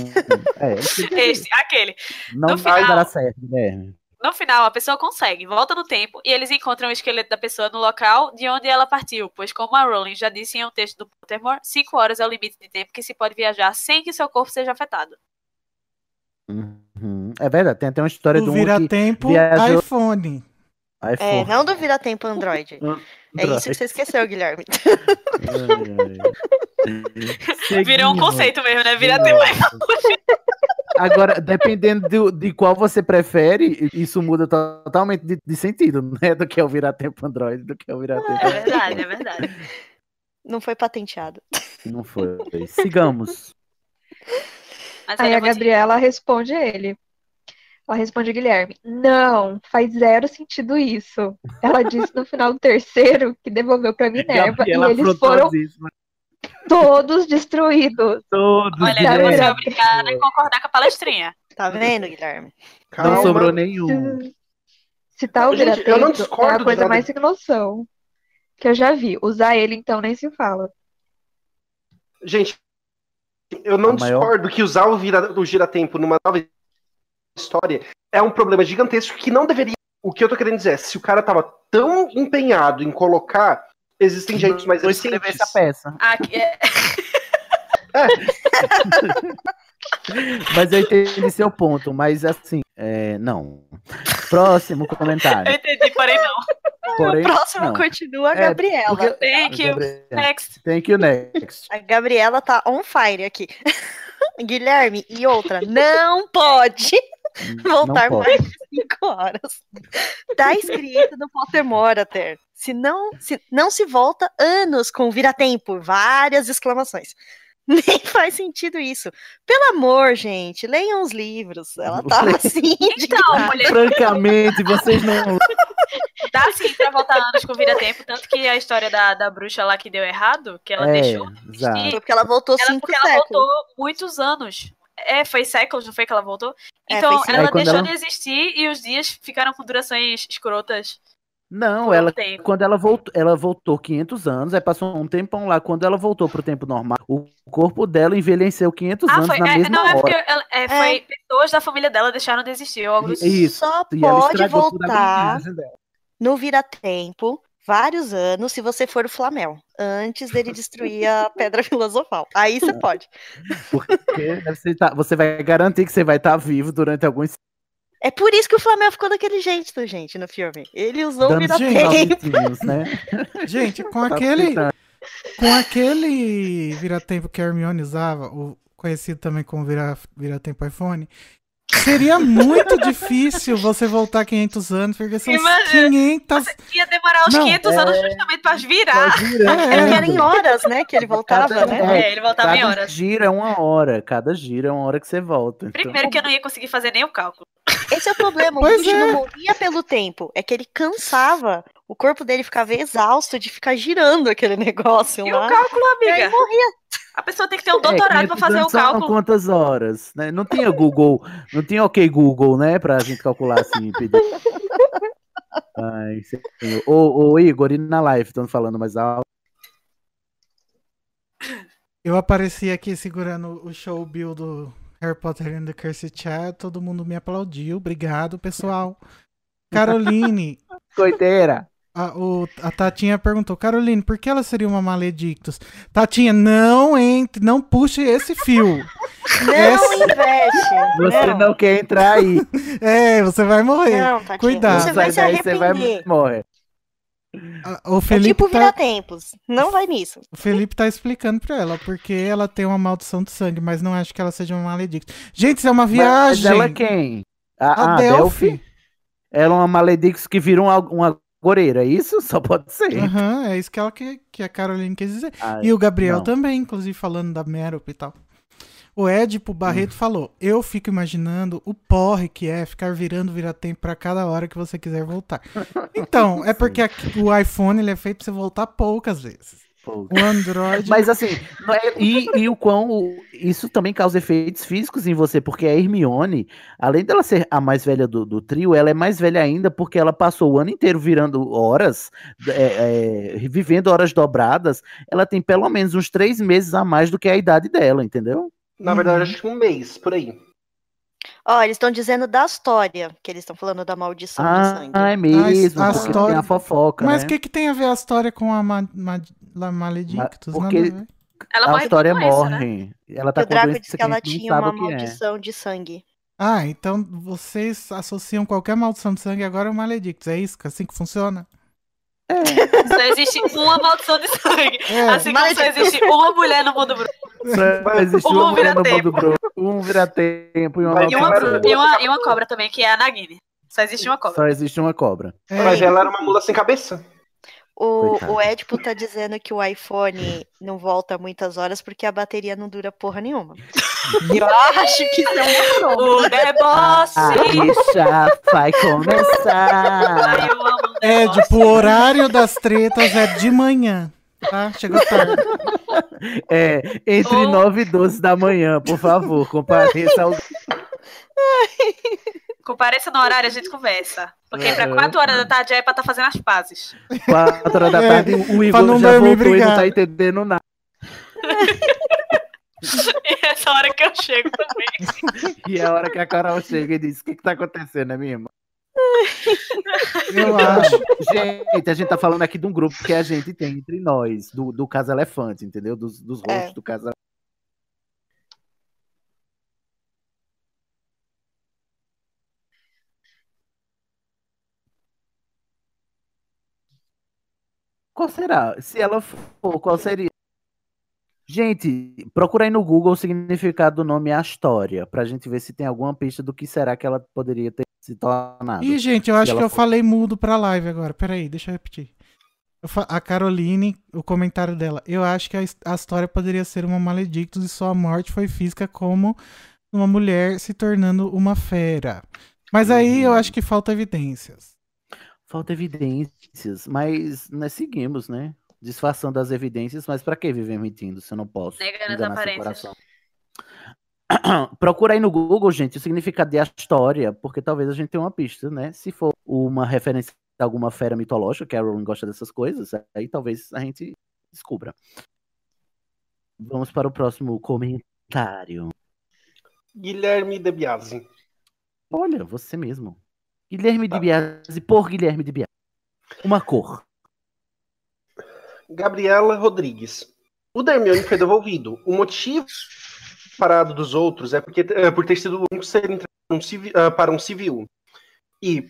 É, esse Este, aquele. não no vai final- dar certo, Guilherme. No final, a pessoa consegue, volta no tempo e eles encontram o esqueleto da pessoa no local de onde ela partiu, pois, como a Rowling já disse em um texto do Pottermore, 5 horas é o limite de tempo que se pode viajar sem que seu corpo seja afetado. Uhum. É verdade, tem até uma história O do um que vira-tempo viajou... iPhone. É, iPhone. não do vira-tempo Android. É isso que você esqueceu, Guilherme. Virou um conceito mesmo, né? Vira-tempo. Agora, dependendo do- de qual você prefere, isso muda to- totalmente de, de sentido, né? Do que é o virar-tempo Android, do que é o virar-tempo. É verdade, é verdade. Não foi patenteado. Não foi. Sigamos. Mas Aí a é Gabriela responde a ele. Ela responde Guilherme: Não, faz zero sentido isso. Ela disse no final do terceiro que devolveu pra Minerva e eles foram isso, mas todos destruídos. Todos. Olha, Guilherme. eu vou ser obrigada a concordar com a palestrinha. Tá vendo, Guilherme? Não sobrou nenhum. Se tá o Gente, eu não vira-tempo, é discordo a coisa mais sem noção que eu já vi. Usar ele, então, nem se fala. Gente, eu não A maior- discordo que usar o, vira, o gira-tempo numa nova história é um problema gigantesco que não deveria. O que eu tô querendo dizer é, se o cara tava tão empenhado em colocar, existem jeitos mais Vou escrever eficientes. essa peça. Aqui é... Mas eu entendi seu ponto, mas assim, é, não. Próximo Eu comentário. entendi, porém não. Porém, o próximo não. continua a É, Gabriela. porque- Thank you. Gabriela. Next. Thank you, next. A Gabriela tá on fire aqui. Guilherme, e outra, não pode voltar mais de cinco horas. Tá escrito no Pottermore até. Se não, se não se volta anos com vira-tempo, várias exclamações. Nem faz sentido isso. Pelo amor, gente, leiam os livros. Ela tá assim. Então, mulher, Francamente, vocês não. dá sim pra voltar anos com vira-tempo, tanto que a história da, da bruxa lá que deu errado, que ela É, deixou de exato. existir, Porque ela voltou ela, cinco porque ela séculos. voltou muitos anos. É, foi séculos, não foi que ela voltou? É, Então, sim. ela deixou ela- de existir e os dias ficaram com durações escrotas. Não, por um ela tempo. quando ela voltou, ela voltou 500 anos, aí passou um tempão lá. Quando ela voltou pro tempo normal, o corpo dela envelheceu 500 Ah, anos foi. na é, mesma não, é porque hora. ela- é, foi pessoas da família dela deixaram de existir. ou algo. Isso. Só E pode voltar no vira-tempo vários anos se você for o Flamel, antes dele destruir a Pedra Filosofal. Aí você pode. Porque você, tá- você vai garantir que você vai estar vivo durante alguns É por isso que o Flamel ficou daquele jeito, gente, no filme. Ele usou o vira-tempo. né? Gente, com Tá aquele. Com aquele vira-tempo que a Hermione usava, o conhecido também como vira- vira-tempo iPhone, seria muito difícil você voltar 500 anos, porque são Imagina, 500. Ia demorar uns Não, 500 é- anos justamente pra virar. É que era em horas, né, que ele voltava, Cada- né? É, ele voltava em cada horas. giro é uma hora. Cada giro é uma hora que você volta. Então... Primeiro que eu não ia conseguir fazer nem o cálculo. Esse é o problema. O bicho é. não morria pelo tempo. É que ele cansava. O corpo dele ficava exausto de ficar girando aquele negócio E lá. o cálculo, E aí amiga? morria. A pessoa tem que ter um doutorado pra 500 fazer o cálculo. quantas horas? Né? Não tinha Google, não tinha OK Google, né? Pra gente calcular assim. pedir. Ai, ô, ô, Igor, e na live, estão falando mais alto. Eu apareci aqui segurando o show Bill do Harry Potter and the Cursed Child, todo mundo me aplaudiu. Obrigado, pessoal. Caroline. Coiteira. A, o- a Tatinha perguntou, Caroline, por que ela seria uma maledictus? Tatinha, não entre, não puxe esse fio. Não Essa- investe. Você não. não quer entrar aí. É, você vai morrer. Não, Tatinha, Cuidado. você vai se daí, você vai arrepender. morrer. O É Felipe, tipo tá, vira-tempos. Não vai nisso. o Felipe tá explicando pra ela porque ela tem uma maldição de sangue, mas não acho que ela seja uma maledictus. Gente, isso é uma Mas viagem. ela é quem? A, A a Delphi. Delphi? Ela é uma maledictus que vira uma, uma goreira, é isso? Só pode ser. Aham, é isso que, ela que, que a Caroline quis dizer. Ai, e o Gabriel não. também, inclusive, falando da Merope e tal. O Edipo Barreto falou: Eu fico imaginando o porre que é ficar virando vira-tempo pra cada hora que você quiser voltar. Então, é porque aqui- o iPhone ele é feito pra você voltar poucas vezes. O Android. Mas assim, não é- e, e o quão isso também causa efeitos físicos em você, porque a Hermione, além dela ser a mais velha do, do trio, ela é mais velha ainda porque ela passou o ano inteiro virando horas, é, é, vivendo horas dobradas. Ela tem pelo menos uns três meses a mais do que a idade dela, entendeu? Na verdade, acho que um mês, por aí. Ó, eles estão dizendo da história, que eles estão falando da maldição de Ah, sangue. é mesmo, A- a porque história- tem a fofoca, Mas o né? que, que tem a ver a história com a ma, ma, La Maledictus? porque Nada. Ela a história né? morre. Ela Que tá o com Draco disse que ela tinha uma é. maldição de sangue. Ah, então vocês associam qualquer maldição de sangue agora ao Maledictus. É isso? Assim que funciona? Só existe uma maldição de sangue. É. Assim como só existe uma mulher no mundo bruto. Só existe Um uma mulher no vira-tempo. mundo bruto, um vira-tempo e uma E uma, e, uma, e uma cobra também, que é a Nagini. Só existe uma cobra. Só existe uma cobra. É, Mas ela era uma mula sem cabeça. O, Coitado. o Edipo tá dizendo que o iPhone não volta muitas horas porque a bateria não dura porra nenhuma. Eu acho que isso é prova. O deboche! A rixa vai começar. Ai, eu amo o É, tipo, o horário das tretas é de manhã. Tá? Chegou tarde. É, entre Ou- 9 e 12 da manhã, por favor, compareça ao. Compareça no horário, a gente conversa. Porque pra Uhum. 4 horas da tarde é pra estar fazendo as pazes. 4 horas da É, tarde, o pra Igor não já voltou e não tá entendendo nada. E essa hora que eu chego também. E é a hora que a Carol chega e diz: O que, que tá acontecendo, é minha irmã? Eu acho. Gente, a gente tá falando aqui de um grupo que a gente tem entre nós, do, do Caso Elefante, entendeu? Dos, dos rostos É. do Caso Qual será? Se ela for, qual seria? Gente, procura aí no Google o significado do nome Astoria, pra gente ver se tem alguma pista do que será que ela poderia ter se tornado. Ih, gente, eu acho que eu for- falei mudo pra live agora. Peraí, deixa eu repetir. A Caroline, o comentário dela. Eu acho que a história poderia ser uma maledictus e sua morte foi física como uma mulher se tornando uma fera. Mas aí eu Uhum. acho que falta evidências. Falta evidências, mas nós seguimos, né? Disfarçando as evidências, mas pra que viver mentindo se eu não posso Negando as aparências. Procura aí no Google, gente, o significado de Astoria, porque talvez a gente tenha uma pista, né? Se for uma referência a alguma fera mitológica, que a Rowling gosta dessas coisas, aí talvez a gente descubra. Vamos para o próximo comentário. Guilherme De Biasi. Olha, você mesmo. Guilherme Tá. de Biasi, por Guilherme de Biasi. Uma cor. Gabriela Rodrigues. O da Hermione foi devolvido. O motivo parado dos outros é porque é, por ter sido o único ser um ah, para um civil. E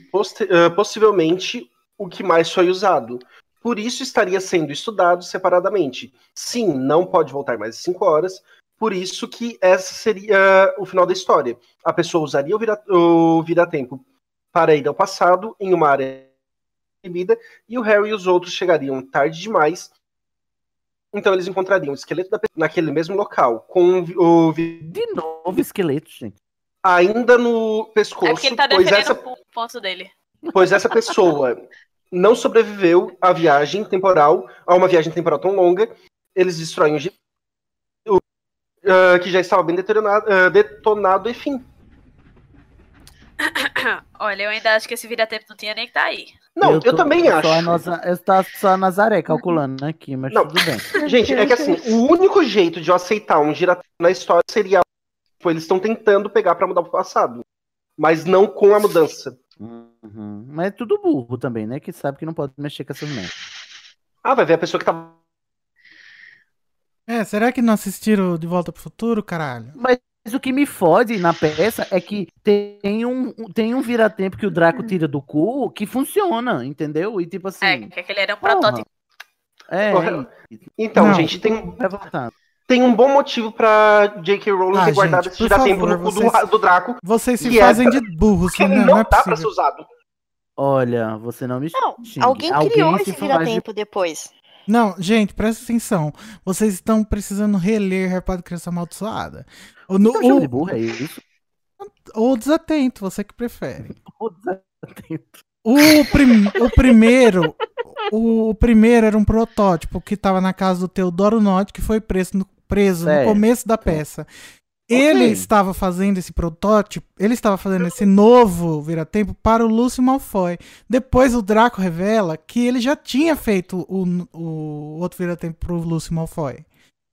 ah, possivelmente o que mais foi usado. Por isso estaria sendo estudado separadamente. Sim, não pode voltar mais de cinco horas. Por isso que essa seria ah, o final da história. A pessoa usaria o vira-tempo para ir ao passado em uma área proibida e o Harry e os outros chegariam tarde demais. Então eles encontrariam o esqueleto da pessoa naquele mesmo local, com o De novo esqueleto, gente. ainda no pescoço, É porque ele tá pois, defendendo essa, o ponto dele. pois essa pessoa não sobreviveu à viagem temporal, a uma viagem temporal tão longa. Eles destroem o ah, que já estava bem detonado, ah, detonado e fim. Olha, eu ainda acho que esse vira-tempo não tinha nem que estar aí. Não, eu, tô também só acho. A nossa, eu só a Nazaré calculando aqui, mas Não. tudo bem. Gente, é que assim, o único jeito de eu aceitar um giratório na história seria tipo, eles estão tentando pegar pra mudar pro passado, mas não com a mudança. Uhum. Mas é tudo burro também, né? Que sabe que não pode mexer com essas merdas. Ah, vai ver a pessoa que tá É, será que não assistiram De Volta pro Futuro, caralho? Mas o que me fode na peça é que tem um, tem um vira-tempo que o Draco tira do cu que funciona, entendeu? E tipo assim. É, que aquele era um porra, protótipo. É, Então, Não. gente, tem, tem um bom motivo pra J.K. Rowling Ah, ter guardado gente, esse giratempo favor, no cu do, vocês- do Draco. Vocês se que fazem é de burros, né? não Não é dá pra possível. ser usado. Olha, você não me Não, xingue. alguém criou se esse faz de- vira-tempo depois. Não, gente, presta atenção. Vocês estão precisando reler Harry Potter Criança Amaldiçoada. O, no, chama de burro, é isso? ou desatento, você que prefere. Ô, desatento. O, prim- o primeiro. O, primeiro era um protótipo que estava na casa do Teodoro Nott, que foi preso no, preso no começo da peça. Ele Ok. estava fazendo esse protótipo, ele estava fazendo esse novo vira-tempo para o Lúcio Malfoy. Depois o Draco revela que ele já tinha feito o, o outro vira-tempo para o Lúcio Malfoy.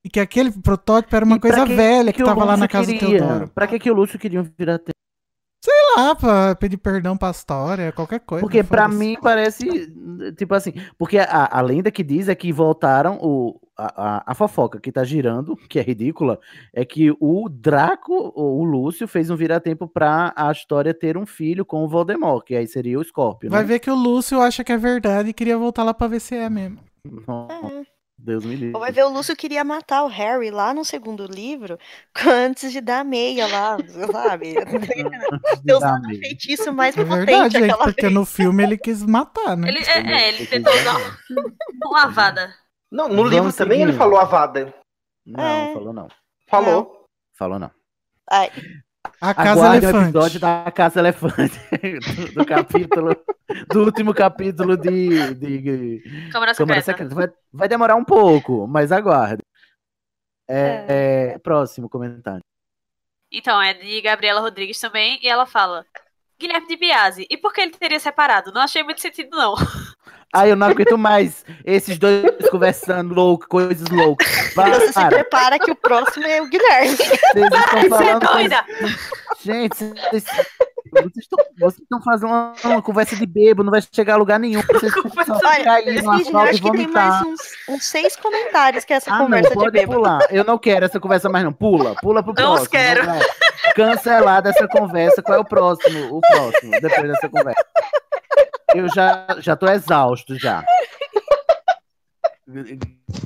E que aquele protótipo era uma E coisa que velha que o estava lá na casa do queria? Teodoro. Pra que, que o Lúcio queria um vira-tempo? Sei lá, pra pedir perdão pra história, qualquer coisa. Porque pra mim parece, tipo assim, porque a, a lenda que diz é que voltaram o, a, a, a fofoca que tá girando, que é ridícula, é que o Draco, o Lúcio, fez um vira-tempo pra a história ter um filho com o Voldemort, que aí seria o Scorpio, Vai né? ver que o Lúcio acha que é verdade e queria voltar lá pra ver se é mesmo. Não, Deus me livre. Ou vai ver o Lúcio queria matar o Harry lá no segundo livro antes de dar a meia lá, sabe? Usado o feitiço mais É potente verdade, gente, aquela porque vez. no filme ele quis matar, né? Ele, é, é, ele tentou usar uma avada. Não, no Vamos livro também ele falou Avada. Não, É. falou não. Falou. Falou não. Ai, A Casa Aguarde o Elefante. episódio da Casa Elefante. do, do capítulo. Do último capítulo de. de Câmara Câmara Secreta. Secreta. Vai, vai demorar um pouco, mas aguarde. É, é, próximo comentário. Então, é de Gabriela Rodrigues também, e ela fala: Guilherme de Biase, e por que ele teria separado? Não achei muito sentido, não. Ai, eu não aguento mais esses dois conversando louco, coisas loucas. você se Para, prepara que o próximo é o Guilherme. vocês estão Você é falando. doida! coisas- Gente, vocês, vocês estão, vocês estão fazendo uma, uma conversa de bebo, não vai chegar a lugar nenhum. Vocês só Olha, cair no e acho que tem mais uns, uns seis comentários que é essa Ah, não, conversa de pode bêbado. pular. Eu não quero essa conversa mais não. Pula, pula pro Não os próximo. quero. vai. Cancelada essa conversa. Qual é o próximo? O próximo, depois dessa conversa. Eu já, já tô exausto já.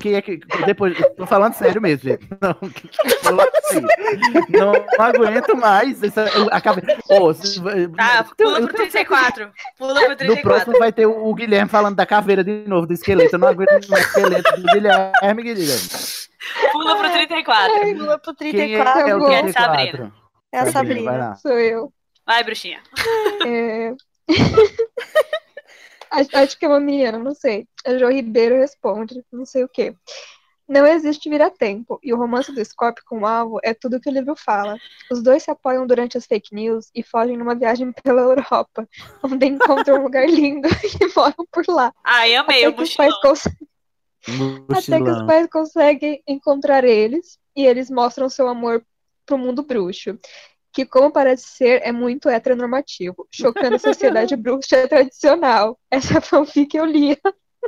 Quem é que. Depois, tô falando sério mesmo, gente. Não, que- que pula assim. não aguento mais. Essa, eu acabei, se- Tá, pula pro 34. Pula pro no 34. próximo vai ter o, o Guilherme falando da caveira de novo, do esqueleto. Eu não aguento mais o esqueleto do Guilherme, Guilherme. Pula pro 34. Pula pro Quem 34. é, é o bom. 34? É a Sabrina. lá. Sou eu. Vai, bruxinha. É... acho, acho que é uma menina, não sei. A Jo Ribeiro responde, não sei o quê. Não existe vira-tempo, e o romance do Scorpio com o alvo é tudo que o livro fala. Os dois se apoiam durante as fake news e fogem numa viagem pela Europa, onde encontram um lugar lindo e moram por lá. Ai, amei Até o que, os pais cons- até que os pais conseguem encontrar eles e eles mostram seu amor pro mundo bruxo. Que, como parece ser, é muito heteronormativo, chocando a sociedade bruxa tradicional. Essa fanfic eu lia.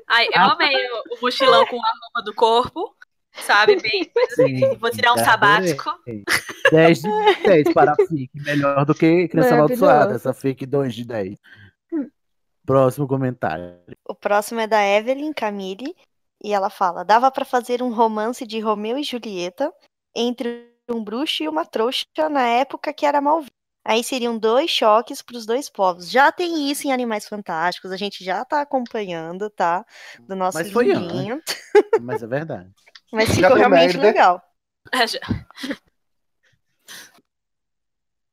Ai, eu amei o, o mochilão com a roupa do corpo, sabe? Bem, Sim, vou tirar um sabático. adorei. 10 de 10 para a FIC. Melhor do que Criança. Amaldiçoada. Essa FIC 2 de 10. Próximo comentário. O próximo é da Evelyn Camille e ela fala: dava pra fazer um romance de Romeu e Julieta entre um bruxo e uma trouxa na época que era mal visto. Aí seriam dois choques para os dois povos. Já tem isso em Animais Fantásticos, a gente já tá acompanhando, tá? Do nosso Mas foi antes. livrinho. Mas é verdade. Mas Já ficou deu realmente merda. legal. É, já.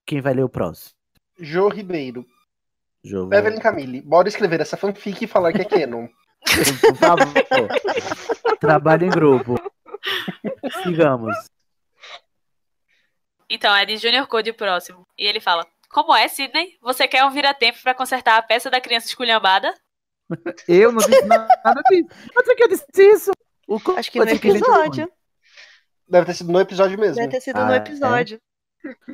Quem vai ler o próximo? Jô Ribeiro. Jogo. Evelyn Camille. Bora escrever essa fanfic e falar que é canon. Por favor. Trabalho em grupo. Sigamos. Então, é de Junior Code o próximo. E ele fala: Como é, Sidney? Você quer um vira-tempo pra consertar a peça da criança esculhambada? Eu não disse nada disso. Mas por que eu disse isso? O co- Acho que no episódio. Deve ter sido no episódio mesmo. Deve ter sido Ah, no é? episódio.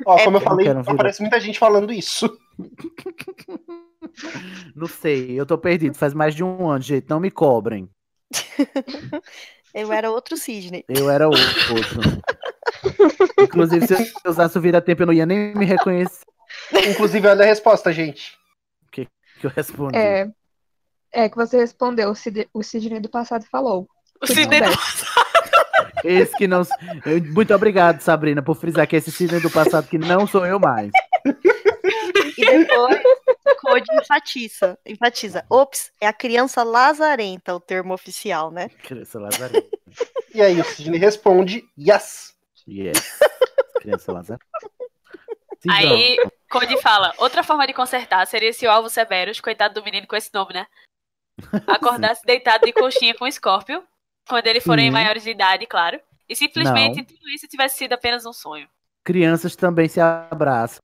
Ó, É, como eu eu falei, aparece muita gente falando isso. Não sei, eu tô perdido. Faz mais de um ano, gente. Não me cobrem. Eu era outro Sidney. Eu era outro. Inclusive, se eu usasse o vira-tempo, eu não ia nem me reconhecer Inclusive, olha a resposta, gente. que eu respondi. É, é que você respondeu, o Sid- o Sidney do passado falou. O Sidney bem. Esse que não. Muito obrigado, Sabrina, por frisar que esse Sidney do passado que não sou eu mais. E depois o Code enfatiza. enfatiza. Ops, é a criança lazarenta o termo oficial, né? Criança Lazarena. E aí o Sidney responde, yes. Yes. Criança Lazarena. Aí, Cody fala: Outra forma de consertar seria se o Alvo Severus, coitado do menino com esse nome, né? Acordasse deitado de coxinha com o Scorpio, quando eles forem Sim. maiores de idade, claro. E simplesmente Não. tudo isso tivesse sido apenas um sonho. Crianças também se abraçam.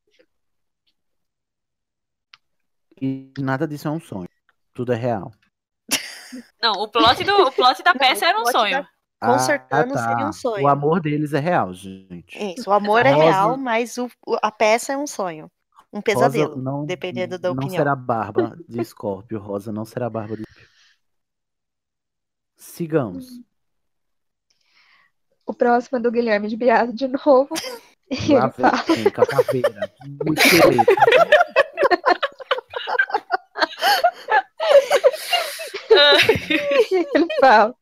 E nada disso é um sonho. Tudo é real. Não, o plot, do, o plot da peça o era um sonho. da- Consertando Ah, tá. seria um sonho. O amor deles é real, gente. Isso, o amor é Rosa- real, mas o, a peça é um sonho. Um pesadelo, Rosa não, dependendo da não opinião. será barba de Scorpio. Rosa não será barba de Sigamos. O próximo é do Guilherme de Biase de novo. Lá vem com a caveira. O esqueleto. ele fala.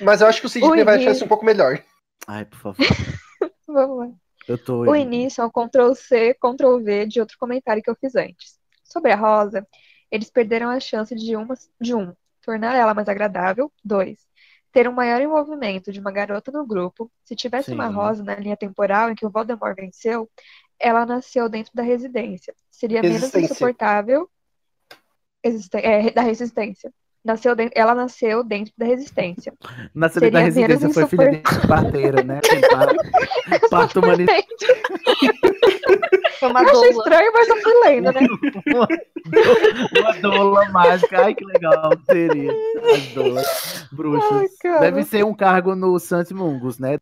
Mas eu acho que o Sidney Oi, vai achar isso um pouco melhor. Ai, por favor. Vamos lá. Eu tô. O início é um Ctrl-C, Ctrl-V de outro comentário que eu fiz antes. Sobre a Rosa, eles perderam a chance de, uma, de um, tornar ela mais agradável, dois, ter um maior envolvimento de uma garota no grupo. Se tivesse uma Sim. Rosa na linha temporal em que o Voldemort venceu, ela nasceu dentro da residência. Seria menos insuportável. Existe- é, da resistência. Nasceu ela nasceu dentro da resistência. Na cena da residência foi filha de parteira, né? Parto, parto humanizado. Foi uma Eu achei estranho, mas eu fui lendo, né? Uma doula mágica. Ai, que legal seria. As doulas bruxas. Ai. Deve ser um cargo no Santimungus, né?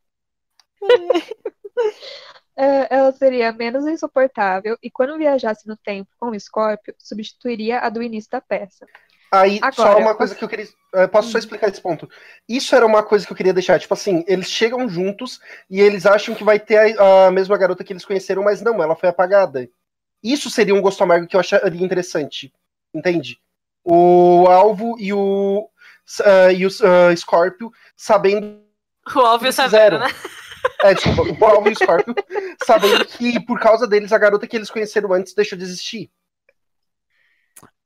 É, ela seria menos insuportável e quando viajasse no tempo com o Scorpio, substituiria a do início da peça. Aí, só Agora, uma coisa que eu queria. eh, Posso só explicar esse ponto? Isso era uma coisa que eu queria deixar. Tipo assim, eles chegam juntos e eles acham que vai ter a, a mesma garota que eles conheceram, mas não, ela foi apagada. Isso seria um gosto amargo que eu acharia interessante. Entende? O Alvo e o, ah, e o ah, Scorpio sabendo O óbvio eles sabendo, fizeram. né? É, desculpa, o Alvo e o Scorpio sabendo que por causa deles a garota que eles conheceram antes deixou de existir.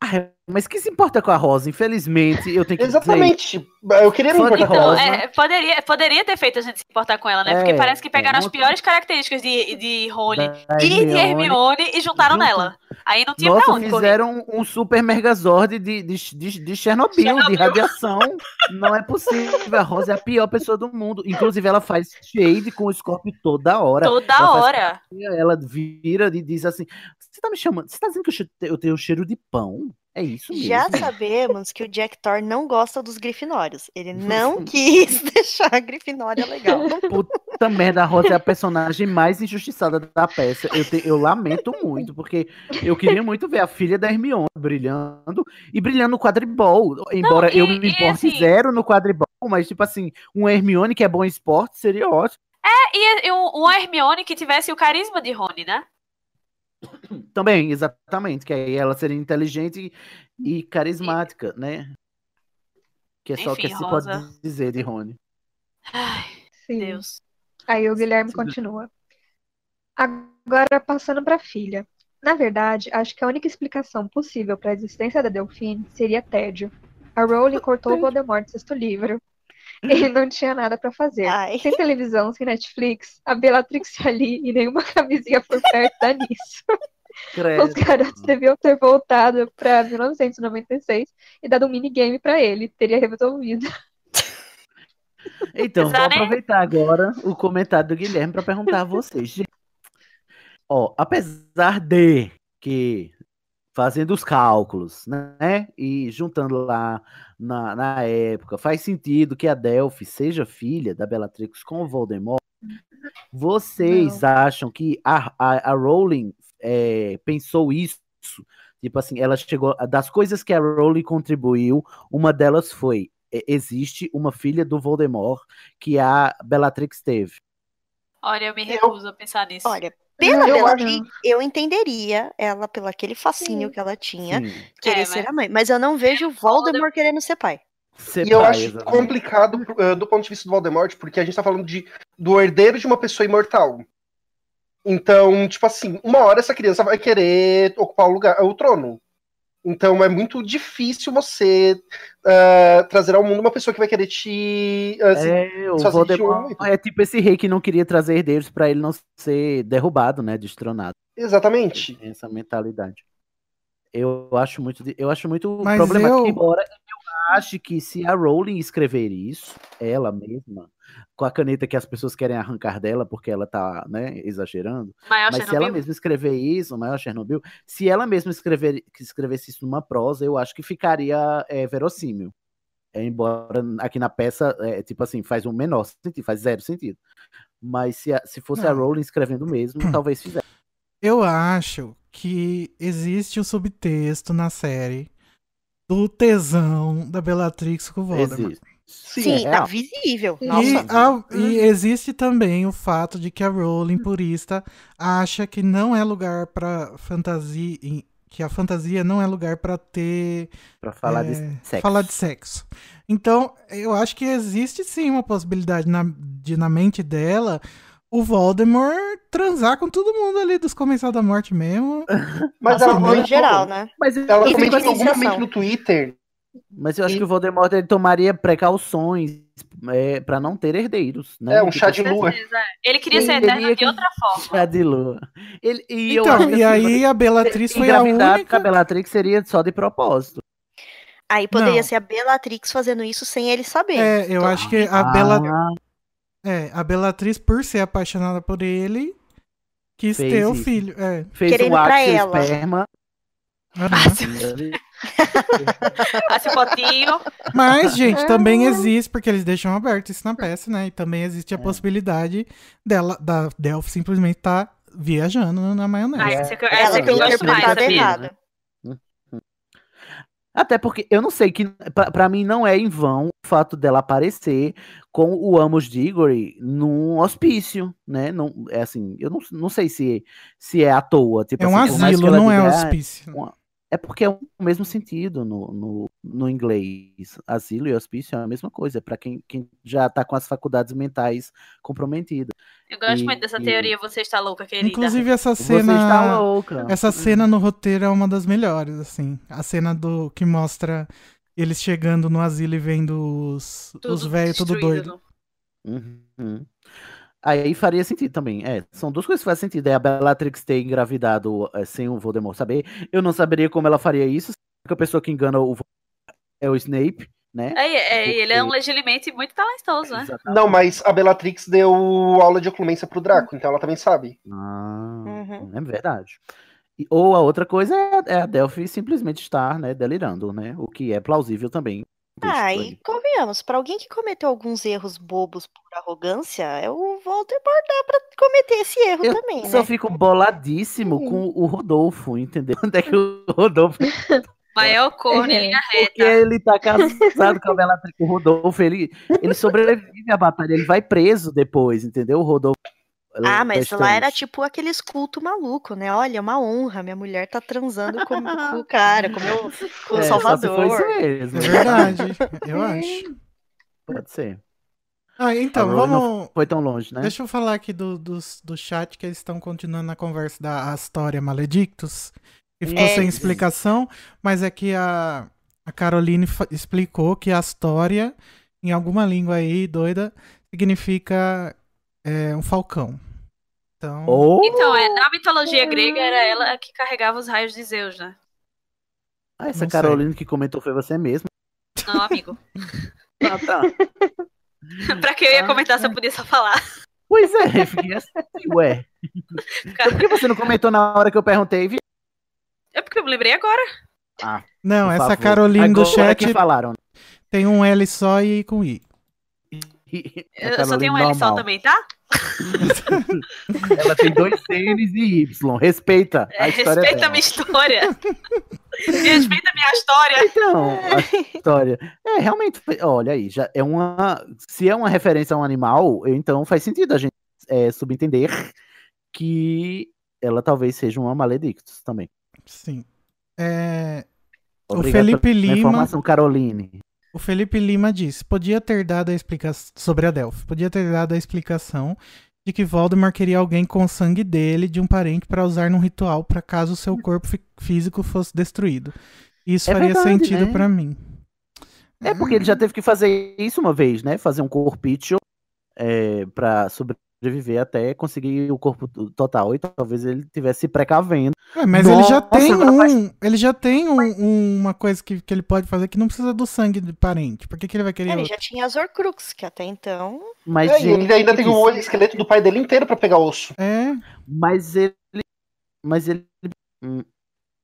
Ai, mas que se importa com a Rosa? Infelizmente, eu tenho que Exatamente. Eu queria me importar com Então, Rosa. ela. é, poderia, poderia ter feito a gente se importar com ela, né? Porque É, parece que pegaram é, as piores características de, de Rony e de Hermione. Hermione e juntaram Junto- nela. Aí não tinha Nossa, pra onde correr. fizeram um super megazord de, de, de, de Chernobyl, Chernobyl. de radiação. Não é possível. A Rosa é a pior pessoa do mundo. Inclusive, ela faz shade com o Scorpio toda hora. Toda Ela faz hora. Ela vira e diz assim: Você tá me chamando? Você tá dizendo que eu che- eu tenho cheiro de pão? É isso mesmo. Já sabemos que o Jack Thor não gosta dos grifinórios. Ele não quis deixar a grifinória legal. Puta merda, a Rosa é a personagem mais injustiçada da peça. Eu, te- eu lamento muito, porque eu queria muito ver a filha da Hermione brilhando e brilhando no quadribol. Embora eu e- me e importe assim- zero no quadribol, mas tipo assim, um Hermione que é bom em esporte seria ótimo. É, e, e um, um Hermione que tivesse o carisma de Rony, né? Também, exatamente, que aí ela seria inteligente e, e carismática, né? Que é só o que se Rosa. pode dizer de Rony. Ai, Sim. Deus. Aí o Guilherme continua. Agora passando para a filha. Na verdade, acho que a única explicação possível para a existência da Delphine seria tédio. A Rowling cortou o Voldemort do sexto livro. Ele não tinha nada para fazer. Sem televisão, sem Netflix, a Bellatrix ali e nenhuma camisinha por perto dá nisso. Os garotos deviam ter voltado para 1996 e dado um minigame para ele. Teria resolvido. Então, vou aproveitar agora o comentário do Guilherme para perguntar a vocês. Ó, apesar de que fazendo os cálculos, né, e juntando lá na, na época, faz sentido que a Delphi seja filha da Bellatrix com o Voldemort. Vocês acham que a, a, a Rowling é, pensou isso? Tipo assim, ela chegou. Das coisas que a Rowling contribuiu, uma delas foi: existe uma filha do Voldemort que a Bellatrix teve. Olha, eu me recuso a pensar nisso. Olha, pela Eu Bellatrix, eu entenderia ela pelo aquele fascínio que ela tinha, Sim. querer É, ser mas- a mãe. Mas eu não vejo o Voldemort querendo ser pai. Ser E eu pai, acho exatamente. complicado eh, do ponto de vista do Voldemort, porque a gente tá falando de, do herdeiro de uma pessoa imortal. Então, tipo assim, uma hora essa criança vai querer ocupar o lugar, o trono. Então é muito difícil você eh, trazer ao mundo uma pessoa que vai querer te. se- É, o Voldemort é tipo esse rei que não queria trazer herdeiros pra ele não ser derrubado, né, destronado. Exatamente. Tem essa mentalidade. Eu acho muito, eu acho muito Mas problemático, eu- embora eu ache que se a Rowling escrever isso, ela mesma, com a caneta que as pessoas querem arrancar dela porque ela tá, né, exagerando, Maior mas se Chernobyl? ela mesma escrever isso, o maior Chernobyl, se ela mesma escrever, que escrevesse isso numa prosa, eu acho que ficaria é, verossímil. É, embora aqui na peça, é, tipo assim, faz um menor sentido, faz zero sentido. Mas se, a- se fosse a Não. Rowling escrevendo mesmo, talvez fizesse. Eu acho que existe o subtexto na série do tesão da Bellatrix com o Voldemort. Existe. Sim, é tá visível. E, a- e existe também o fato de que a Rowling purista acha que não é lugar para fantasia, em- que a fantasia não é lugar para ter Pra falar de é, sexo. falar de sexo. Então, eu acho que existe sim uma possibilidade na, de na mente dela o Voldemort transar com todo mundo ali dos comensais da morte mesmo. Mas Nossa, ela comentou- geral, né? Mas Ela comentou em com algum momento no Twitter. Mas eu acho que o Voldemort ele tomaria precauções é, para não ter herdeiros, né? É, um Tipo chá de assim, lua. Ele queria ser eterno de outra forma. Chá de lua. Ele, e Então, e assim, aí a Bellatrix foi a única. a Bellatrix seria só de propósito. Aí poderia Não. ser a Bellatrix fazendo isso sem ele saber. É, eu acho que a Ah, Bela, é, a Bellatrix por ser apaixonada por ele quis Fez ter o filho. É. Fez Querendo um ato pra ela. esperma. Potinho. Mas, gente, Ah. também existe, porque eles deixam aberto isso na peça, né? E também existe É. a possibilidade dela, da Delphi simplesmente tá viajando na maionese. Ah, essa é que essa é que eu gosto mais, sabia? Até porque eu não sei que pra, pra mim não é em vão o fato dela aparecer com o Amos Diggory num hospício, né? Não, é assim, eu não, não sei se, se é à toa. Tipo É um assim, asilo, não é diga, um "Ah, hospício." uma- É porque é o mesmo sentido no, no, no inglês. Asilo e hospício é a mesma coisa, para quem, quem já tá com as faculdades mentais comprometidas. Eu gosto E- muito dessa e- teoria, você está louca, querida. Inclusive, essa Você cena. está louca. Essa cena no roteiro é uma das melhores, assim. A cena do que mostra eles chegando no asilo e vendo os, Tudo os velhos tudo doido. Uhum. Aí faria sentido também. É, são duas coisas que fazem sentido. É a Bellatrix ter engravidado é, sem o Voldemort saber. Eu não saberia como ela faria isso. Porque a pessoa que engana o Voldemort é o Snape, né? É, é, ele é um legilimento muito talentoso, né? Não, mas a Bellatrix deu aula de oclumência pro Draco, então ela também sabe. Ah, Uhum. é verdade. Ou a outra coisa é, é a Delphi simplesmente estar, né, delirando, né? O que é plausível também. Ah, e convenhamos, pra alguém que cometeu alguns erros bobos por arrogância, é o Voldemort dá pra cometer esse erro Eu também, só né? fico boladíssimo com o Rodolfo, entendeu? Onde é que o Rodolfo. Maior corno em linha Porque reta. ele tá casado com a Bellatrix, o Rodolfo, ele, ele sobrevive à batalha, ele vai preso depois, entendeu? O Rodolfo. Ah, mas Bastante. lá era tipo aqueles culto maluco, né? Olha, é uma honra, minha mulher tá transando com, com o cara, com, o meu, com o É, se Salvador. mesmo. É verdade, eu acho. Pode ser. Ah, então, vamos. foi tão longe, né? Deixa eu falar aqui do, do, do chat que eles estão continuando a conversa da Astoria Maledictus. E ficou É. sem explicação, mas é que a, a Caroline explicou que a Astoria, em alguma língua aí doida, significa é, um falcão. Então. Ou Então, é, na mitologia grega era ela que carregava os raios de Zeus, né? Ah, essa Não sei. Carolina que comentou foi você mesmo. Não, amigo. Ah, tá. pra que eu ia comentar se eu podia só falar? Pois é, fiquei assim, ué. Então, por que você não comentou na hora que eu perguntei? vi? É porque eu me lembrei agora. Ah, Não, essa favor. Caroline do Agora chat que falaram. tem um L só e com I. A Eu só tenho um L só também, tá? Ela tem dois N's e Y. Respeita a É, história respeita a dela. minha história. respeita a minha história. Então, a história. É, realmente, olha aí, já é uma. Se é uma referência a um animal, então faz sentido a gente é, subentender que ela talvez seja uma Maledictus também. Sim. É, o Felipe Lima. Informação, Caroline. O Felipe Lima disse: podia ter dado a explicação sobre a Delphi, podia ter dado a explicação de que Voldemort queria alguém com o sangue dele, de um parente, para usar num ritual para caso o seu corpo fí- físico fosse destruído. Isso É faria verdade, sentido né? pra mim. É porque ele já teve que fazer isso uma vez, né? Fazer um corpício é, para sobreviver até conseguir o corpo total. E talvez ele tivesse se precavendo. É, mas ele já tem um, faz- ele já tem um- um- uma coisa que, que ele pode fazer que não precisa do sangue do parente. Por que, que ele vai querer Ele outro? já tinha as Horcrux, que até então. Mas É, ele ainda tem o gente, esqueleto do pai dele inteiro pra pegar osso. É, Mas ele. Mas ele.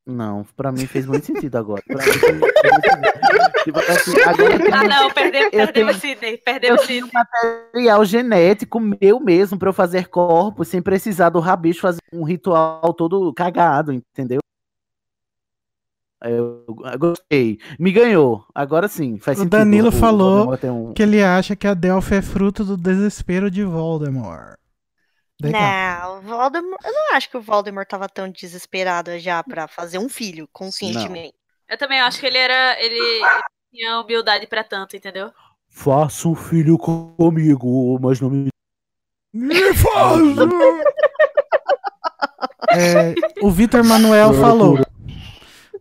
Não, pra mim fez muito sentido agora. Pra mim fez muito sentido. Tipo assim, agora eu tenho- Ah, não, perdemos, Eu perdemos tenho- Sidney. Eu Perdemos Sidney. material genético meu mesmo pra eu fazer corpos sem precisar do rabicho fazer um ritual todo cagado, entendeu? Eu, eu gostei. Me ganhou. Agora sim, faz O sentido. Danilo falou Voldemort tem um- que ele acha que a Delphi é fruto do desespero de Voldemort. Legal. Não, o Voldemort. Eu não acho que o Voldemort tava tão desesperado já pra fazer um filho, conscientemente. Eu também acho que ele era. Ele, ele tinha humildade pra tanto, entendeu? Faça um filho comigo, mas não me. Me faz! É, o Vitor Manuel falou: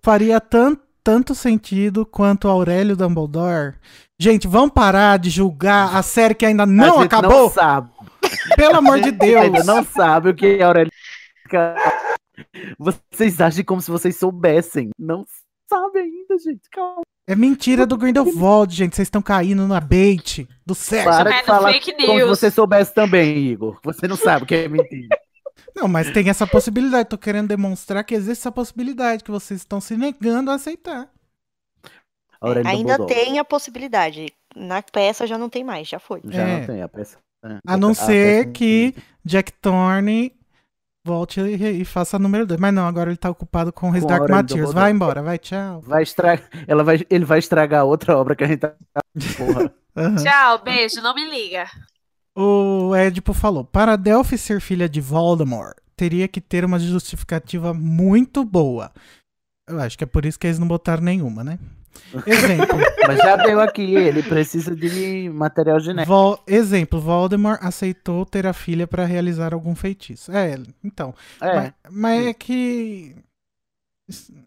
faria tan tanto sentido quanto Aurélio Dumbledore. Gente, vamos parar de julgar a série que ainda não A gente acabou? Não sabe. Pelo amor de Deus. Ainda não sabe o que é Aurélio. Vocês agem como se vocês soubessem. Não sabe ainda, gente. Calma. É mentira do Grindelwald, gente. Vocês estão caindo na bait do sexo. Para é de do falar fake como se news. você soubesse também, Igor. Você não sabe o que é mentira. Não, mas tem essa possibilidade. Tô querendo demonstrar que existe essa possibilidade que vocês estão se negando a aceitar. Aurélio Ainda Dumbledore. tem a possibilidade. Na peça já não tem mais, já foi. Já É. não tem a peça. É. A não A ser peça- que Jack Thorne volte e, e faça número 2. Mas não, agora ele tá ocupado com His Com Dark Materials. Vai embora, vai, tchau. Vai estragar. Ela vai... Ele vai estragar outra obra que a gente tá. Porra. Aham. Tchau, beijo, não me liga. O Edipo falou: para Delphi ser filha de Voldemort, teria que ter uma justificativa muito boa. Eu acho que é por isso que eles não botaram nenhuma, né? Exemplo. Mas já deu aqui. Ele precisa de material genético. Vol- exemplo, Voldemort aceitou ter a filha para realizar algum feitiço. É, então. É, Mas, mas é que.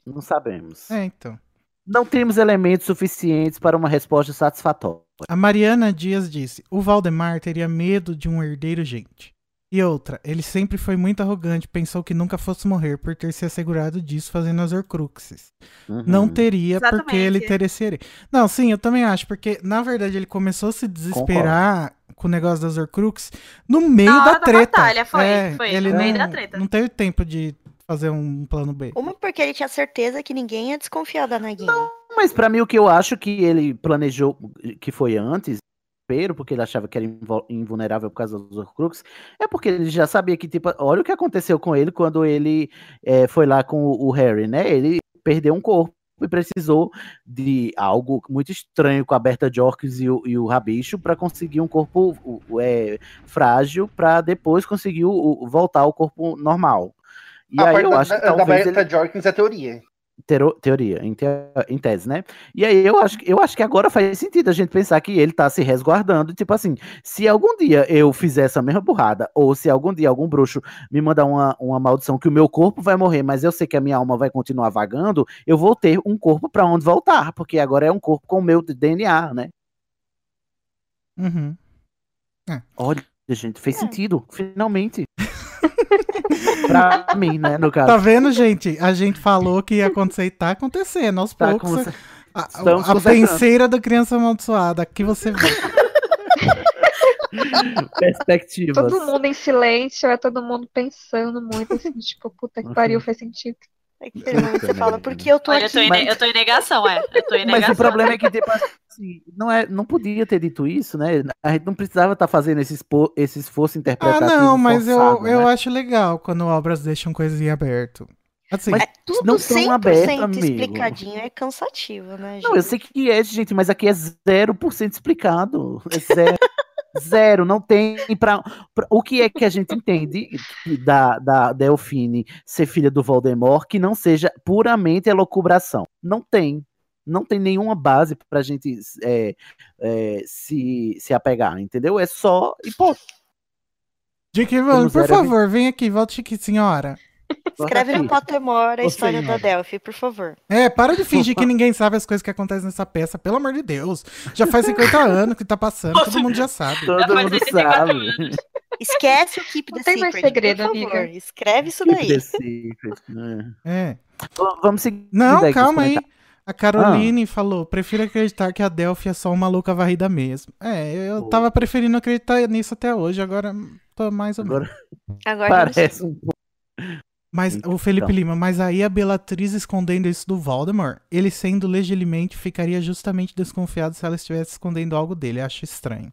não sabemos. É, então. Não temos elementos suficientes para uma resposta satisfatória. A Mariana Dias disse: o Valdemar teria medo de um herdeiro gente. E outra, ele sempre foi muito arrogante, pensou que nunca fosse morrer por ter se assegurado disso fazendo as Horcruxes. Uhum. Não teria porque Exatamente. ele teria ser. Não, sim, eu também acho, porque na verdade ele começou a se desesperar com o negócio das Horcruxes no meio da da treta. batalha, foi, É, foi, ele no meio não, da treta. Não teve tempo de fazer um plano B. Uma porque ele tinha certeza que ninguém ia desconfiar da Nagini. Mas pra mim o que eu acho que ele planejou, que foi antes, desespero, porque ele achava que era invulnerável por causa dos Horcrux, é porque ele já sabia que, tipo, olha o que aconteceu com ele quando ele eh, foi lá com o, Harry, né? Ele perdeu um corpo e precisou de algo muito estranho com a Berta Jorkins e o, e o Rabicho para conseguir um corpo o- o, eh, frágil para depois conseguir voltar ao corpo normal. E a aí parte eu da, acho que da, da talvez Berta ele... Jorkins é teoria. Tero- teoria, em, te- em tese, né? E aí eu acho, que- eu acho que agora faz sentido a gente pensar que ele tá se resguardando, tipo assim, se algum dia eu fizer essa mesma burrada, ou se algum dia algum bruxo me mandar uma, uma maldição que o meu corpo vai morrer, mas eu sei que a minha alma vai continuar vagando, eu vou ter um corpo pra onde voltar, porque agora é um corpo com o meu DNA, né? Uhum. Olha, gente, fez sentido, finalmente. pra mim, né, no caso. Tá vendo, gente? A gente falou que ia acontecer e tá acontecendo aos Tá poucos. A, Estamos a penseira da criança amaldiçoada. Aqui você vê. Perspectivas. Todo mundo em silêncio, é todo mundo pensando muito, assim, tipo, puta que pariu, faz sentido. É que você fala, porque eu tô Olha, eu aqui. tô, em, Mas- eu tô em negação, é. Eu tô em Mas negação. o problema é que, tipo, assim, não, é, não podia ter dito isso, né? A gente não precisava estar fazendo esse, espo- esse esforço Ah, interpretativo. não, mas eu, forçado, eu né? acho legal quando obras deixam coisas em aberto. Assim, Mas É tudo não tão aberto, 100% amigo. explicadinho é cansativo, né, gente? Não, eu sei que é, gente, mas aqui é 0% explicado. É zero. Zero, não tem pra, pra- O que é que a gente entende da, da Delfine ser filha do Voldemort que não seja puramente elocubração? Não tem. Não tem nenhuma base pra gente é, é, se, se apegar, entendeu? É só. E, pô, J.K. Rowling, Temos por a favor, vem aqui, volte aqui, senhora. Escreve no Pottermore a história da Delphi, por favor. É, para de fingir que ninguém sabe as coisas que acontecem nessa peça, pelo amor de Deus. Já faz 50 anos que tá passando, todo mundo já sabe. todo mundo sabe. Esquece o Keep the Não tem mais segredo, por favor. amiga. Escreve isso Keep daí. the secret, né? É. Vamos seguir. Não, calma aí. A Caroline falou: prefiro acreditar que a Delphi é só uma louca varrida mesmo. É, eu tava preferindo acreditar nisso até hoje, agora tô mais ou menos. Agora Agora parece um Mas o Felipe Então. Lima, mas aí a Bellatrix escondendo isso do Voldemort, ele sendo legilimamente ficaria justamente desconfiado se ela estivesse escondendo algo dele. Acho estranho.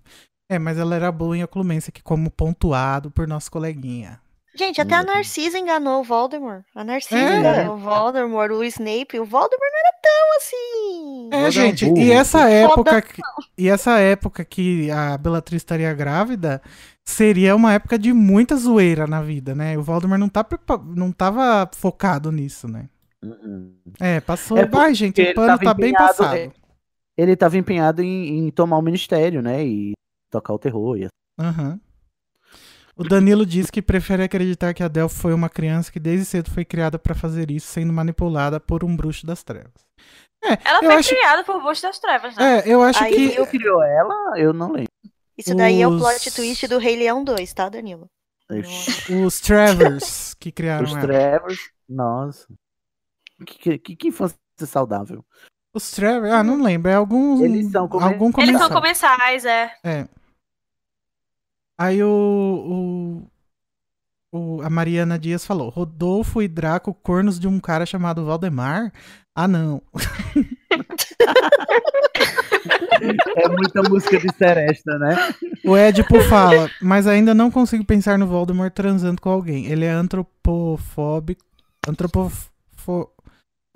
É, mas ela era boa em oclumência, que como pontuado por nosso coleguinha. Gente, até a Narcisa enganou o Voldemort. A Narcisa É. enganou o Voldemort, o Snape. O Voldemort não era tão assim. É, gente, burro. e essa época que, e essa época que a Bellatrix estaria grávida seria uma época de muita zoeira na vida, né? O Voldemort não, tá, não tava focado nisso, né? É, passou. É Ai, gente, o ele pano tava tá bem passado. é, Ele estava empenhado em, em tomar o ministério, né? E tocar o terror. E... Aham. O Danilo diz que prefere acreditar que a Delphi foi uma criança que desde cedo foi criada pra fazer isso, sendo manipulada por um bruxo das trevas. É, Ela eu foi acho, criada por Bush das Trevas, né? é, eu acho Aí que eu- criou ela? Eu não lembro. Isso daí é o Os- plot twist do Rei Leão 2, tá, Danilo? os Travers que criaram Os ela. Trevors. Nossa. Que, que, que infância saudável. Os Travers, ah, não lembro, é algum Eles são come- algum Eles são comensais, é. É. Aí o, o, o- a Mariana Dias falou: Rodolfo e Draco, cornos de um cara chamado Valdemar? Ah, não. É muita música de seresta, né? O Edipo fala, mas ainda não consigo pensar no Voldemort transando com alguém. Ele é antropofóbico. Antropofo...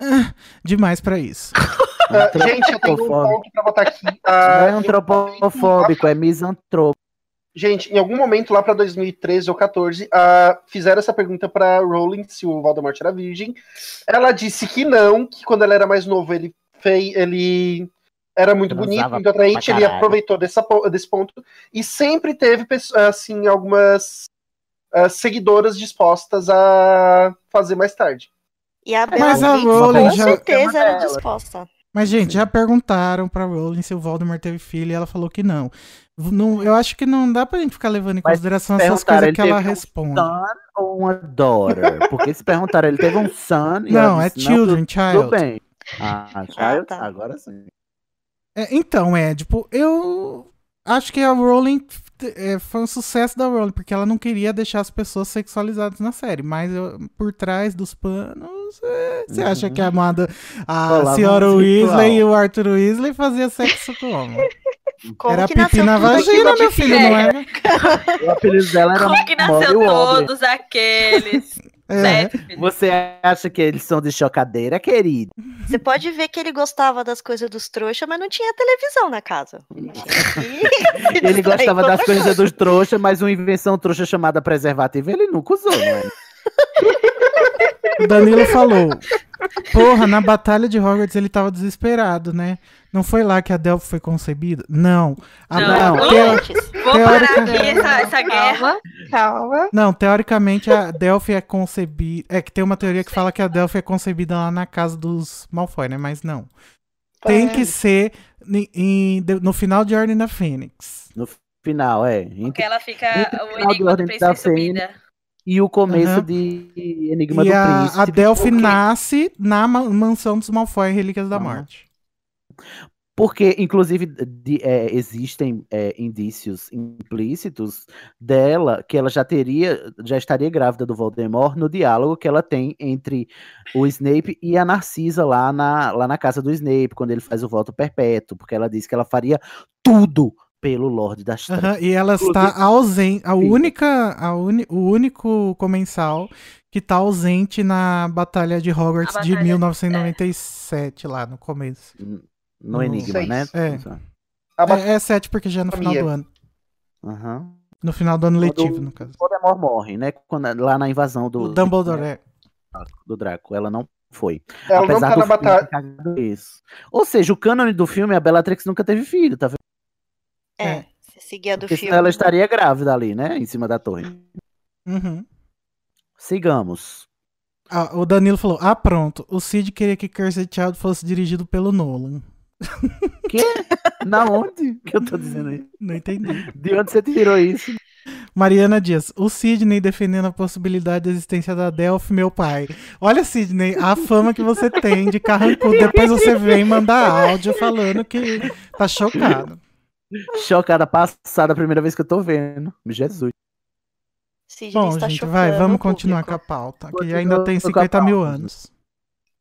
Ah, demais pra isso. Ah, gente, eu tenho um ponto pra botar aqui. Não Ah, é antropofóbico, é misantropo. Gente, em algum momento lá pra 2013 ou 14, ah, fizeram essa pergunta pra Rowling se o Voldemort era virgem. Ela disse que não, que quando ela era mais novo ele fez, ele era muito bonito, muito atraente, pra ele aproveitou dessa, desse ponto e sempre teve assim algumas ah, seguidoras dispostas a fazer mais tarde. E a Mas a Rowling com já- certeza era Ela. disposta. Mas, gente, já perguntaram pra Rowling se o Voldemort teve filho e ela falou que não. Não- eu acho que não dá pra gente ficar levando em Mas consideração essas coisas que ela teve um responde. Son ou uma daughter? Porque se perguntaram, ele teve um son e Não, é disse, children, tudo, child. Tudo bem. Ah, child? tá. Agora sim. É, então, é, tipo, eu. Acho que a Rowling é, foi um sucesso da Rowling, porque ela não queria deixar as pessoas sexualizadas na série. Mas eu- por trás dos panos, é, você acha que a amada a um senhora ritual. Weasley e o Arthur Weasley fazia sexo como? Como Era que pipi nasceu na vagina, meu filho, não é? O apelido dela era Como que nasceu todos aqueles? É. Filhos. Você acha que eles são de chocadeira, querido? Você pode ver que ele gostava das coisas dos trouxas, mas não tinha televisão na casa. Ele gostava das coisas coisa. dos trouxas, mas uma invenção trouxa chamada preservativo ele nunca usou, é? O Danilo falou. Porra, na batalha de Hogwarts ele tava desesperado, né? Não foi lá que a Delphi foi concebida? Não. A Não, não, teo- Antes. Vou Teórica- parar aqui essa, essa guerra. Calma, calma. não, teoricamente a Delphi é concebida. É que tem uma teoria que fala que a Delphi é concebida lá na casa dos Malfoy, né? Mas não. Tem que ser em- de- no final de Ordem da Fênix. No final, é. Porque Entre- ela fica o enigma do príncipe subida. E o começo Aham. de Enigma e do a, Príncipe. a Delphi porque- nasce na ma- mansão dos Malfoy, Relíquias da. Morte. Porque, inclusive, de- é, existem é, indícios implícitos dela que ela já teria, já estaria grávida do Voldemort no diálogo que ela tem entre o Snape e a Narcisa lá na, lá na casa do Snape, quando ele faz o voto perpétuo, porque ela disse que ela faria tudo pelo Lorde das Trevas. Aham, e ela está ausente. A única, a uni- o único comensal que tá ausente na Batalha de Hogwarts A de batalha- 1997, lá no começo. No No Enigma, seis. né? É. É, é 7 porque já é no final do ano. Aham. No final do ano Quando letivo, no caso. Voldemort morre, né? Quando, lá na invasão do, O Dumbledore é. do Draco. Ela não foi. Ela não Apesar tá do na filme batalha. isso. Ou seja, o cânone do filme, a Bellatrix nunca teve filho, tá vendo? É, se seguir a do Porque filme. senão ela estaria grávida ali, né? Em cima da torre. Uhum. Sigamos. Ah, o Danilo falou: Ah, pronto. O Cid queria que Cursed Child fosse dirigido pelo Nolan. Que? Na onde que eu tô dizendo isso? Não entendi. De onde você tirou isso? Mariana Dias, o Sidney defendendo a possibilidade da existência da Delphi, meu pai. Olha, Sidney, a fama que você tem de carrancudo. Depois você vem mandar áudio falando que tá chocado. Chocada, passada a primeira vez que eu tô vendo. Jesus. Sidney Bom, está gente, vai, vamos continuar com a pauta, que Continua ainda tem com a 50 mil anos.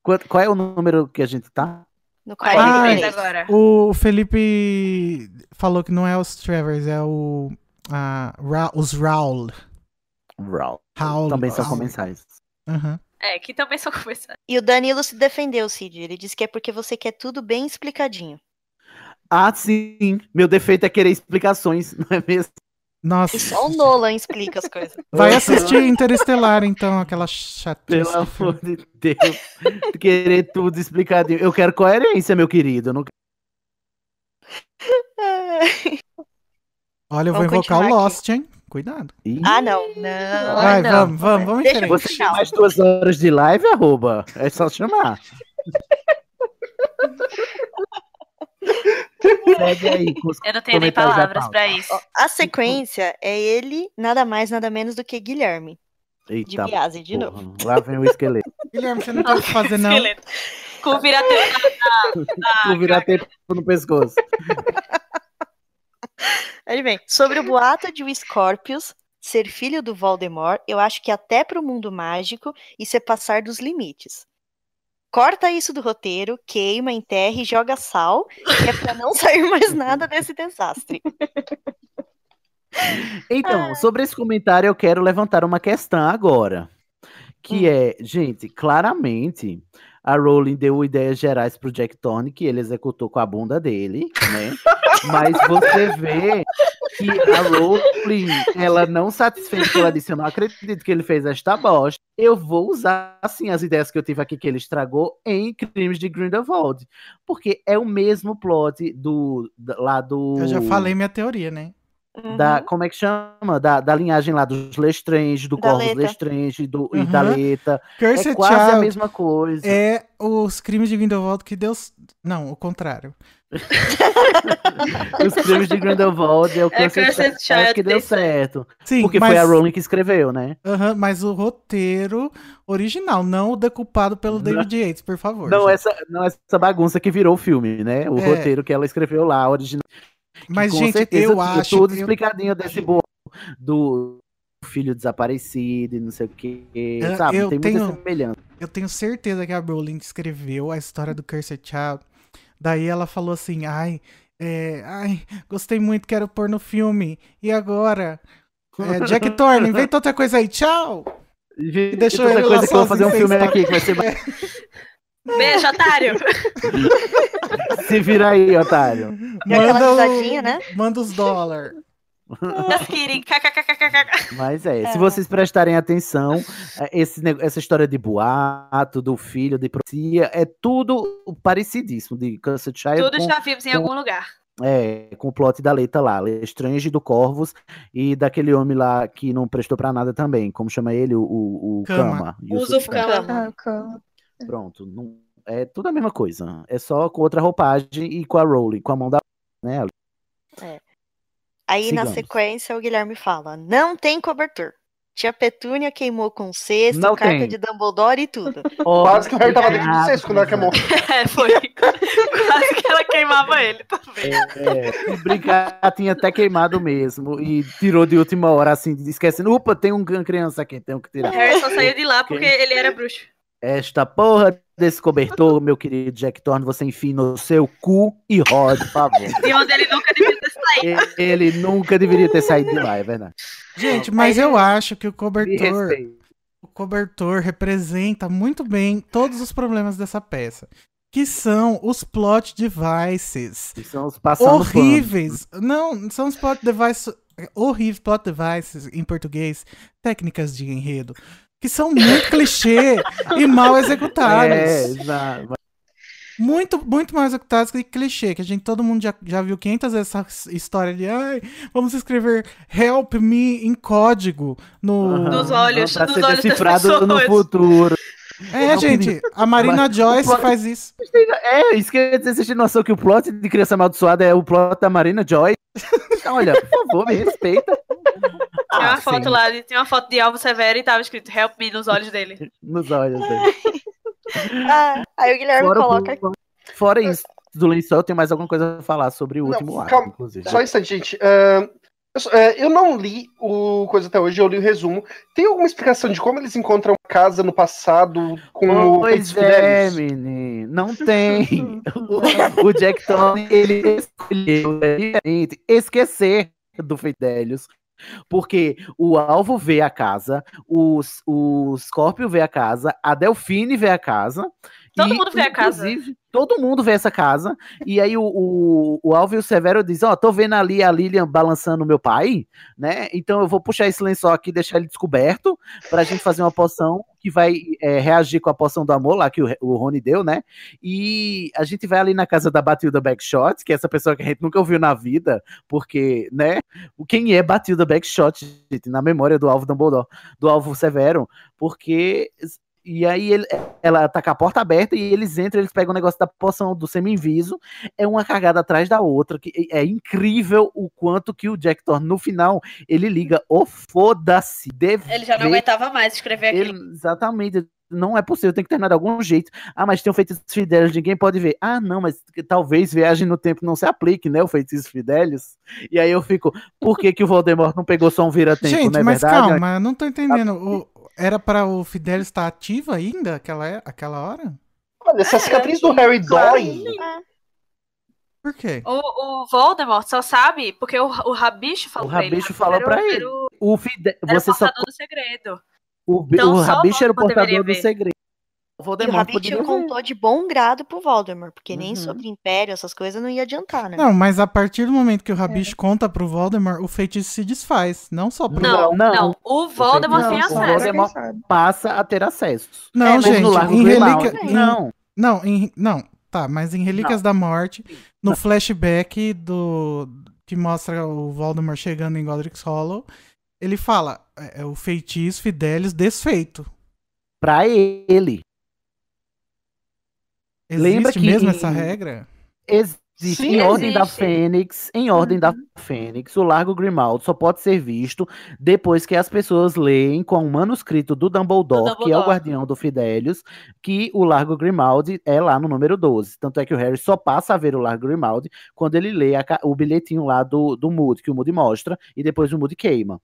Qual é o número que a gente tá? No Quarenta e 43. três agora. O Felipe falou que não é os Travers, é o. a Ra- os Raul. Raul. Raul. Também são comensais. Aham. É, que também são começando. E o Danilo se defendeu, Cid. Ele disse que é porque você quer tudo bem explicadinho. Ah, sim. Meu defeito é querer explicações, não é mesmo? Nossa. E só o Nolan explica as coisas. Vai assistir Interestelar, então, aquela chatice. Pelo amor de Deus. querer tudo explicadinho. Eu quero coerência, meu querido. Eu não Olha, eu vou invocar o Lost, hein? Cuidado. Ih, Ah, não. Não. Vai, não. vamos, vamos, vamos Deixa Você tem mais duas horas de live, arroba? É só chamar. Segue aí Eu não tenho nem palavras pauta. pra isso. A sequência é ele, nada mais, nada menos do que Guilherme. De Eita, Biase, de porra. novo. Lá vem o esqueleto. Guilherme, você não tem o que fazer, não. Esqueleto. Com vira-teu Vou virar tempo no pescoço. Aí vem. Sobre o boato de o Scorpius ser filho do Voldemort, eu acho que até pro mundo mágico isso é passar dos limites. Corta isso do roteiro, queima, enterra e joga sal, que é pra não sair mais nada desse desastre. Então, sobre esse comentário, eu quero levantar uma questão agora. Que é, gente, claramente a Rowling deu ideias gerais pro Jack Thorne, que ele executou com a bunda dele, né? Mas você vê que a Rowling, ela não satisfeita, ela disse, eu não acredito que ele fez esta bosta. Eu vou usar, assim, as ideias que eu tive aqui que ele estragou em Crimes de Grindelwald. Porque é o mesmo plot do, lá do... Eu já falei minha teoria, né? Da, como é que chama? Da, da linhagem lá dos Lestrange, do Da Corvus Leta. Lestrange do, e da Uhum. Leta. Cursed É quase a Child mesma coisa. É os crimes de Grindelwald que Deus... Não, o contrário. Os crimes de Grindelwald é o É Cursed Cursed Child Child que deu certo. Sim, Porque mas... foi a Rowling que escreveu, né? Aham, mas o roteiro original, não o decupado pelo David Yates, por favor. Não gente. essa, não essa bagunça que virou o filme, né? O É. roteiro que ela escreveu lá, original. Mas, com gente, certeza eu acho. Tudo eu- explicadinho desse bolo do filho desaparecido e não sei o que, Eu- sabe? eu Tem tenho- muita semelhança. Eu tenho certeza que a Rowling escreveu a história do Cursed Child. Daí ela falou assim: ai, é, ai, gostei muito, quero pôr no filme. E agora? É, Jack Thorne, inventa outra coisa aí, tchau! E deixou ele coisa lá que eu vou fazer um filme aqui que vai ser. Beijo, otário. Se vira aí, otário. E Manda, o- né? manda os dólares. Just kidding. KKKKK. Mas é, se vocês prestarem atenção, é, esse, essa história de boato, do filho, de profecia, é tudo parecidíssimo de Cursed Child. Tudo com- já vimos em com- algum lugar. É, com o plot da letra lá, Estrange do Corvos e daquele homem lá que não prestou pra nada também. Como chama ele? O, o, o Cama. Kama. Yusuf Yusuf Kama. Pronto. Não, é tudo a mesma coisa. É só com outra roupagem e com a Rowling, com a mão da. Né, ali. Aí na Sigamos. sequência o Guilherme fala: não tem cobertor. Tia Petúnia queimou com cesto, Não carta tem. de Dumbledore e tudo. Quase que o Harry tava dentro do cesto quando ela queimou. É, foi. Quase que ela queimava ele também. É, se brincar, tinha até queimado mesmo. E tirou de última hora, assim, esquecendo. Opa, tem um uma criança aqui, tenho que tirar. Harry só saiu de lá porque ele era bruxo. Esta porra desse cobertor, meu querido Jack Thorne, você enfia no seu cu e rode, por favor. De onde ele nunca devia ter saído. Ele nunca deveria ter saído de lá, é verdade. Gente, mas eu acho que o cobertor. O cobertor representa muito bem todos os problemas dessa peça. Que são os plot devices. Que são os horríveis. Não, são os plot devices. Horríveis plot devices em português. Técnicas de enredo. Que são muito clichê e mal executados. É, exato. Muito, muito mal executados que clichê, que a gente, todo mundo já, já viu 500 vezes essa história de ai, vamos escrever help me em código no... Nos olhos, Pra nos ser olhos das decifrado no pessoas. futuro. É, Não, gente, a Marina Mas Joyce plot- faz isso. É, isso que eu ia dizer, vocês têm noção que o plot de Criança Amaldiçoada é o plot da Marina Joy? Olha, por favor, me respeita. Tinha uma Ah, foto sim, lá, de- tinha uma foto de Alvo Severo e tava escrito Help me nos olhos dele. Nos olhos dele. Ah, aí o Guilherme Fora, o- coloca. fora isso, do lençol, tem mais alguma coisa a falar sobre o Não, último ato, calma, inclusive. Só um instante, gente. Ahn, eu, é, eu não li o coisa até hoje, eu li o resumo. Tem alguma explicação de como eles encontram casa no passado com o Pois Feitiço é, menino. Não tem. o, o Jack Thorne, ele escolheu é esquecer do Fidelius. Porque o alvo vê a casa, o, o Scorpio vê a casa, a Delfine vê a casa. Todo e, mundo vê a casa. inclusive, Todo mundo vê essa casa. E aí o, o, o Alvo e o Severo dizem, ó, tô vendo ali a Lilian balançando o meu pai, né? Então eu vou puxar esse lençol aqui e deixar ele descoberto pra gente fazer uma poção que vai é, reagir com a poção do amor lá que o, o Rony deu, né? E a gente vai ali na casa da Batilda Backshot, que é essa pessoa que a gente nunca ouviu na vida, porque, né? Quem é Batilda Backshot, gente, na memória do Alvo Dumbledore, do Alvo Severo, porque e aí ele- ela tá com a porta aberta e eles entram, eles pegam o negócio da poção do semi-inviso, é uma cagada atrás da outra, que é incrível o quanto que o Jack Thorne, no final, ele liga o foda-se, deve Ele já não aguentava mais escrever aquilo. ele- exatamente, não é possível, tem que terminar de algum jeito. Ah, mas tem um feitiço Fidelis, ninguém pode ver. Ah, não, mas talvez viagem no tempo não se aplique, né, o feitiço Fidelis. E aí eu fico, por que que o Voldemort não pegou só um vira-tempo, Gente, não é mas verdade? calma, eu não tô entendendo. O- era para o Fidelis estar ativo ainda aquela, é- aquela hora? Olha, se a cicatriz do Harry dói. Por quê? O, o Voldemort só sabe porque o, o Rabicho falou O pra ele. Rabicho falou pra era ele. o- O Fide... Era Você o só... portador do segredo. O, Então, o só Rabicho era o portador do segredo. O E o Voldemort poderia contou de bom grado pro Voldemort, porque nem Uhum. sobre Império, essas coisas não ia adiantar, né? Não, mas a partir do momento que o Rabicho conta pro Voldemort, o feitiço se desfaz. Não só pro. Não, Não, não. O Voldemort Não, tem o acesso. Voldemort passa a ter acesso. Não, É, gente, em relíquia. em- Não. Não, em- não, tá, mas em Relíquias da Morte, no flashback do. que mostra o Voldemort chegando em Godric's Hollow, ele fala: é, é o feitiço Fidelis desfeito. Pra ele. Existe Lembra que- mesmo essa regra? Existe, Existe Sim, em ordem da existe. Fênix, em ordem da Fênix, o Largo Grimaldo só pode ser visto depois que as pessoas leem com o manuscrito do Dumbledore, Do que é o Dumbledore. guardião do Fidelius, que o Largo Grimaldi é lá no número 12. Tanto é que o Harry só passa a ver o Largo Grimaldi quando ele lê a o bilhetinho lá do, do Moody, que o Moody mostra, e depois o Moody queima.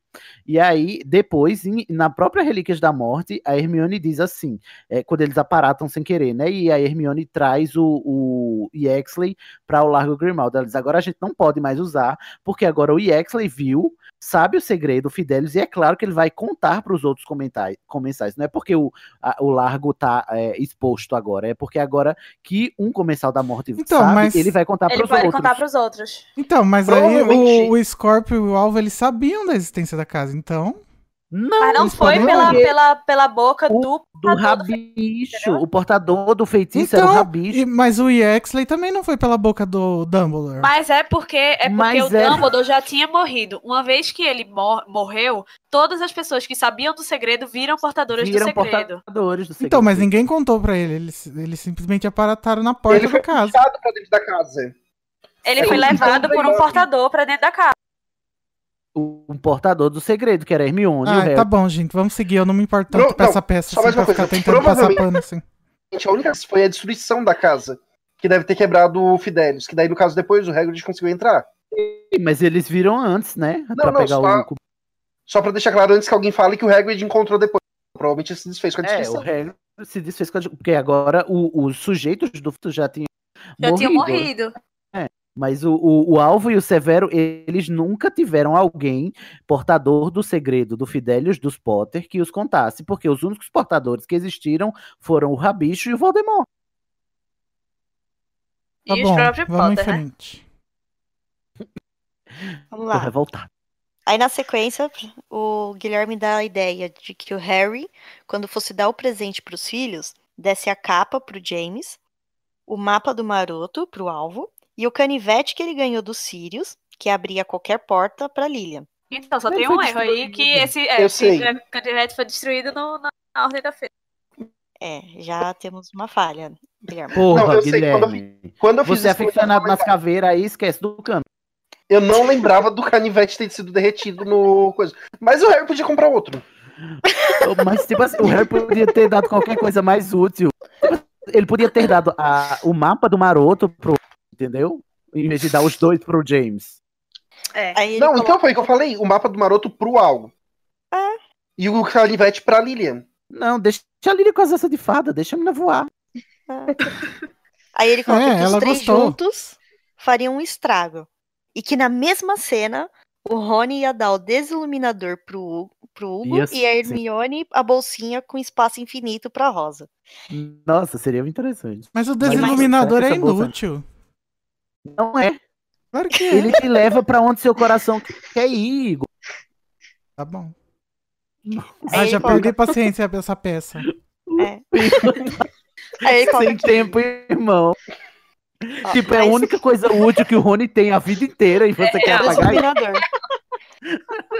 E aí, depois, em- na própria Relíquias da Morte, a Hermione diz assim, é, quando eles aparatam sem querer, né? E a Hermione traz o, o Yaxley para o Largo Grimaldi. Ela diz: agora a gente não pode mais usar, porque agora o Yaxley viu, sabe o segredo, o Fidelius, e é claro que ele vai contar para os outros comensais. Não é porque o, a- o Largo tá é, exposto agora, é porque agora que um comensal da morte Então, sabe, mas- ele vai contar para Ele os pode outros. contar pros outros. Então, mas aí o, o Scorpio e o Alvo, eles sabiam da existência da casa, então... Não, Mas não foi pela, pela, pela boca do do do rabicho, o portador do feitiço era o Então, rabicho. e- mas o Yaxley também não foi pela boca do Dumbledore. Mas é porque é porque Mas o é- Dumbledore já tinha morrido. Uma vez que ele mor- morreu, todas as pessoas que sabiam do segredo viram portadoras Viram do segredo. portadores do segredo. Então, mas ninguém contou pra ele. Eles, eles simplesmente aparataram na porta Ele foi da casa. puxado pra dentro da casa. Ele É foi levado então, por um portador pra dentro da casa. O um portador do segredo, que era Hermione Ah, tá bom, gente. Vamos seguir. Eu não me importo tanto Pro- com não, essa peça só assim, mais pra uma ficar coisa. tentando passar Provavelmente- pano assim. Gente, a única coisa foi a destruição da casa. Que deve ter quebrado o Fidelius. Que daí, no caso, depois o Hagrid conseguiu entrar. Mas eles viram antes, né? Não, pra não, pegar só- o. Só pra deixar claro antes que alguém fale que o Hagrid encontrou depois. Provavelmente se desfez com a É, o destruição. Harry se desfez com a... Porque agora o- os sujeitos do futuro já tinham Já morrido. tinha morrido. Mas o, o, o Alvo e o Severo, eles nunca tiveram alguém portador do segredo do Fidelius dos Potter que os contasse, porque os únicos portadores que existiram foram o Rabicho e o Voldemort. Tá e bom, os próprios vamos em Potter, né? frente. Vamos Tô lá. revoltado. Aí na sequência, o Guilherme dá a ideia de que o Harry, quando fosse dar o presente para os filhos, desse a capa pro James, o mapa do maroto pro alvo e o canivete que ele ganhou dos Sirius, que abria qualquer porta para Lilian. Então, só Ele tem um erro aí que esse, é, esse sei. canivete foi destruído no- na, na ordem da feira. É, já temos uma falha, Guilherme. Porra, Não, eu sei, quando eu Guilherme. Quando eu fiz Você é aficionado nas caveiras aí, esquece do cano. eu não lembrava do canivete ter sido derretido no coisa. Mas o Harry podia comprar outro. Mas, tipo assim, o Harry podia ter dado qualquer coisa mais útil. Ele podia ter dado a- o mapa do maroto pro. Entendeu? Em vez de dar os dois pro James. É. Não, coloca- então foi o que eu falei. O mapa do maroto pro algo. É. E o canivete pra Lilian. Não, deixa a Lília com as asas de fada, deixa a menina voar. Aí ele coloca É, que os três gostou. juntos fariam um estrago. E que na mesma cena, o Rony ia dar o desiluminador pro, pro Hugo Ia e a sim. Hermione a bolsinha com espaço infinito pra Rosa. Nossa, seria interessante. Mas o desiluminador é bolsa- inútil. Não é. Claro que é. Ele te leva pra onde seu coração quer ir, Igor. Tá bom. Ah, já perdi paciência essa peça. É. Aí Sem tempo, irmão. ó, Tipo, é a única coisa útil que o Rony tem a vida inteira e você É, quer é, apagar isso.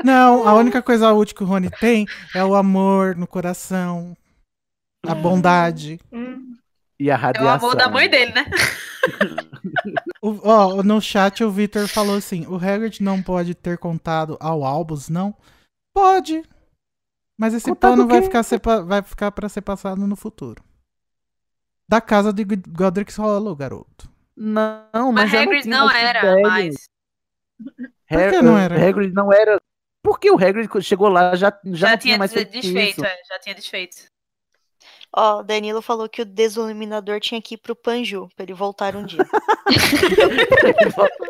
Não, a única coisa útil que o Rony tem é o amor no coração, a bondade. E a É o radiação. amor da mãe dele, né? O- Ó, no chat o Victor falou assim: o Hagrid não pode ter contado ao Albus, não? Pode. Mas esse Contado pano o vai ficar, vai ficar pra ser passado no futuro. Da casa de Godric's Hollow, garoto. Não, Mas mas, Hagrid tinha não essa era mais. Por que não era? Hagrid não era. Porque o Hagrid chegou lá já, já, Já, não tinha mais des- feito desfeito, isso. é, já tinha desfeito. Ó, Danilo falou que o desiluminador tinha que ir pro Panju, pra ele voltar um dia.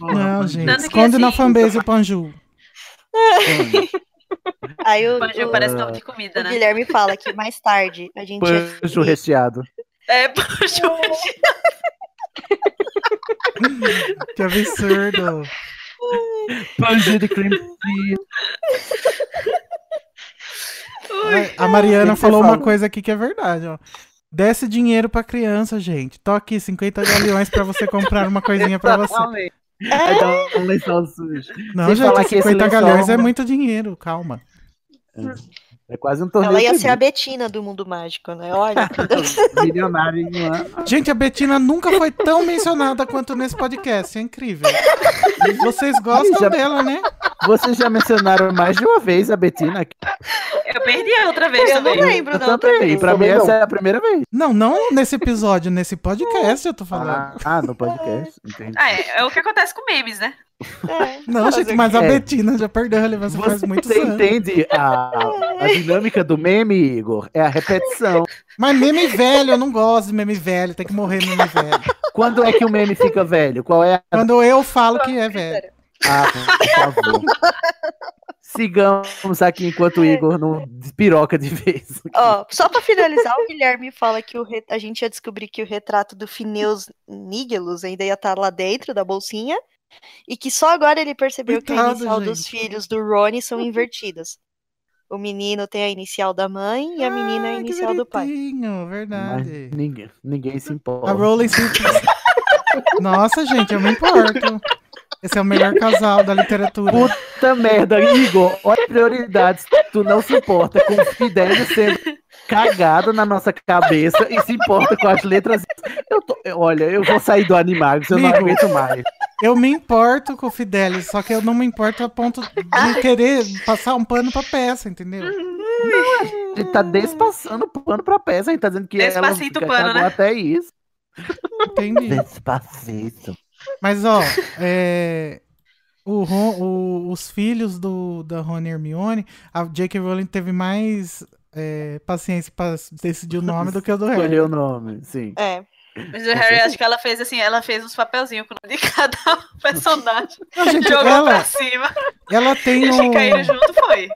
Não, gente. Esconde na assim, fanbase o Panju. Aí o, Panju o- parece nome de comida, o né? Guilherme fala que mais tarde a gente ia Pancho descobrir recheado. É, Panju. Que absurdo. Pancho de cream cheese. A Mariana falou uma coisa aqui que é verdade, ó. Desce dinheiro pra criança, gente. Tô aqui, 50 galeões pra você comprar uma coisinha pra você. Um lençol sujo. Não, Sem gente, falar que esse 50 lençol- galhões é muito dinheiro, calma. É quase um torneio. Ela ia ser a. Betina do mundo mágico, né? Olha. Milionário em um ano. Gente, a Betina nunca foi tão mencionada quanto nesse podcast. É incrível. Vocês gostam Já- dela, né? Vocês já mencionaram mais de uma vez a Betina aqui. Eu perdi a outra vez Eu não também. lembro Eu também. vez. Pra mim, não. essa é a primeira vez. Não, não nesse episódio, nesse podcast eu tô falando. Ah, ah, no podcast. Entendi. Ah, é, é o que acontece com memes, né? É. Não, gente, mas a É. Betina já perdeu a relevância faz muitos Você entende a, a dinâmica do meme, Igor? É a repetição. Mas meme velho, eu não gosto de meme velho, tem que morrer meme velho. Quando é que o meme fica velho? Qual é a. Quando eu falo que é velho. Ah, por favor. Sigamos aqui enquanto o Igor não despiroca de vez. Ó, só pra finalizar, o Guilherme fala que o re- a gente ia descobrir que o retrato do Phineus Nigellus ainda ia estar lá dentro da bolsinha. E que só agora ele percebeu que a Coitado, inicial dos gente. filhos do Rony são invertidas. O menino tem a inicial da mãe e a menina é a inicial do pai. Mas verdade. ninguém, ninguém se importa. A Rowling se... Nossa, gente, eu me importo. Esse é o melhor casal da literatura. Puta merda, Igor, olha prioridades. Tu não se importa com o Fidelis sendo cagado na nossa cabeça e se importa com as letras. Eu tô- olha, eu vou sair do Animagos, eu não aguento mais. Eu me importo com o Fidelis, só que eu não me importo a ponto de querer passar um pano pra peça, entendeu? A gente tá despassando o pano pra peça, a gente tá dizendo que Despacito ela o pano, né? até isso. Entendi. Despacito. Mas, ó, é, o Ron- o- os filhos do, da Rony e Hermione, a J.K. Rowling teve mais é, paciência pra decidir o nome do que o do Harry. Escolheu o nome, sim. É. Mas o Harry, acho que ela fez assim, ela fez uns papelzinhos com o nome de cada personagem. Não, gente, Jogou ela- pra cima. Ela tem o... caíram junto, foi.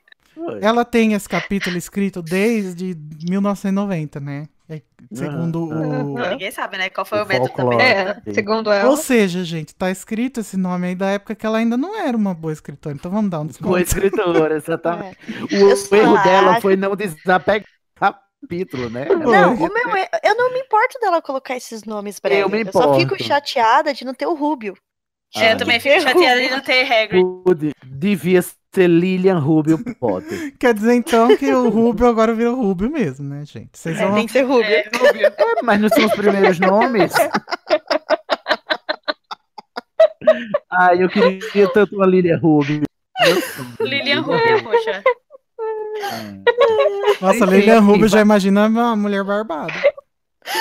Ela tem esse capítulo escrito desde 1990, né? É, Segundo o. Ninguém sabe, né? Qual foi o, O método folclore. também. É, segundo ela. Ou seja, gente, tá escrito esse nome aí da época que ela ainda não era uma boa escritora. Então vamos dar um desconto. Boa escritora, exatamente. Eu O só erro dela acho- foi não desapegar capítulo, né? Não, o meu, é- eu não me importo dela colocar esses nomes pra Eu ela. me Eu só fico importo. chateada de não ter o Rubio. É, eu também fico chateada de não ter Hagrid. Devia ser Lilian Rubio Potter. Quer dizer então que o Rubio agora virou Rubio mesmo, né, gente? Vocês É, vão... tem que ser Rubio. É, mas não são os primeiros nomes? Ai, eu queria tanto uma Lilian Rubio. Lilian Rubio, poxa. Nossa, Enfim, Lilian enfim, Rubio já imagina uma mulher barbada.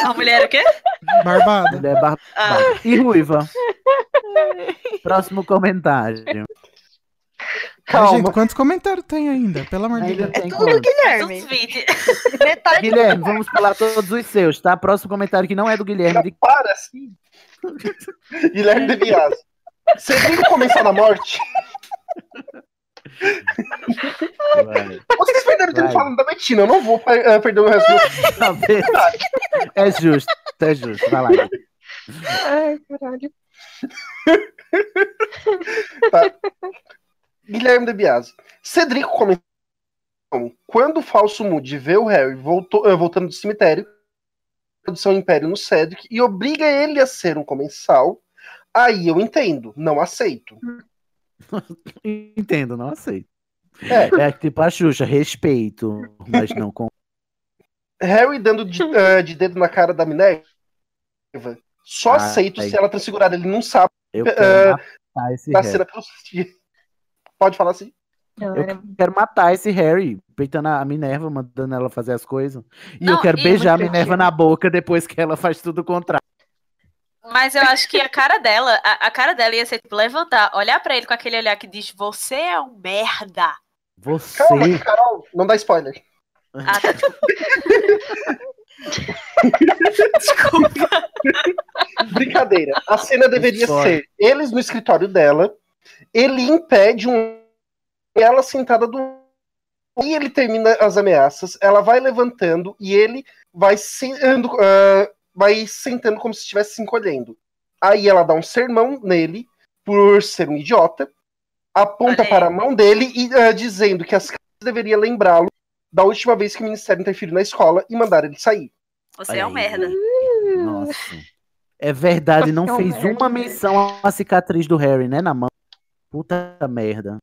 A mulher o quê? Barbada. Mulher bar- Ah. E ruiva. Próximo comentário. Mas, gente, quantos comentários tem ainda? Pelo amor de Deus. tem Tudo do quantos? Guilherme. Uns 20. Metade Guilherme, vamos pular todos os seus, tá? Próximo comentário que não é do Guilherme. De... Para, sim. Guilherme de Vias. Cedrico começar na morte. Vai. Vocês perderam tempo falando da Betina. Eu não vou eh, perder o resto do. É justo, é justo. Vai lá. Ai, caralho. Tá. Guilherme de Biasi. Cedrico comentou. Quando o falso Moody vê o Harry voltou- eh, voltando do cemitério, produção Império no Cedric e obriga ele a ser um comensal, aí eu entendo, não aceito. Entendo, não aceito. É. É tipo a Xuxa, respeito, mas não com. Harry dando de, eh, de dedo na cara da Minerva, só Ah, aceito aí. se ela transfigurada. Ele não sabe Eu da Harry. cena pelos. Pode falar assim? Eu era- quero matar esse Harry, peitando a Minerva, mandando ela fazer as coisas. E eu Não, quero e- beijar a Minerva na boca depois que ela faz tudo o contrário. Mas eu acho que a cara dela, a, a cara dela ia ser tipo levantar, olhar pra ele com aquele olhar que diz: Você é um merda. Você. Calma, Carol, não dá spoiler. Ah, tá, desculpa. desculpa. Brincadeira. A cena deveria Spoiler. ser eles no escritório dela, ele impede um ela sentada do e ele termina as ameaças, ela vai levantando e ele vai sentando, ah, vai sentando como se estivesse se encolhendo. Aí ela dá um sermão nele por ser um idiota, aponta aí. para a mão dele e ah, dizendo que as crianças deveriam lembrá-lo da última vez que o ministério interferiu na escola e mandar ele sair. Você é um Aí. merda. Nossa. É verdade, não é um fez merda. uma menção à cicatriz do Harry, né? Na mão. Puta merda.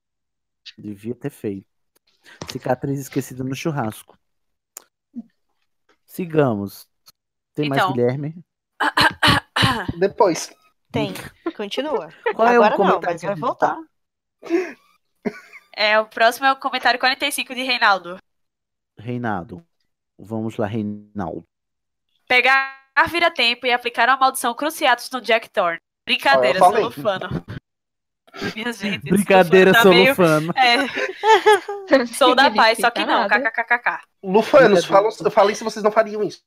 Devia ter feito. Cicatriz esquecida no churrasco. Sigamos. Tem mais Então. Guilherme? Depois. Tem. Continua. Qual é o Agora não, comentário mas que vai voltar. É, o próximo é o comentário 45 de Reinaldo. Reinaldo. Vamos lá, Reinaldo. Pegar vira-tempo e aplicar uma maldição Cruciatus no Jack Thorne. Brincadeira, falei. solufano. Minha gente, Brincadeira Lufano tá meio- solufano. É. Sou da paz, só que não. KKKKK. Lufanos, falam, falem se vocês não fariam isso.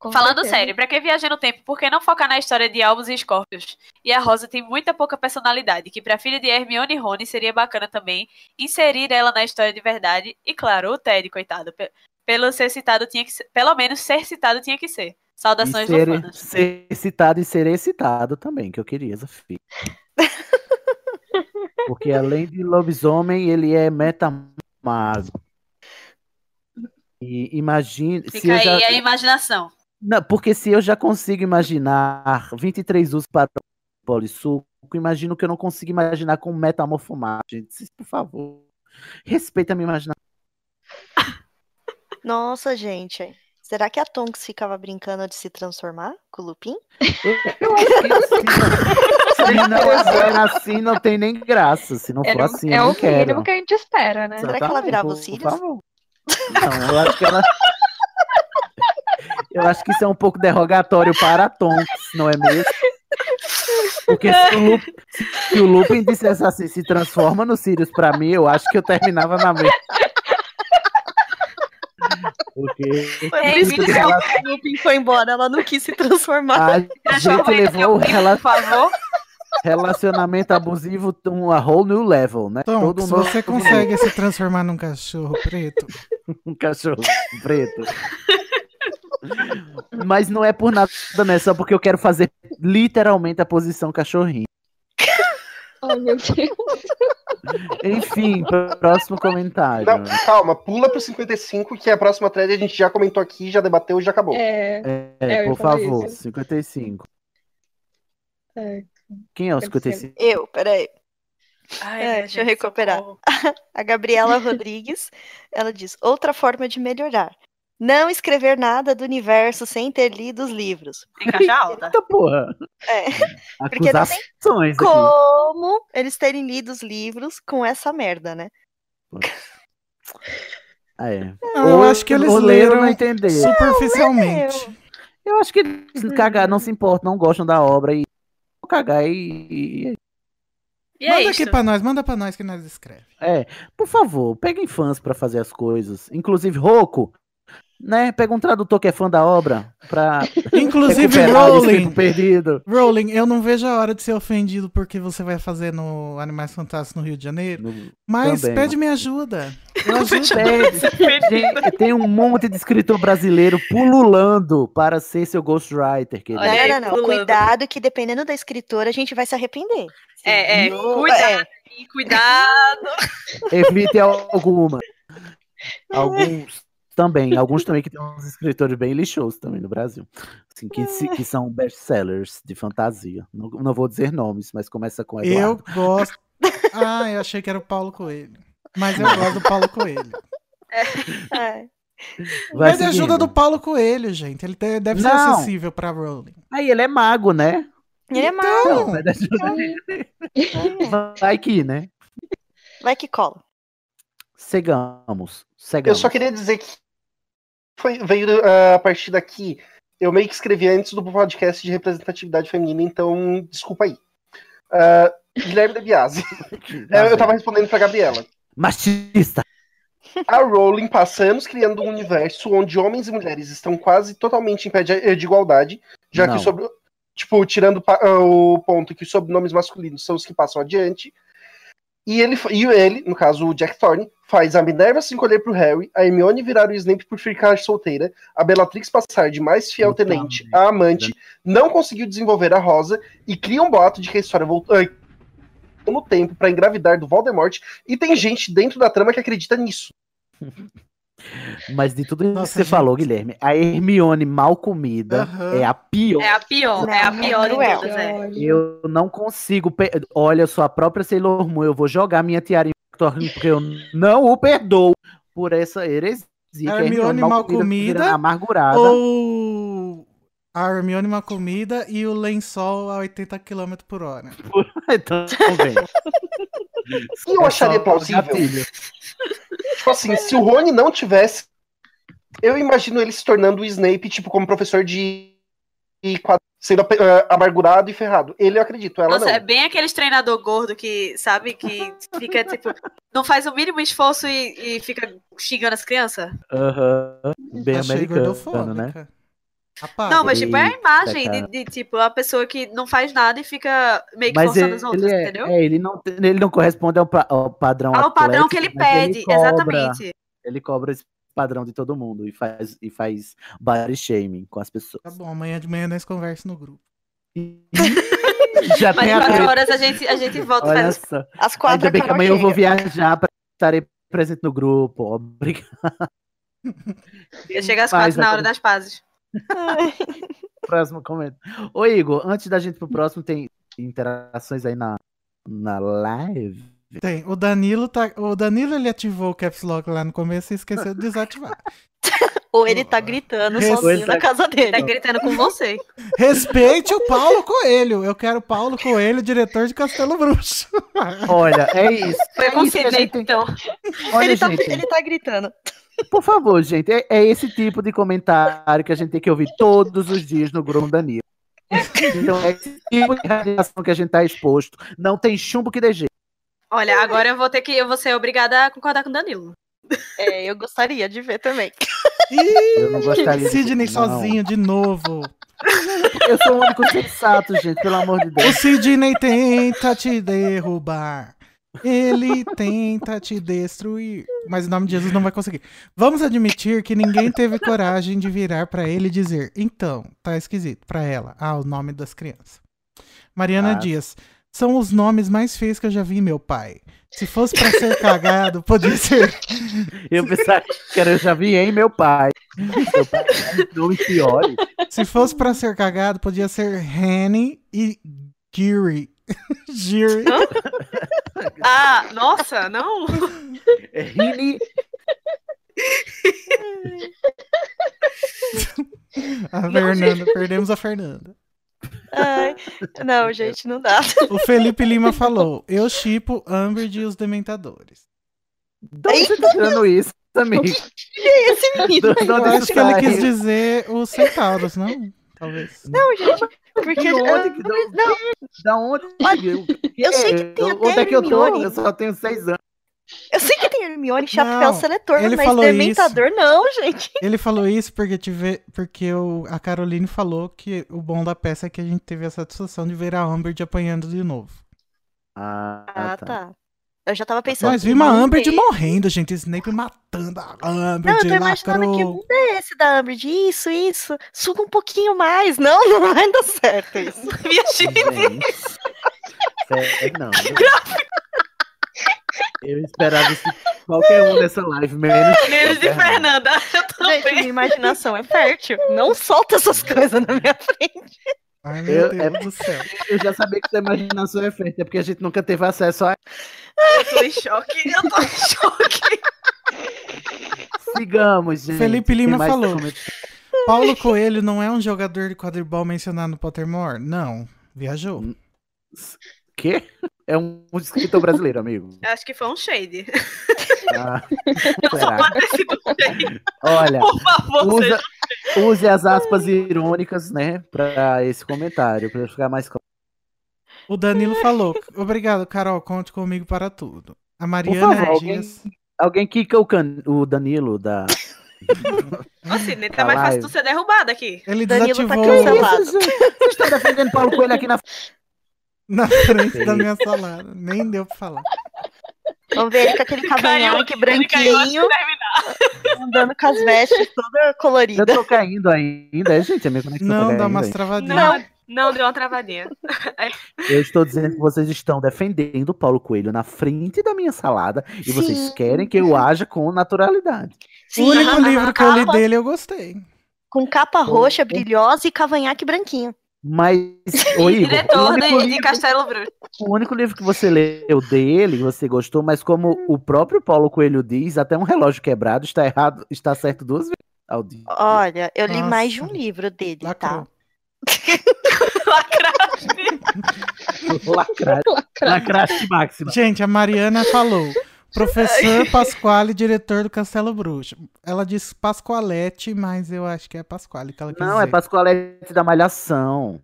Falando certeza. sério, pra que viajar no tempo? Por que não focar na história de Albus e Scorpius? E a Rosa tem muita pouca personalidade, que pra filha de Hermione e Rony seria bacana também inserir ela na história de verdade. E claro, o Ted, coitado. pe- Pelo ser citado tinha que ser, pelo menos ser citado tinha que ser. Saudações E ser, lufanas. ser citado e ser excitado também, que eu queria, Zafir. Porque além de lobisomem, ele é metamago. E imagine. se Fica eu aí já... a imaginação. Não, porque se eu já consigo imaginar 23 usos para o polissuco, imagino que eu não consigo imaginar com metamorfomar, gente. Vocês, Por favor, respeita a minha imaginação. Nossa, gente. Será que a Tonks ficava brincando de se transformar com o Lupin? Se não for assim, não tem nem graça. Se não for Era, assim, é eu o não quero. mínimo que a gente espera, né? Será que ela virava os por cílios? favor. Não, eu acho que ela. Eu acho que isso é um pouco derrogatório para a Tonks, não é mesmo? Porque se o, Lup... se o Lupin dissesse assim, se transforma no Sirius pra mim, eu acho que eu terminava na mesma. Porque por isso que o Lupin foi embora, ela não quis se transformar. a gente levou o rela- Por favor. Relacionamento abusivo um a whole new level, né? Tom, Todo se novo você consegue se transformar num cachorro preto, um cachorro preto. Mas não é por nada, né? Só porque eu quero fazer literalmente a posição cachorrinho. Ai, meu Deus. Enfim, próximo comentário. Não, calma, pula pro 55, que é a próxima thread a gente já comentou aqui, já debateu e já acabou. É. É, É, por favor, isso. 55. É. Quem é o Deve 55? Eu, peraí. Ai, É, deixa eu recuperar. socorro. A Gabriela Rodrigues, ela diz: outra forma de melhorar. Não escrever nada do universo sem ter lido os livros. Em caixa alta. Eita porra! É. Porque não tem Acusações aqui. como eles terem lido os livros com essa merda, né? Ah, é. Não, eu acho que eles leram não entenderam. superficialmente. Eu acho que eles cagaram, não se importam, não gostam da obra e vão cagar e. e- E é manda isso. aqui pra nós, manda pra nós que nós escreve. É, por favor, peguem fãs pra fazer as coisas. Inclusive, Roco, né? Pega um tradutor que é fã da obra pra. Inclusive, Rowling. perdido. Rowling, eu não vejo a hora de ser ofendido porque você vai fazer no Animais Fantásticos no Rio de Janeiro. Mas também. pede minha ajuda. Eu ajudo. Gente, tem um monte de escritor brasileiro pululando para ser seu ghostwriter, querido. Não, não, não. Cuidado que dependendo da escritora a gente vai se arrepender. É, é, Não, cuidado, cuidado. Evite alguma. Alguns também, alguns também que tem uns escritores bem lixosos também no Brasil. Assim, que, se- que são best-sellers de fantasia. Não, não vou dizer nomes, mas começa com Eu Eduardo. gosto. Ah, eu achei que era o Paulo Coelho. Mas eu gosto do Paulo Coelho. É. Vai Pede ajuda seguindo. do Paulo Coelho, gente. Ele deve ser Não. acessível pra Rowling. Aí ele é mago, né? Ele é Então, mau. Pede ajuda dele. Vai que, né? Vai que cola. Segamos. Eu Segamos. só queria dizer que foi, veio ah, a partir daqui. Eu meio que escrevi antes do podcast de representatividade feminina, então desculpa aí. Ah, Guilherme De Biasi. eu, eu tava respondendo pra Gabriela. Machista. A Rowling passa anos criando um universo onde homens e mulheres estão quase totalmente em pé de, de igualdade, já Não. que sobre. Tipo, tirando o ponto que os sobrenomes masculinos são os que passam adiante. E ele, e ele, no caso o Jack Thorne, faz a Minerva se encolher pro Harry, a Hermione virar o Snape por ficar solteira, a Bellatrix passar de mais fiel tenente a amante, não conseguiu desenvolver a Rosa e cria um boato de que a história voltou no tempo pra engravidar do Voldemort e tem gente dentro da trama que acredita nisso. Mas de tudo isso Nossa, que você gente. falou, Guilherme, a Hermione mal comida Aham. é a pior. É a pior, é a pior de cruel. todas, é. Eu não consigo. pe- Olha, eu sou a própria Sailor Moon. Eu vou jogar minha tiara em porque eu não o perdoo por essa heresia. que é Hermione mal comida virando amargurada. ou a Hermione mal comida e o lençol a 80 km por hora. então, bem. E eu acharia plausível. Tipo assim, se o Rony não tivesse. Eu imagino ele se tornando o Snape, tipo, como professor de. sendo eh, amargurado e ferrado. Ele eu acredito, ela Nossa, não. é bem aqueles treinador gordo que, sabe, que fica, tipo, não faz o mínimo esforço e, e fica xingando as crianças. Aham. Bem Achei americano, gordofóbica. né? Apaga. Não, mas tipo, é a imagem de, de, tipo, a pessoa que não faz nada e fica meio que Mas forçando ele, os outros, ele é, entendeu? é, ele, não, ele não corresponde ao, ao padrão Ao padrão que atlético, ele pede, cobra- exatamente. Ele cobra esse padrão de todo mundo e faz, e faz body shaming com as pessoas. Tá bom, amanhã de manhã nós conversa no grupo. Já Mas tem a quatro treta. horas a gente, a gente volta Olha faz. só. Às quatro Ainda bem que a amanhã eu vou chega. viajar para estarei presente no grupo. Obrigado. Ia chegar às quatro na hora das pazes. Próximo comentário. Ô, Igor, antes da gente pro próximo, tem interações aí na, na live? Tem. O Danilo tá. O Danilo ele ativou o Caps Lock lá no começo e esqueceu de desativar. Ou ele tá gritando Res- sozinho na casa Tá dele. gritando com você. Respeite o Paulo Coelho. Eu quero Paulo Coelho, diretor de Castelo Bruxo. Olha, é isso. Foi É isso que a gente então. Olha, ele, tá, gente, ele tá gritando. Por favor, gente, é, é esse tipo de comentário que a gente tem que ouvir todos os dias no grupo Danilo. Então, é esse tipo de radiação que a gente tá exposto. Não tem chumbo que dê jeito. Olha, agora eu vou ter que. Eu vou ser obrigada a concordar com o Danilo. É, eu gostaria de ver também. Eu não gostaria de- Sidney sozinho de novo. Eu sou o único sensato, gente, pelo amor de O Deus. Sidney tenta te derrubar. Ele tenta te destruir. Mas em nome de Jesus não vai conseguir. Vamos admitir que ninguém teve coragem de virar pra ele e dizer: então, tá esquisito. Pra ela. Ah, o nome das crianças. Mariana Ah. Dias. São os nomes mais feios que eu já vi, meu pai. Se fosse pra ser cagado, podia ser. Eu pensava que era, eu já vi em meu pai. Meu pai nome piores. Se fosse pra ser cagado, podia ser Henny e Giri. Giri. Ah, nossa, não. É Rini. A Fernanda. Perdemos a Fernanda. Ai, não, gente, não dá. O Felipe Lima falou: Eu chipo Amber e os Dementadores. De onde você tá tirando isso, amigo? Que é esse menino? Eu acho que ele quis dizer os centauros, não? Talvez. Não, gente, porque. De onde? que- Não, Da onde? eu sei que tem Eu- até Onde é que eu tô? Eu só tenho seis anos. Eu sei que tem Hermione e chapéu Não, seletor, ele mas dementador não, gente. Ele falou isso porque, tive, porque o, a Caroline falou que o bom da peça é que a gente teve a satisfação de ver a Amber de apanhando de novo. Ah, Ah, tá. tá. Eu já tava pensando. Nós que vimos a Amber de morrendo, gente. Snape matando a Amber Não, eu tô imaginando que mundo é esse da Amber, de isso, isso. Suga um pouquinho mais. Não, não vai dar certo isso. Minha gente. Gente, Fernanda. Eu esperava isso qualquer um dessa live, menos. Menos de Fernanda. Eu Gente, também. minha imaginação é fértil. Não solta essas coisas na minha frente. Ai, meu Eu, Deus é, do céu. eu já sabia que sua imaginação é fértil, é porque a gente nunca teve acesso a. Eu tô em choque. Eu tô em choque. Sigamos, gente. Felipe Lima falou. Paulo Coelho não é um jogador de quadribol mencionado no Pottermore? Não. Viajou. Quê? É um escritor brasileiro, amigo. Acho que foi um shade. Ah, Só será? pode ter sido um shade. Olha, Por favor, usa, seja. use as aspas irônicas, né, pra esse comentário, pra ficar mais claro. O Danilo falou: Obrigado, Carol. Conte comigo para tudo. A Por Mariana favor, alguém, Dias. alguém quica o, can, o Danilo da. Assim, né? Tá mais fácil live. tu ser derrubado aqui. Ele Danilo tá desativou cancelado. Vocês estão defendendo Paulo Coelho aqui na. Na frente da minha salada. Nem deu pra falar. Vamos ver ele com aquele cavanhaque branquinho, andando com as vestes toda Eu colorida. tô caindo ainda, gente, a minha conexão Não, dá umas travadinhas. Não, não deu uma travadinha. Eu estou dizendo que vocês estão defendendo o Paulo Coelho na frente da minha salada e vocês Sim. querem que eu haja com naturalidade. O único livro que eu li dele eu gostei. Com capa roxa, brilhosa e cavanhaque branquinho. Mas, ô, Igor, o Diretor único, de, de livro, Castelo Bruxo. o único livro que você leu dele, você gostou, mas como o próprio Paulo Coelho diz, até um relógio quebrado está errado, está certo duas vezes ao dia. Olha, eu li mais de um Nossa. livro dele, tá? Lacrate, lacrate máxima. Gente, a Mariana falou. Professor Pasquale, diretor do Castelo Bruxo. Ela disse Pasqualete, mas eu acho que é Pasquale que ela quis Não, é dizer. Pascoalete da Malhação.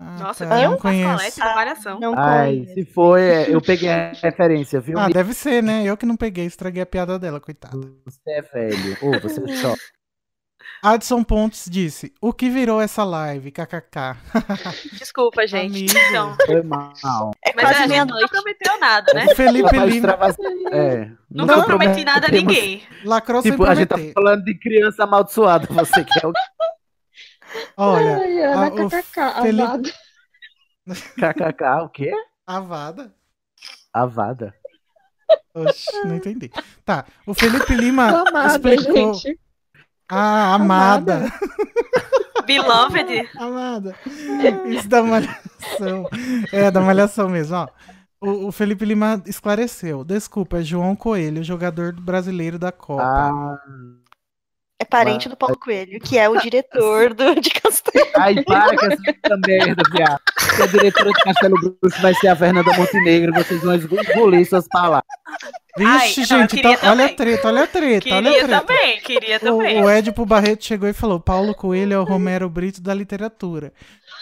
Nossa, tá, tem não Pascoalete conheço. da Malhação. Não Ai, conheço. se foi, é, eu peguei a referência, viu? Ah, deve ser, né? Eu que não peguei, estraguei a piada dela, coitada. Você é velho. Ô, você é só. Adson Pontes disse: O que virou essa live? KKK. Desculpa, gente. Amigo. Então, Foi mal. É mas quase a gente nunca prometeu nada, né? O Felipe Lima. É, Nunca prometi nada a ninguém. Lacrou sem Tipo, a gente tá falando de criança amaldiçoada. Você quer o Olha, Ai, Ana, a- o kkk, kkk, o quê? Avada. Avada. Oxe, não entendi. Tá, o Felipe Lima Amada, explicou. gente. Ah, amada. Beloved. Amada. Isso da malhação. É, da malhação mesmo, ó. O, o Felipe Lima esclareceu. Desculpa, é João Coelho, jogador brasileiro da Copa. Ah, É parente do Paulo Coelho, que é o diretor do, de Castelo. ai, para com essa merda, viado. Se a diretora de Castelo Bruxo vai ser a Fernanda Montenegro, vocês vão engolir suas palavras. Vixe, Ai, não, gente, queria então, olha a treta, olha a treta, olha a Queria treta. também, queria também. O, o Edipo Barreto chegou e falou: Paulo Coelho é o Romero Brito da literatura.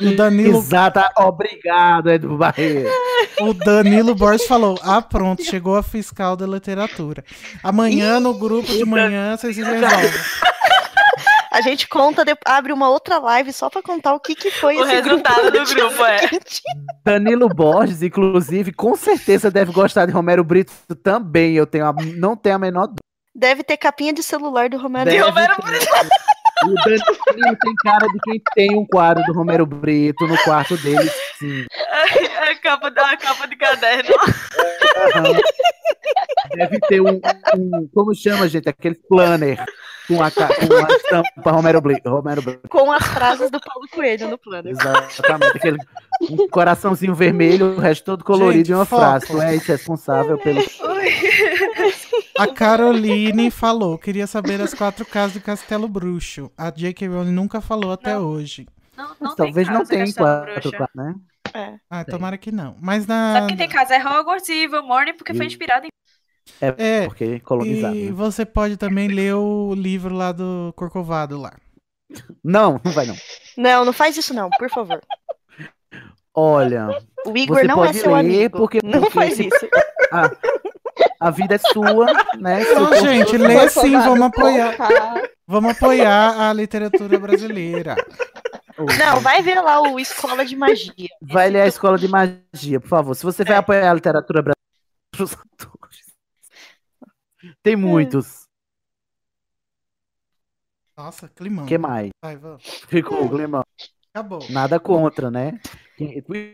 E o Danilo, Exata, obrigado, Edu Barreiro. o Danilo Borges falou: Ah, pronto, chegou a fiscal da literatura. Amanhã no grupo de manhã vocês se resolvem. A gente conta, de- abre uma outra live só pra contar o que, que foi O esse resultado do dia grupo, é. Danilo Borges, inclusive, com certeza deve gostar de Romero Brito também. Eu tenho a- não tenho a menor dúvida. Deve ter capinha de celular do Romero. Deve Romero ter. O Danilo tem cara de quem tem um quadro do Romero Brito no quarto dele, sim. A capa, a capa de caderno. Aham. Deve ter um, um- Como chama, gente? Aquele planner com a, com a estampa Romero Brito. Romero Brito. Com as frases do Paulo Coelho no plano. Exatamente. Aquele, um coraçãozinho vermelho, o resto todo colorido Gente, e uma foco. frase. Tu és responsável pelo. A Caroline falou: Queria saber as quatro casas do Castelo Bruxo. A J.K. Rowling nunca falou até hoje. Não, não Talvez tem não tenha quatro, Bruxo. quatro, né? É. Ah, tomara que não. Mas na. Sabe quem tem casa? É Hogwarts e Morning porque foi inspirado em. É, É, porque colonizado. E né? você pode também ler o livro lá do Corcovado lá. Não, não vai não. Não, não faz isso não, por favor. Olha, O Igor Você não é pode seu ler, amigo. porque- não porque faz se- isso. a, a vida é sua, né? Se Não, for- gente, lê Corcovado, sim, vamos apoiar. colocar- Vamos apoiar a literatura brasileira. Não, vai ver lá o Escola de Magia. Vai ler a escola de magia, por favor. Se você vai É. apoiar a literatura brasileira. tem muitos. Nossa, climão. O que mais? Vai. Ficou, Glemão. Acabou. Nada contra, né?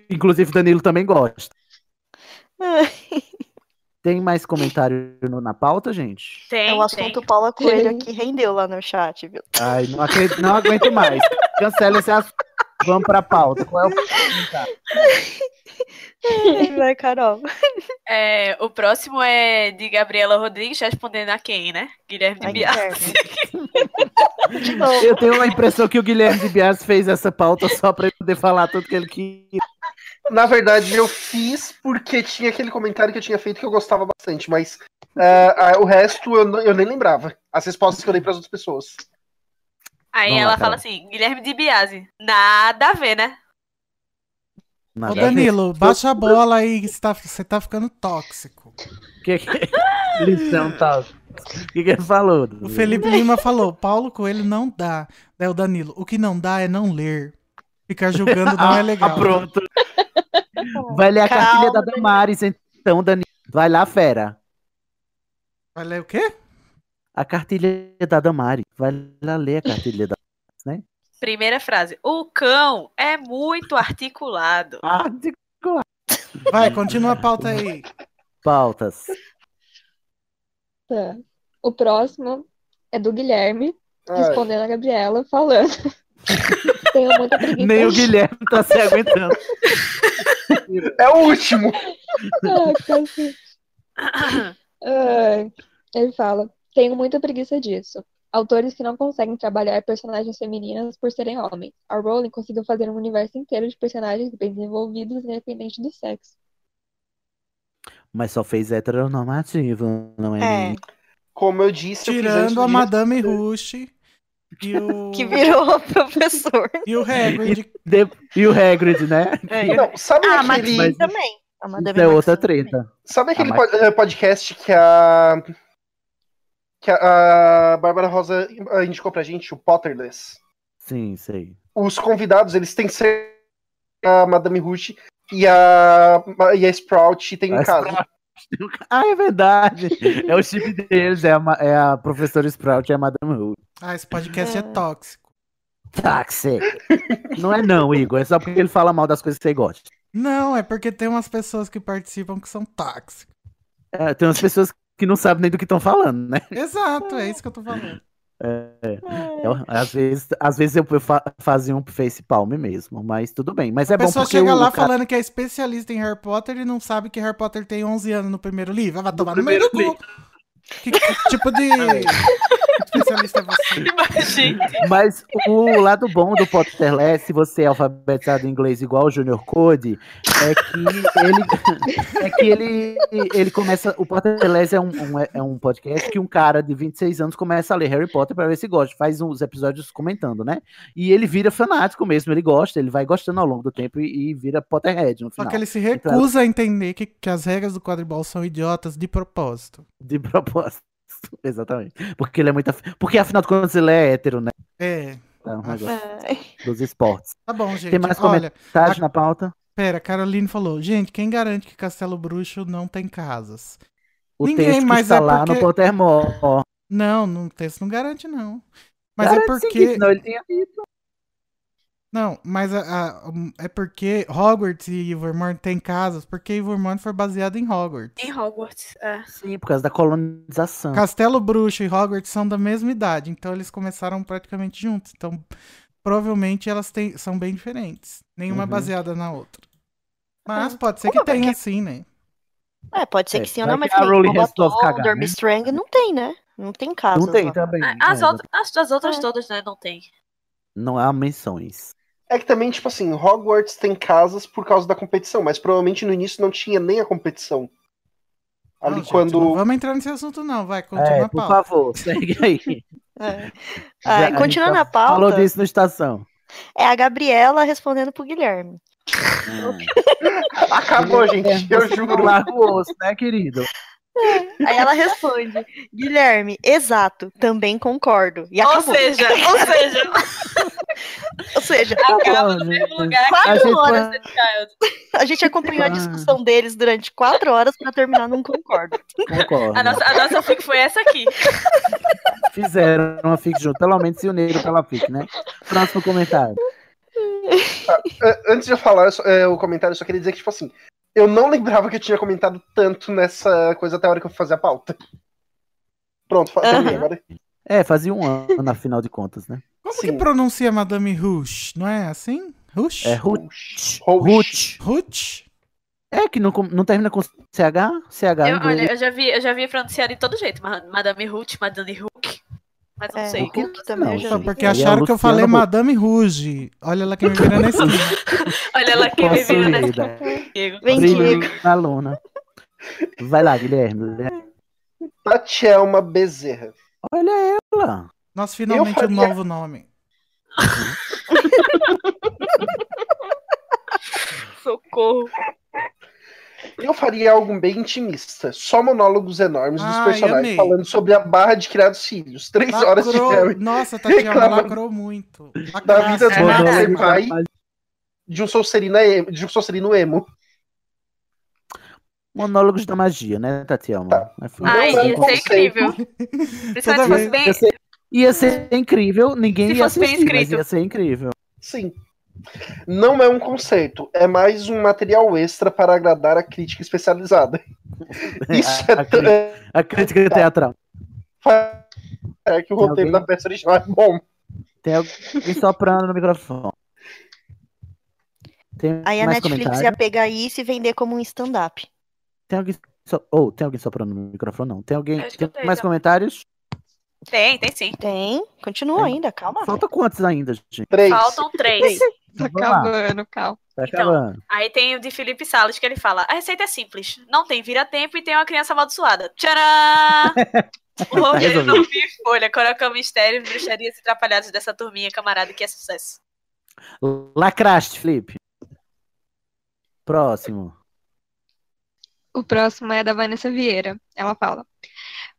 Inclusive o Danilo também gosta. Tem mais comentário no- na pauta, gente? Tem, É o assunto Paula Coelho aqui rendeu lá no chat, viu? Ai, não, acredito- não aguento mais. Cancela esse assunto. Vamos pra pauta. Qual é o comentário? Vai, Carol. É, o próximo é de Gabriela Rodrigues respondendo a quem, né? Guilherme de Biasi. Eu tenho a impressão que o Guilherme de Bias fez essa pauta só pra ele poder falar tudo que ele queria. Na verdade, eu fiz porque tinha aquele comentário que eu tinha feito que eu gostava bastante, mas ah, ah, o resto eu, eu nem lembrava. As respostas que eu dei para as outras pessoas. Aí Vamos ela lá, fala assim, Guilherme de Biasi. Nada a ver, né? Nada Ô. Danilo, baixa a bola aí, você tá, você tá ficando tóxico. Que, que... Lição tal. O que, que ele falou? O Felipe Lima falou: Paulo Coelho não dá. Daí o Danilo, o que não dá é não ler. Ficar julgando não é legal. Ah, pronto. Vai ler a Calma, cartilha da Damares, então, Danilo. Vai lá, fera. Vai ler o quê? A cartilha da Damares. Vai lá ler a cartilha da né? Primeira frase. O cão é muito articulado. Ah, de Vai, continua a pauta aí. pautas. Tá. O próximo é do Guilherme, Ai. respondendo a Gabriela, falando. Tenho muita preguiça. Nem o Guilherme tá se aguentando. É o último. Ah, cacete. Ai, ele fala: Tenho muita preguiça disso. Autores que não conseguem trabalhar personagens femininas por serem homens. A Rowling conseguiu fazer um universo inteiro de personagens bem desenvolvidos, independente do sexo. Mas só fez heteronormativo, não é? É. Como eu disse, eu Tirando do a Madame Rush e o. Que virou professor. E o Hagrid. De- E o Hagrid, né? Não, sabe Ah, a aquele... Maxine também. A Isso Madame é outra treta. Sabe aquele Ah, pod- eh, podcast que a. que a, a Bárbara Rosa indicou pra gente, o Potterless? Sim, sei. Os convidados, eles têm que ser a Madame Rush e a, e a Sprout tem um caso. Ah, é verdade. É o chip deles, é a, é a professora Sprout e a Madame Who. Ah, esse podcast é tóxico. Táxi. Não é não, Igor. É só porque ele fala mal das coisas que você gosta. Não, é porque tem umas pessoas que participam que são tóxicas. É, tem umas pessoas que não sabem nem do que estão falando, né? Exato, é isso que eu tô falando. É, é. Eu- às, vezes, às vezes eu eu fa- fazia um face palm mesmo, mas tudo bem. Mas é a bom pessoa porque chega o lá cara- falando que é especialista em Harry Potter e não sabe que Harry Potter tem 11 anos no primeiro livro. Ah, Vai tomar no meio do primeiro cu. Que, que tipo de especialista é você? Imagina. Mas o lado bom do Potterless, se você é alfabetizado em inglês igual o Junior Code, é que ele é que ele, ele começa. O Potterless é um, um- é um podcast que um cara de 26 anos começa a ler Harry Potter para ver se gosta. Faz uns episódios comentando, né? E ele vira fanático mesmo, ele gosta, ele vai gostando ao longo do tempo e, e vira Potterhead no Só final. que ele se Então, recusa a entender que, que as regras do quadribol são idiotas de propósito. de propósito. Exatamente. Porque ele é muito. af- Porque afinal de contas ele é hétero, né? É. É um negócio É. dos esportes. Tá bom, gente. Tem mais Olha, comentários a- na pauta? Pera, Caroline falou, gente, quem garante que Castelo Bruxo não tem casas? O Ninguém, mas está é lá porque... no Pottermore. Não, no texto não garante, não. Mas Garante é sim, porque. senão ele tinha dito. Não, mas a- a- é porque Hogwarts e Evermore têm casas, porque Evermore foi baseado em Hogwarts. Em Hogwarts, é. Sim, por causa da colonização. Castelo Bruxo e Hogwarts são da mesma idade, então eles começaram praticamente juntos. Então, provavelmente elas têm, são bem diferentes. Nenhuma é Uhum. baseada na outra. Mas Ah, pode ser que como é tenha que- sim, né? É, pode ser É, que sim ou não, mas a Rowling resolve cagar, Dormy né? Strang não tem, né? Não tem casos. Não tem também. É, As, é, outras, as, as outras É. todas, né, não tem. Não há menções. É que também, tipo assim, Hogwarts tem casas por causa da competição, mas provavelmente no início não tinha nem a competição. Ali Não, gente, quando. não vamos entrar nesse assunto, não. Vai, continua É, a por pauta. favor, segue aí. É. Ah, a gente continuando já a pauta, Falou disso no estação. é a Gabriela respondendo pro Guilherme. Acabou, gente, eu juro. Larga o osso, né, querido? Aí ela responde: Guilherme, exato, também concordo. E Ou acabou. seja, ou seja, Ou seja, acaba Bom, no mesmo lugar Quatro a gente horas foi- Child. a gente acompanhou a discussão deles durante quatro horas pra terminar num concordo. Concordo. A nossa, a nossa fic foi essa aqui. Fizeram uma fic junto, pelo menos se uniram pela fic, né? Próximo comentário. É, Antes de eu falar eu só- é, o comentário, eu só queria dizer que, tipo assim, eu não lembrava que eu tinha comentado tanto nessa coisa até a hora que eu fui fazer a pauta. Pronto, terminei Aham. agora. É, fazia um ano, afinal de contas, né? Como Sim. que pronuncia Madame Rush? Não é assim? Rush? É. Ruth. Ruth. Ruth? É que não, não termina com CH? CH Eu, olha, eu já vi, eu já vi pronunciado de todo jeito. Ma- Madame Ruth, Madame Hook. Mas não É, sei. Hulk também Não, eu já porque é acharam que eu falei Huck. Madame Rouge. Olha lá quem me vira na esquina. Olha ela aqui me nessa Possuída. comigo. Vem, Diego. na luna. Vai lá, Guilherme. Tatielma Bezerra. Olha ela. Nossa, finalmente Eu um faria- novo nome. Socorro. Eu faria algo bem intimista. Só monólogos enormes dos Ai, personagens amei. falando sobre a barra de criar os filhos. Três horas de Lacrou. Harry. Nossa, Tatiana reclamando lacrou muito. Da vida Lacraça. do É ser pai de um Sonserino emo. De um Sonserino emo. Monólogos da magia, né, Tatiana? É foda. Ai, é um ia ser incrível. Principalmente se fosse bem. Ia ser, ia ser incrível, ninguém Se ia fosse bem assistir, mas escrito. ia ser incrível. Sim. Não é um conceito, é mais um material extra para agradar a crítica especializada. Isso a, é, a é, a crítica teatral. é que o Tem roteiro alguém? da peça original é bom. Tem alguém soprando no microfone. Tem Aí a Netflix comentário? ia pegar isso e vender como um stand-up. Tem alguém. So... Oh, tem alguém soprando no microfone? Não. Tem alguém. Tem mais já. comentários? Tem, tem sim. Tem. Continua ainda, calma. Falta quantos ainda, gente? Três. Faltam três. Tá acabando, calma. Tá Então, acabando. Aí tem o de Felipe Salles que ele fala: a receita é simples. Não tem vira-tempo e tem uma criança amaldiçoada. Tcharam! O resolvido. não vi folha. Coloca mistério, bruxarias e atrapalhados dessa turminha, camarada, que é sucesso. Lacraste, Felipe. Próximo. O próximo é da Vanessa Vieira. Ela fala: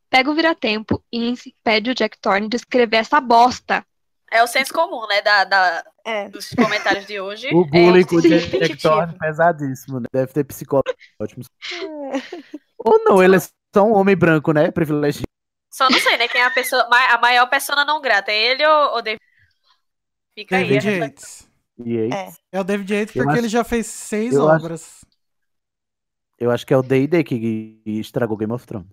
Pega o vira-tempo e impede o Jack Thorne de escrever essa bosta. É o senso comum, né? Da, da- É. dos comentários de hoje. O bullying com o sim. Jack Thorne é pesadíssimo, né? Deve ter psicólogo ótimos. Ou não, ele é só um homem branco, né? Privilegiado. Só não sei, né? Quem é a pessoa. A maior persona não grata. É ele ou o David? Fica aí. David a Yates. Aí, É. É o David Yates porque acho- ele já fez seis eu acho- obras. eu acho que é o D&D que estragou Game of Thrones.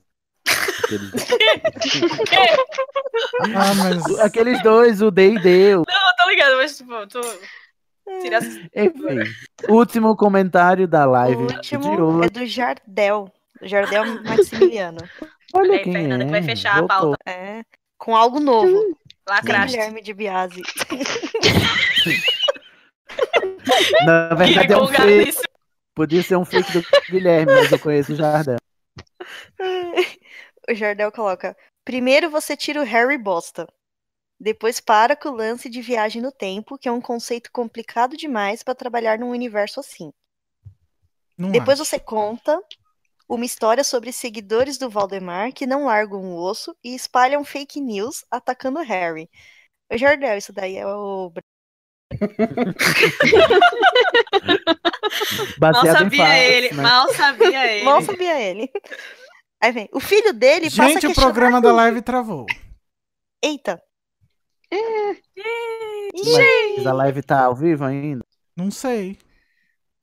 Aqueles, Ah, mas. aqueles dois, o D&D, o... Não, eu tô ligado, mas tipo, tu. Tira as- enfim. Último comentário da O live de último hoje. é do Jardel. Jardel Maximiliano. Olha Aí, quem Fernanda, que vai é. fechar a Voltou. pauta. É. Com algo novo. Lacraste. Guilherme de Biasi. Na verdade é um fake. Podia ser um fake do Guilherme, mas eu conheço o Jardel. O Jardel coloca: primeiro você tira o Harry bosta. Depois para com o lance de viagem no tempo, que é um conceito complicado demais para trabalhar num universo assim. Não Depois acho. você conta uma história sobre seguidores do Valdemar que não largam o osso e espalham fake news atacando o Harry. O Jardel, isso daí é o. Mal sabia fatos, ele. né? Mal sabia ele. Mal sabia ele. Aí vem. O filho dele passa a Gente, o programa da live travou. Eita. Mas a live tá ao vivo ainda? Não sei.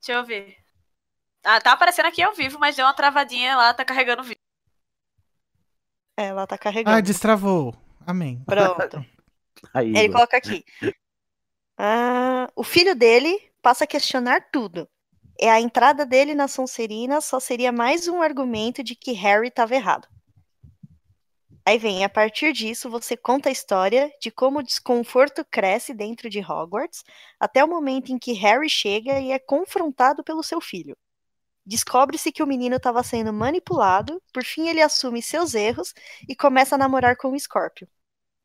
Deixa eu ver. Ah, tá aparecendo aqui ao vivo, mas deu uma travadinha lá, tá carregando o vídeo. É, Ela tá carregando. Ah, destravou. Amém. Pronto. Aí, Ele coloca aqui. Ah, o filho dele passa a questionar tudo. É a entrada dele na Sonserina só seria mais um argumento de que Harry estava errado. Aí vem, a partir disso, você conta a história de como o desconforto cresce dentro de Hogwarts, até o momento em que Harry chega e é confrontado pelo seu filho. Descobre-se que o menino estava sendo manipulado, por fim ele assume seus erros e começa a namorar com o Scorpio.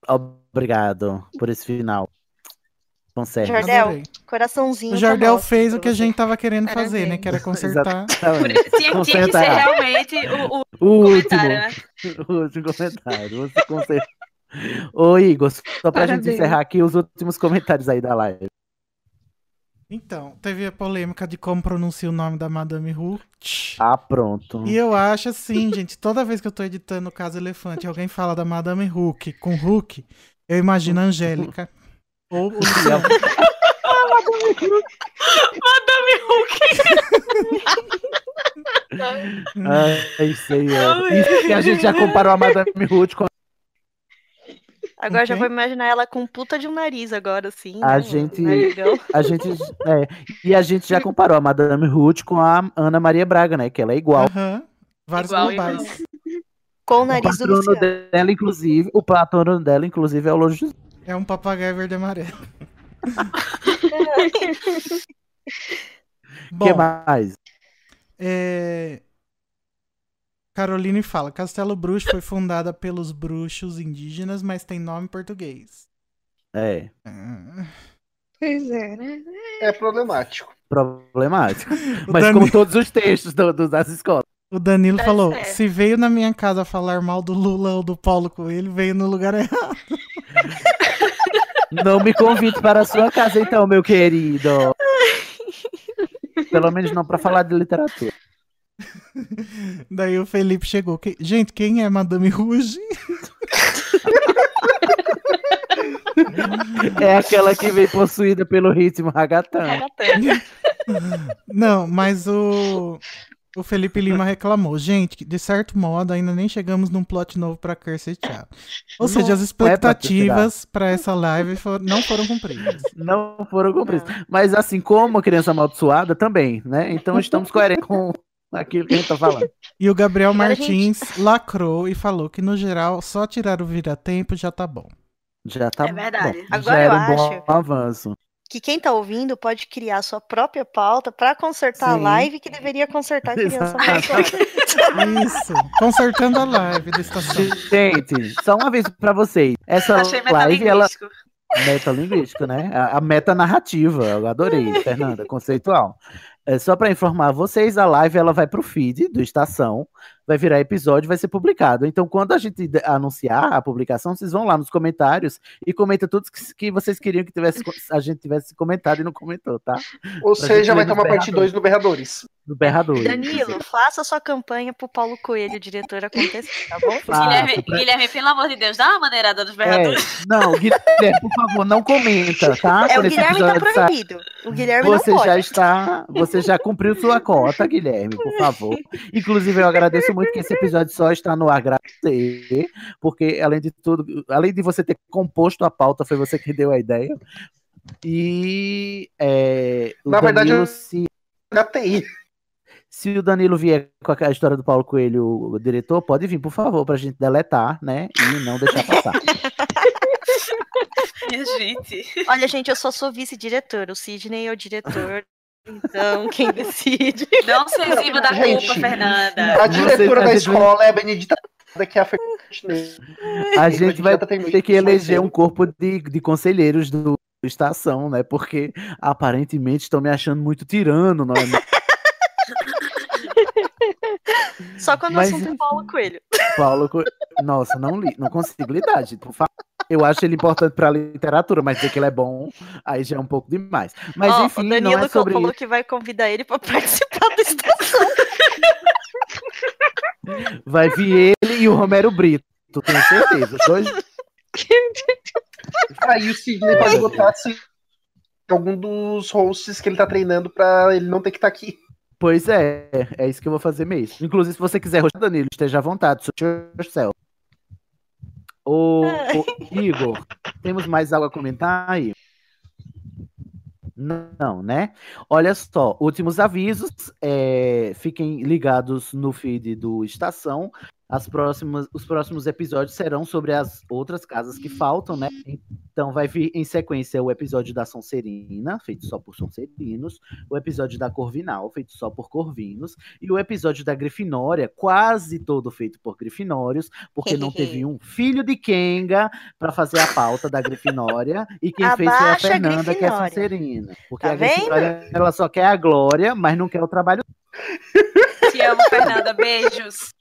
Obrigado por esse final. Consegue. Jardel, Adorei. coraçãozinho. O tá Jardel nosso fez o que a gente tava querendo fazer, né? Que era consertar. Tinha, tinha que ser Consertar. realmente o, o O último. comentário, né? O último comentário. Você conserta. Ô, Igor, só pra gente Parabéns. encerrar aqui os últimos comentários aí da live. Então, teve a polêmica de como pronuncia o nome da Madame Who. Ah, pronto. E eu acho assim, gente, toda vez que eu tô editando o caso Elefante, alguém fala da Madame Hook com Hook, eu imagino a Angélica. Ou o Luciano. Madame Ah, isso aí, é. Isso que a gente já comparou a Madame Ruth com Agora já Ok. vou imaginar ela com puta de um nariz agora, assim. a né? gente. Narigão. A gente. É, e a gente já comparou a Madame Ruth com a Ana Maria Braga, né? Que ela é igual. Aham. Vários Igual, globais. Com o O nariz do patrono Luciano. dela, inclusive, o patrono dela, inclusive, é o José. É um papagaio verde amarelo. O Bom, que mais? é... Caroline fala: Castelo Bruxo foi fundada pelos bruxos indígenas, mas tem nome em português. É, Ah, Pois é, né? É problemático. problemático. Mas Dani- como todos os textos do- do- das escolas. O Danilo Tá falou: certo. se veio na minha casa falar mal do Lula ou do Paulo Coelho, veio no lugar errado. Não me convide para a sua casa, então, meu querido. Pelo menos não para falar de literatura. Daí o Felipe chegou. "Que- Gente, quem é Madame Rouge? É aquela que vem possuída pelo ritmo ragatã. Não, mas o. O Felipe Lima reclamou. Gente, que de certo modo, ainda nem chegamos num plot novo pra Cursed Child. Ou Não seja, as é pra expectativas pra essa live for- não foram cumpridas. Não foram cumpridos. Mas assim, como a criança amaldiçoada também, né? Então estamos coerentes com aquilo que a gente tá falando. E o Gabriel Martins lacrou e falou que, no geral, só tirar o vira-tempo já tá bom. Já tá É verdade. bom. Agora Já era eu um bom acho- avanço. Que quem tá ouvindo pode criar sua própria pauta pra consertar Sim. a live que deveria consertar a criança. Isso. Consertando a live da estação. Gente, só uma vez pra vocês. Essa Achei live, ela. metalinguístico. Metalinguístico, né? A, a metanarrativa, eu adorei, Fernanda, conceitual. É, só para informar vocês, a live ela vai pro feed do Estação, vai virar episódio, vai ser publicado. Então, quando a gente anunciar a publicação, vocês vão lá nos comentários e comenta tudo que, que vocês queriam que tivesse, a gente tivesse comentado e não comentou, tá? Ou Pra seja, vai ter uma parte 2 no Berradores. Do Berrador. Danilo, faça sua campanha pro Paulo Coelho, diretor, acontecer, tá bom? Faço, Guilherme, pra- Guilherme, pelo amor de Deus, dá uma maneirada dos É, berradores. não, Guilherme, por favor, não comenta, tá? É, o Quando Guilherme tá proibido. O Guilherme Você não pode. já está, você já cumpriu sua cota, Guilherme, por favor. Inclusive, eu agradeço muito que esse episódio só está no ar graças a você, porque além de tudo, além de você ter composto a pauta, foi você que deu a ideia. E é, o Na verdade, Danilo, eu- se, Da TI. se o Danilo vier com a história do Paulo Coelho, o diretor, pode vir, por favor, para a gente deletar, né? E não deixar passar. Minha gente. Olha, gente, eu só sou vice-diretor. O Sidney é o diretor. Então, quem decide? Não se exima da Gente, culpa, Fernanda. A diretora a da escola é a Benedita que é a. A gente vai ter que eleger um corpo de, de conselheiros do estação, né? Porque aparentemente estão me achando muito tirano, não é? Só quando Mas, o assunto é Paulo Coelho. Paulo, Co- nossa, não li, não consigo lidar, gente. Por favor. Eu acho ele importante pra literatura, mas dizer que ele é bom, aí já é um pouco demais. Mas Ó, enfim, o não Danilo é sobre falou isso. que vai convidar ele pra participar da estação. Vai vir ele e o Romero Brito, tenho certeza. Os dois Aí o Sidney pode botar assim, algum dos hosts que ele tá treinando pra ele não ter que estar aqui. Pois é, é isso que eu vou fazer mesmo. Inclusive, se você quiser roxar, Danilo, esteja à vontade, suit yourself. Ô, ô, Igor, temos mais algo a comentar aí? Não, né? Olha só, últimos avisos. é, fiquem ligados no feed do Estação. As próximas, os próximos episódios serão sobre as outras casas que faltam, né? Então vai vir em sequência o episódio da Sonserina, feito só por Sonserinos, o episódio da Corvinal, feito só por Corvinos, e o episódio da Grifinória, quase todo feito por Grifinórios, porque não teve um filho de Kenga para fazer a pauta da Grifinória, e quem fez foi a Abaixa a Fernanda, que é. Sonserina. Porque Tá a Grifinória, ela só quer a glória, mas não quer o trabalho. Te amo, Fernanda. Beijos.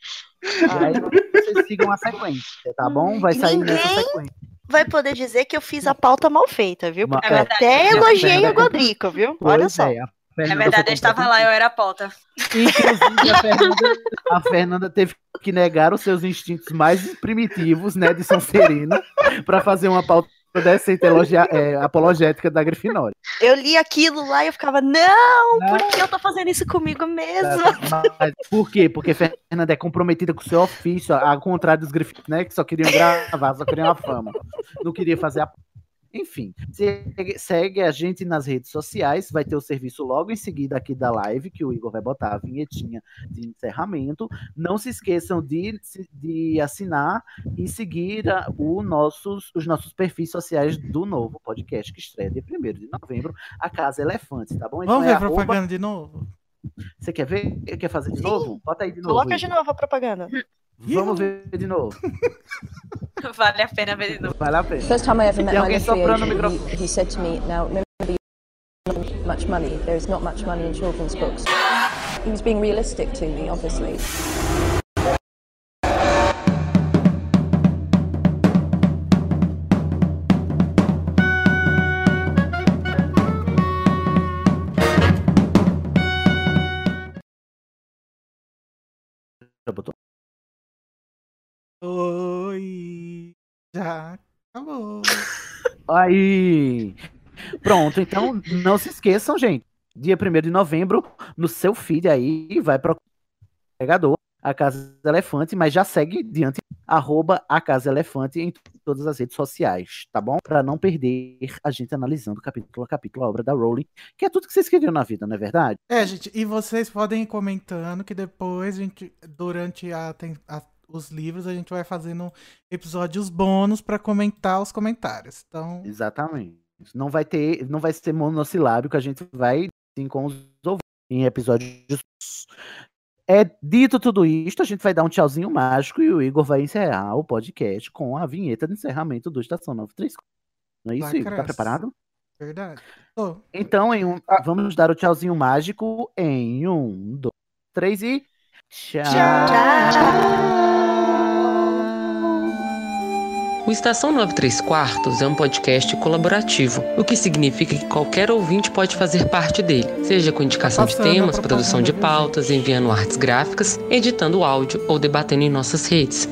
Aí vocês sigam a sequência, tá bom? Vai sair nessa Ninguém sequência. vai poder dizer que eu fiz a pauta mal feita, viu? Porque é até elogiei Fernanda o Godrico, viu? Pois Olha só. é, a É Fernanda verdade, eu estava lá, eu era a pauta. Inclusive, a Fernanda, a Fernanda teve que negar os seus instintos mais primitivos, né, de Sonserina, para fazer uma pauta decente elogia- é, apologética da Grifinória. Eu li aquilo lá e eu ficava, não, por que eu tô fazendo isso comigo mesmo? Mas por quê? Porque Fernanda é comprometida com o seu ofício, ao contrário dos Grifinórios, né, que só queriam gravar, só queriam a fama. Não queria fazer a enfim, segue, segue a gente nas redes sociais, vai ter o serviço logo em seguida aqui da live, que o Igor vai botar a vinhetinha de encerramento. Não se esqueçam de, de assinar e seguir a- o nossos, os nossos perfis sociais do novo podcast que estreia dia 1 de novembro, a Casa Elefante, tá bom? Vamos ver é a arroba- propaganda de novo? Você quer ver? Quer fazer de novo? Bota aí de novo. Coloca de novo a propaganda. Vamos ver de novo. Vale a pena ver de novo. Vale a pena. First time I ever met my alguém literary agent, he, he said to me, now remember you don't much money, there is not much money in children's books. He was being realistic to me, obviously. Já botou? Oi. Já acabou. Aí. Pronto, então não se esqueçam, gente. Dia 1 de novembro, no seu feed aí, vai pro... agregador, a Casa Elefante, mas já segue diante, arroba a Casa Elefante em todas as redes sociais, tá bom? Para não perder a gente analisando capítulo a capítulo a obra da Rowling, que é tudo que vocês queriam na vida, não é verdade? É, gente, e vocês podem ir comentando que depois, a gente, durante a, a- os livros, a gente vai fazendo episódios bônus para comentar os comentários. Então, Exatamente. Não vai ter, não vai ser monossilábico, a gente vai sim com os ouvintes em episódios. É dito tudo isto, a gente vai dar um tchauzinho mágico e o Igor vai encerrar o podcast com a vinheta de encerramento do Estação 93. Não é isso, Igor? Tá preparado? verdade. Tô. Então, em um, vamos dar o tchauzinho mágico em um, dois, três e. Tchau! O Estação 93 Quartos é um podcast colaborativo, o que significa que qualquer ouvinte pode fazer parte dele, seja com indicação de temas, produção de pautas, enviando artes gráficas, editando áudio ou debatendo em nossas redes.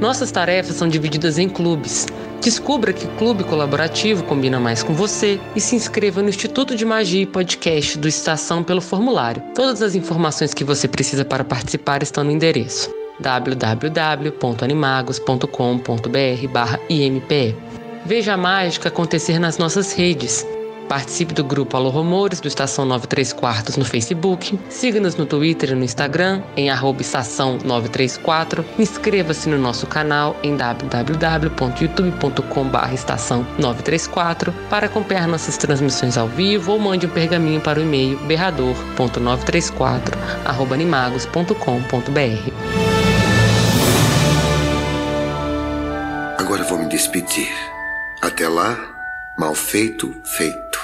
Nossas tarefas são divididas em clubes. Descubra que clube colaborativo combina mais com você e se inscreva no Instituto de Magia e Podcast do Estação pelo formulário. Todas as informações que você precisa para participar estão no endereço www.animagos.com.br/impe. Veja a mágica acontecer nas nossas redes. Participe do grupo Alô Rumores do Estação 93 Quartos no Facebook. Siga-nos no Twitter e no Instagram em estação 934. Inscreva-se no nosso canal em www.youtube.com.br estação 934 para acompanhar nossas transmissões ao vivo ou mande um pergaminho para o e-mail berrador.934 arroba animagos.com.br. Agora vou me despedir. Até lá, mal feito, feito.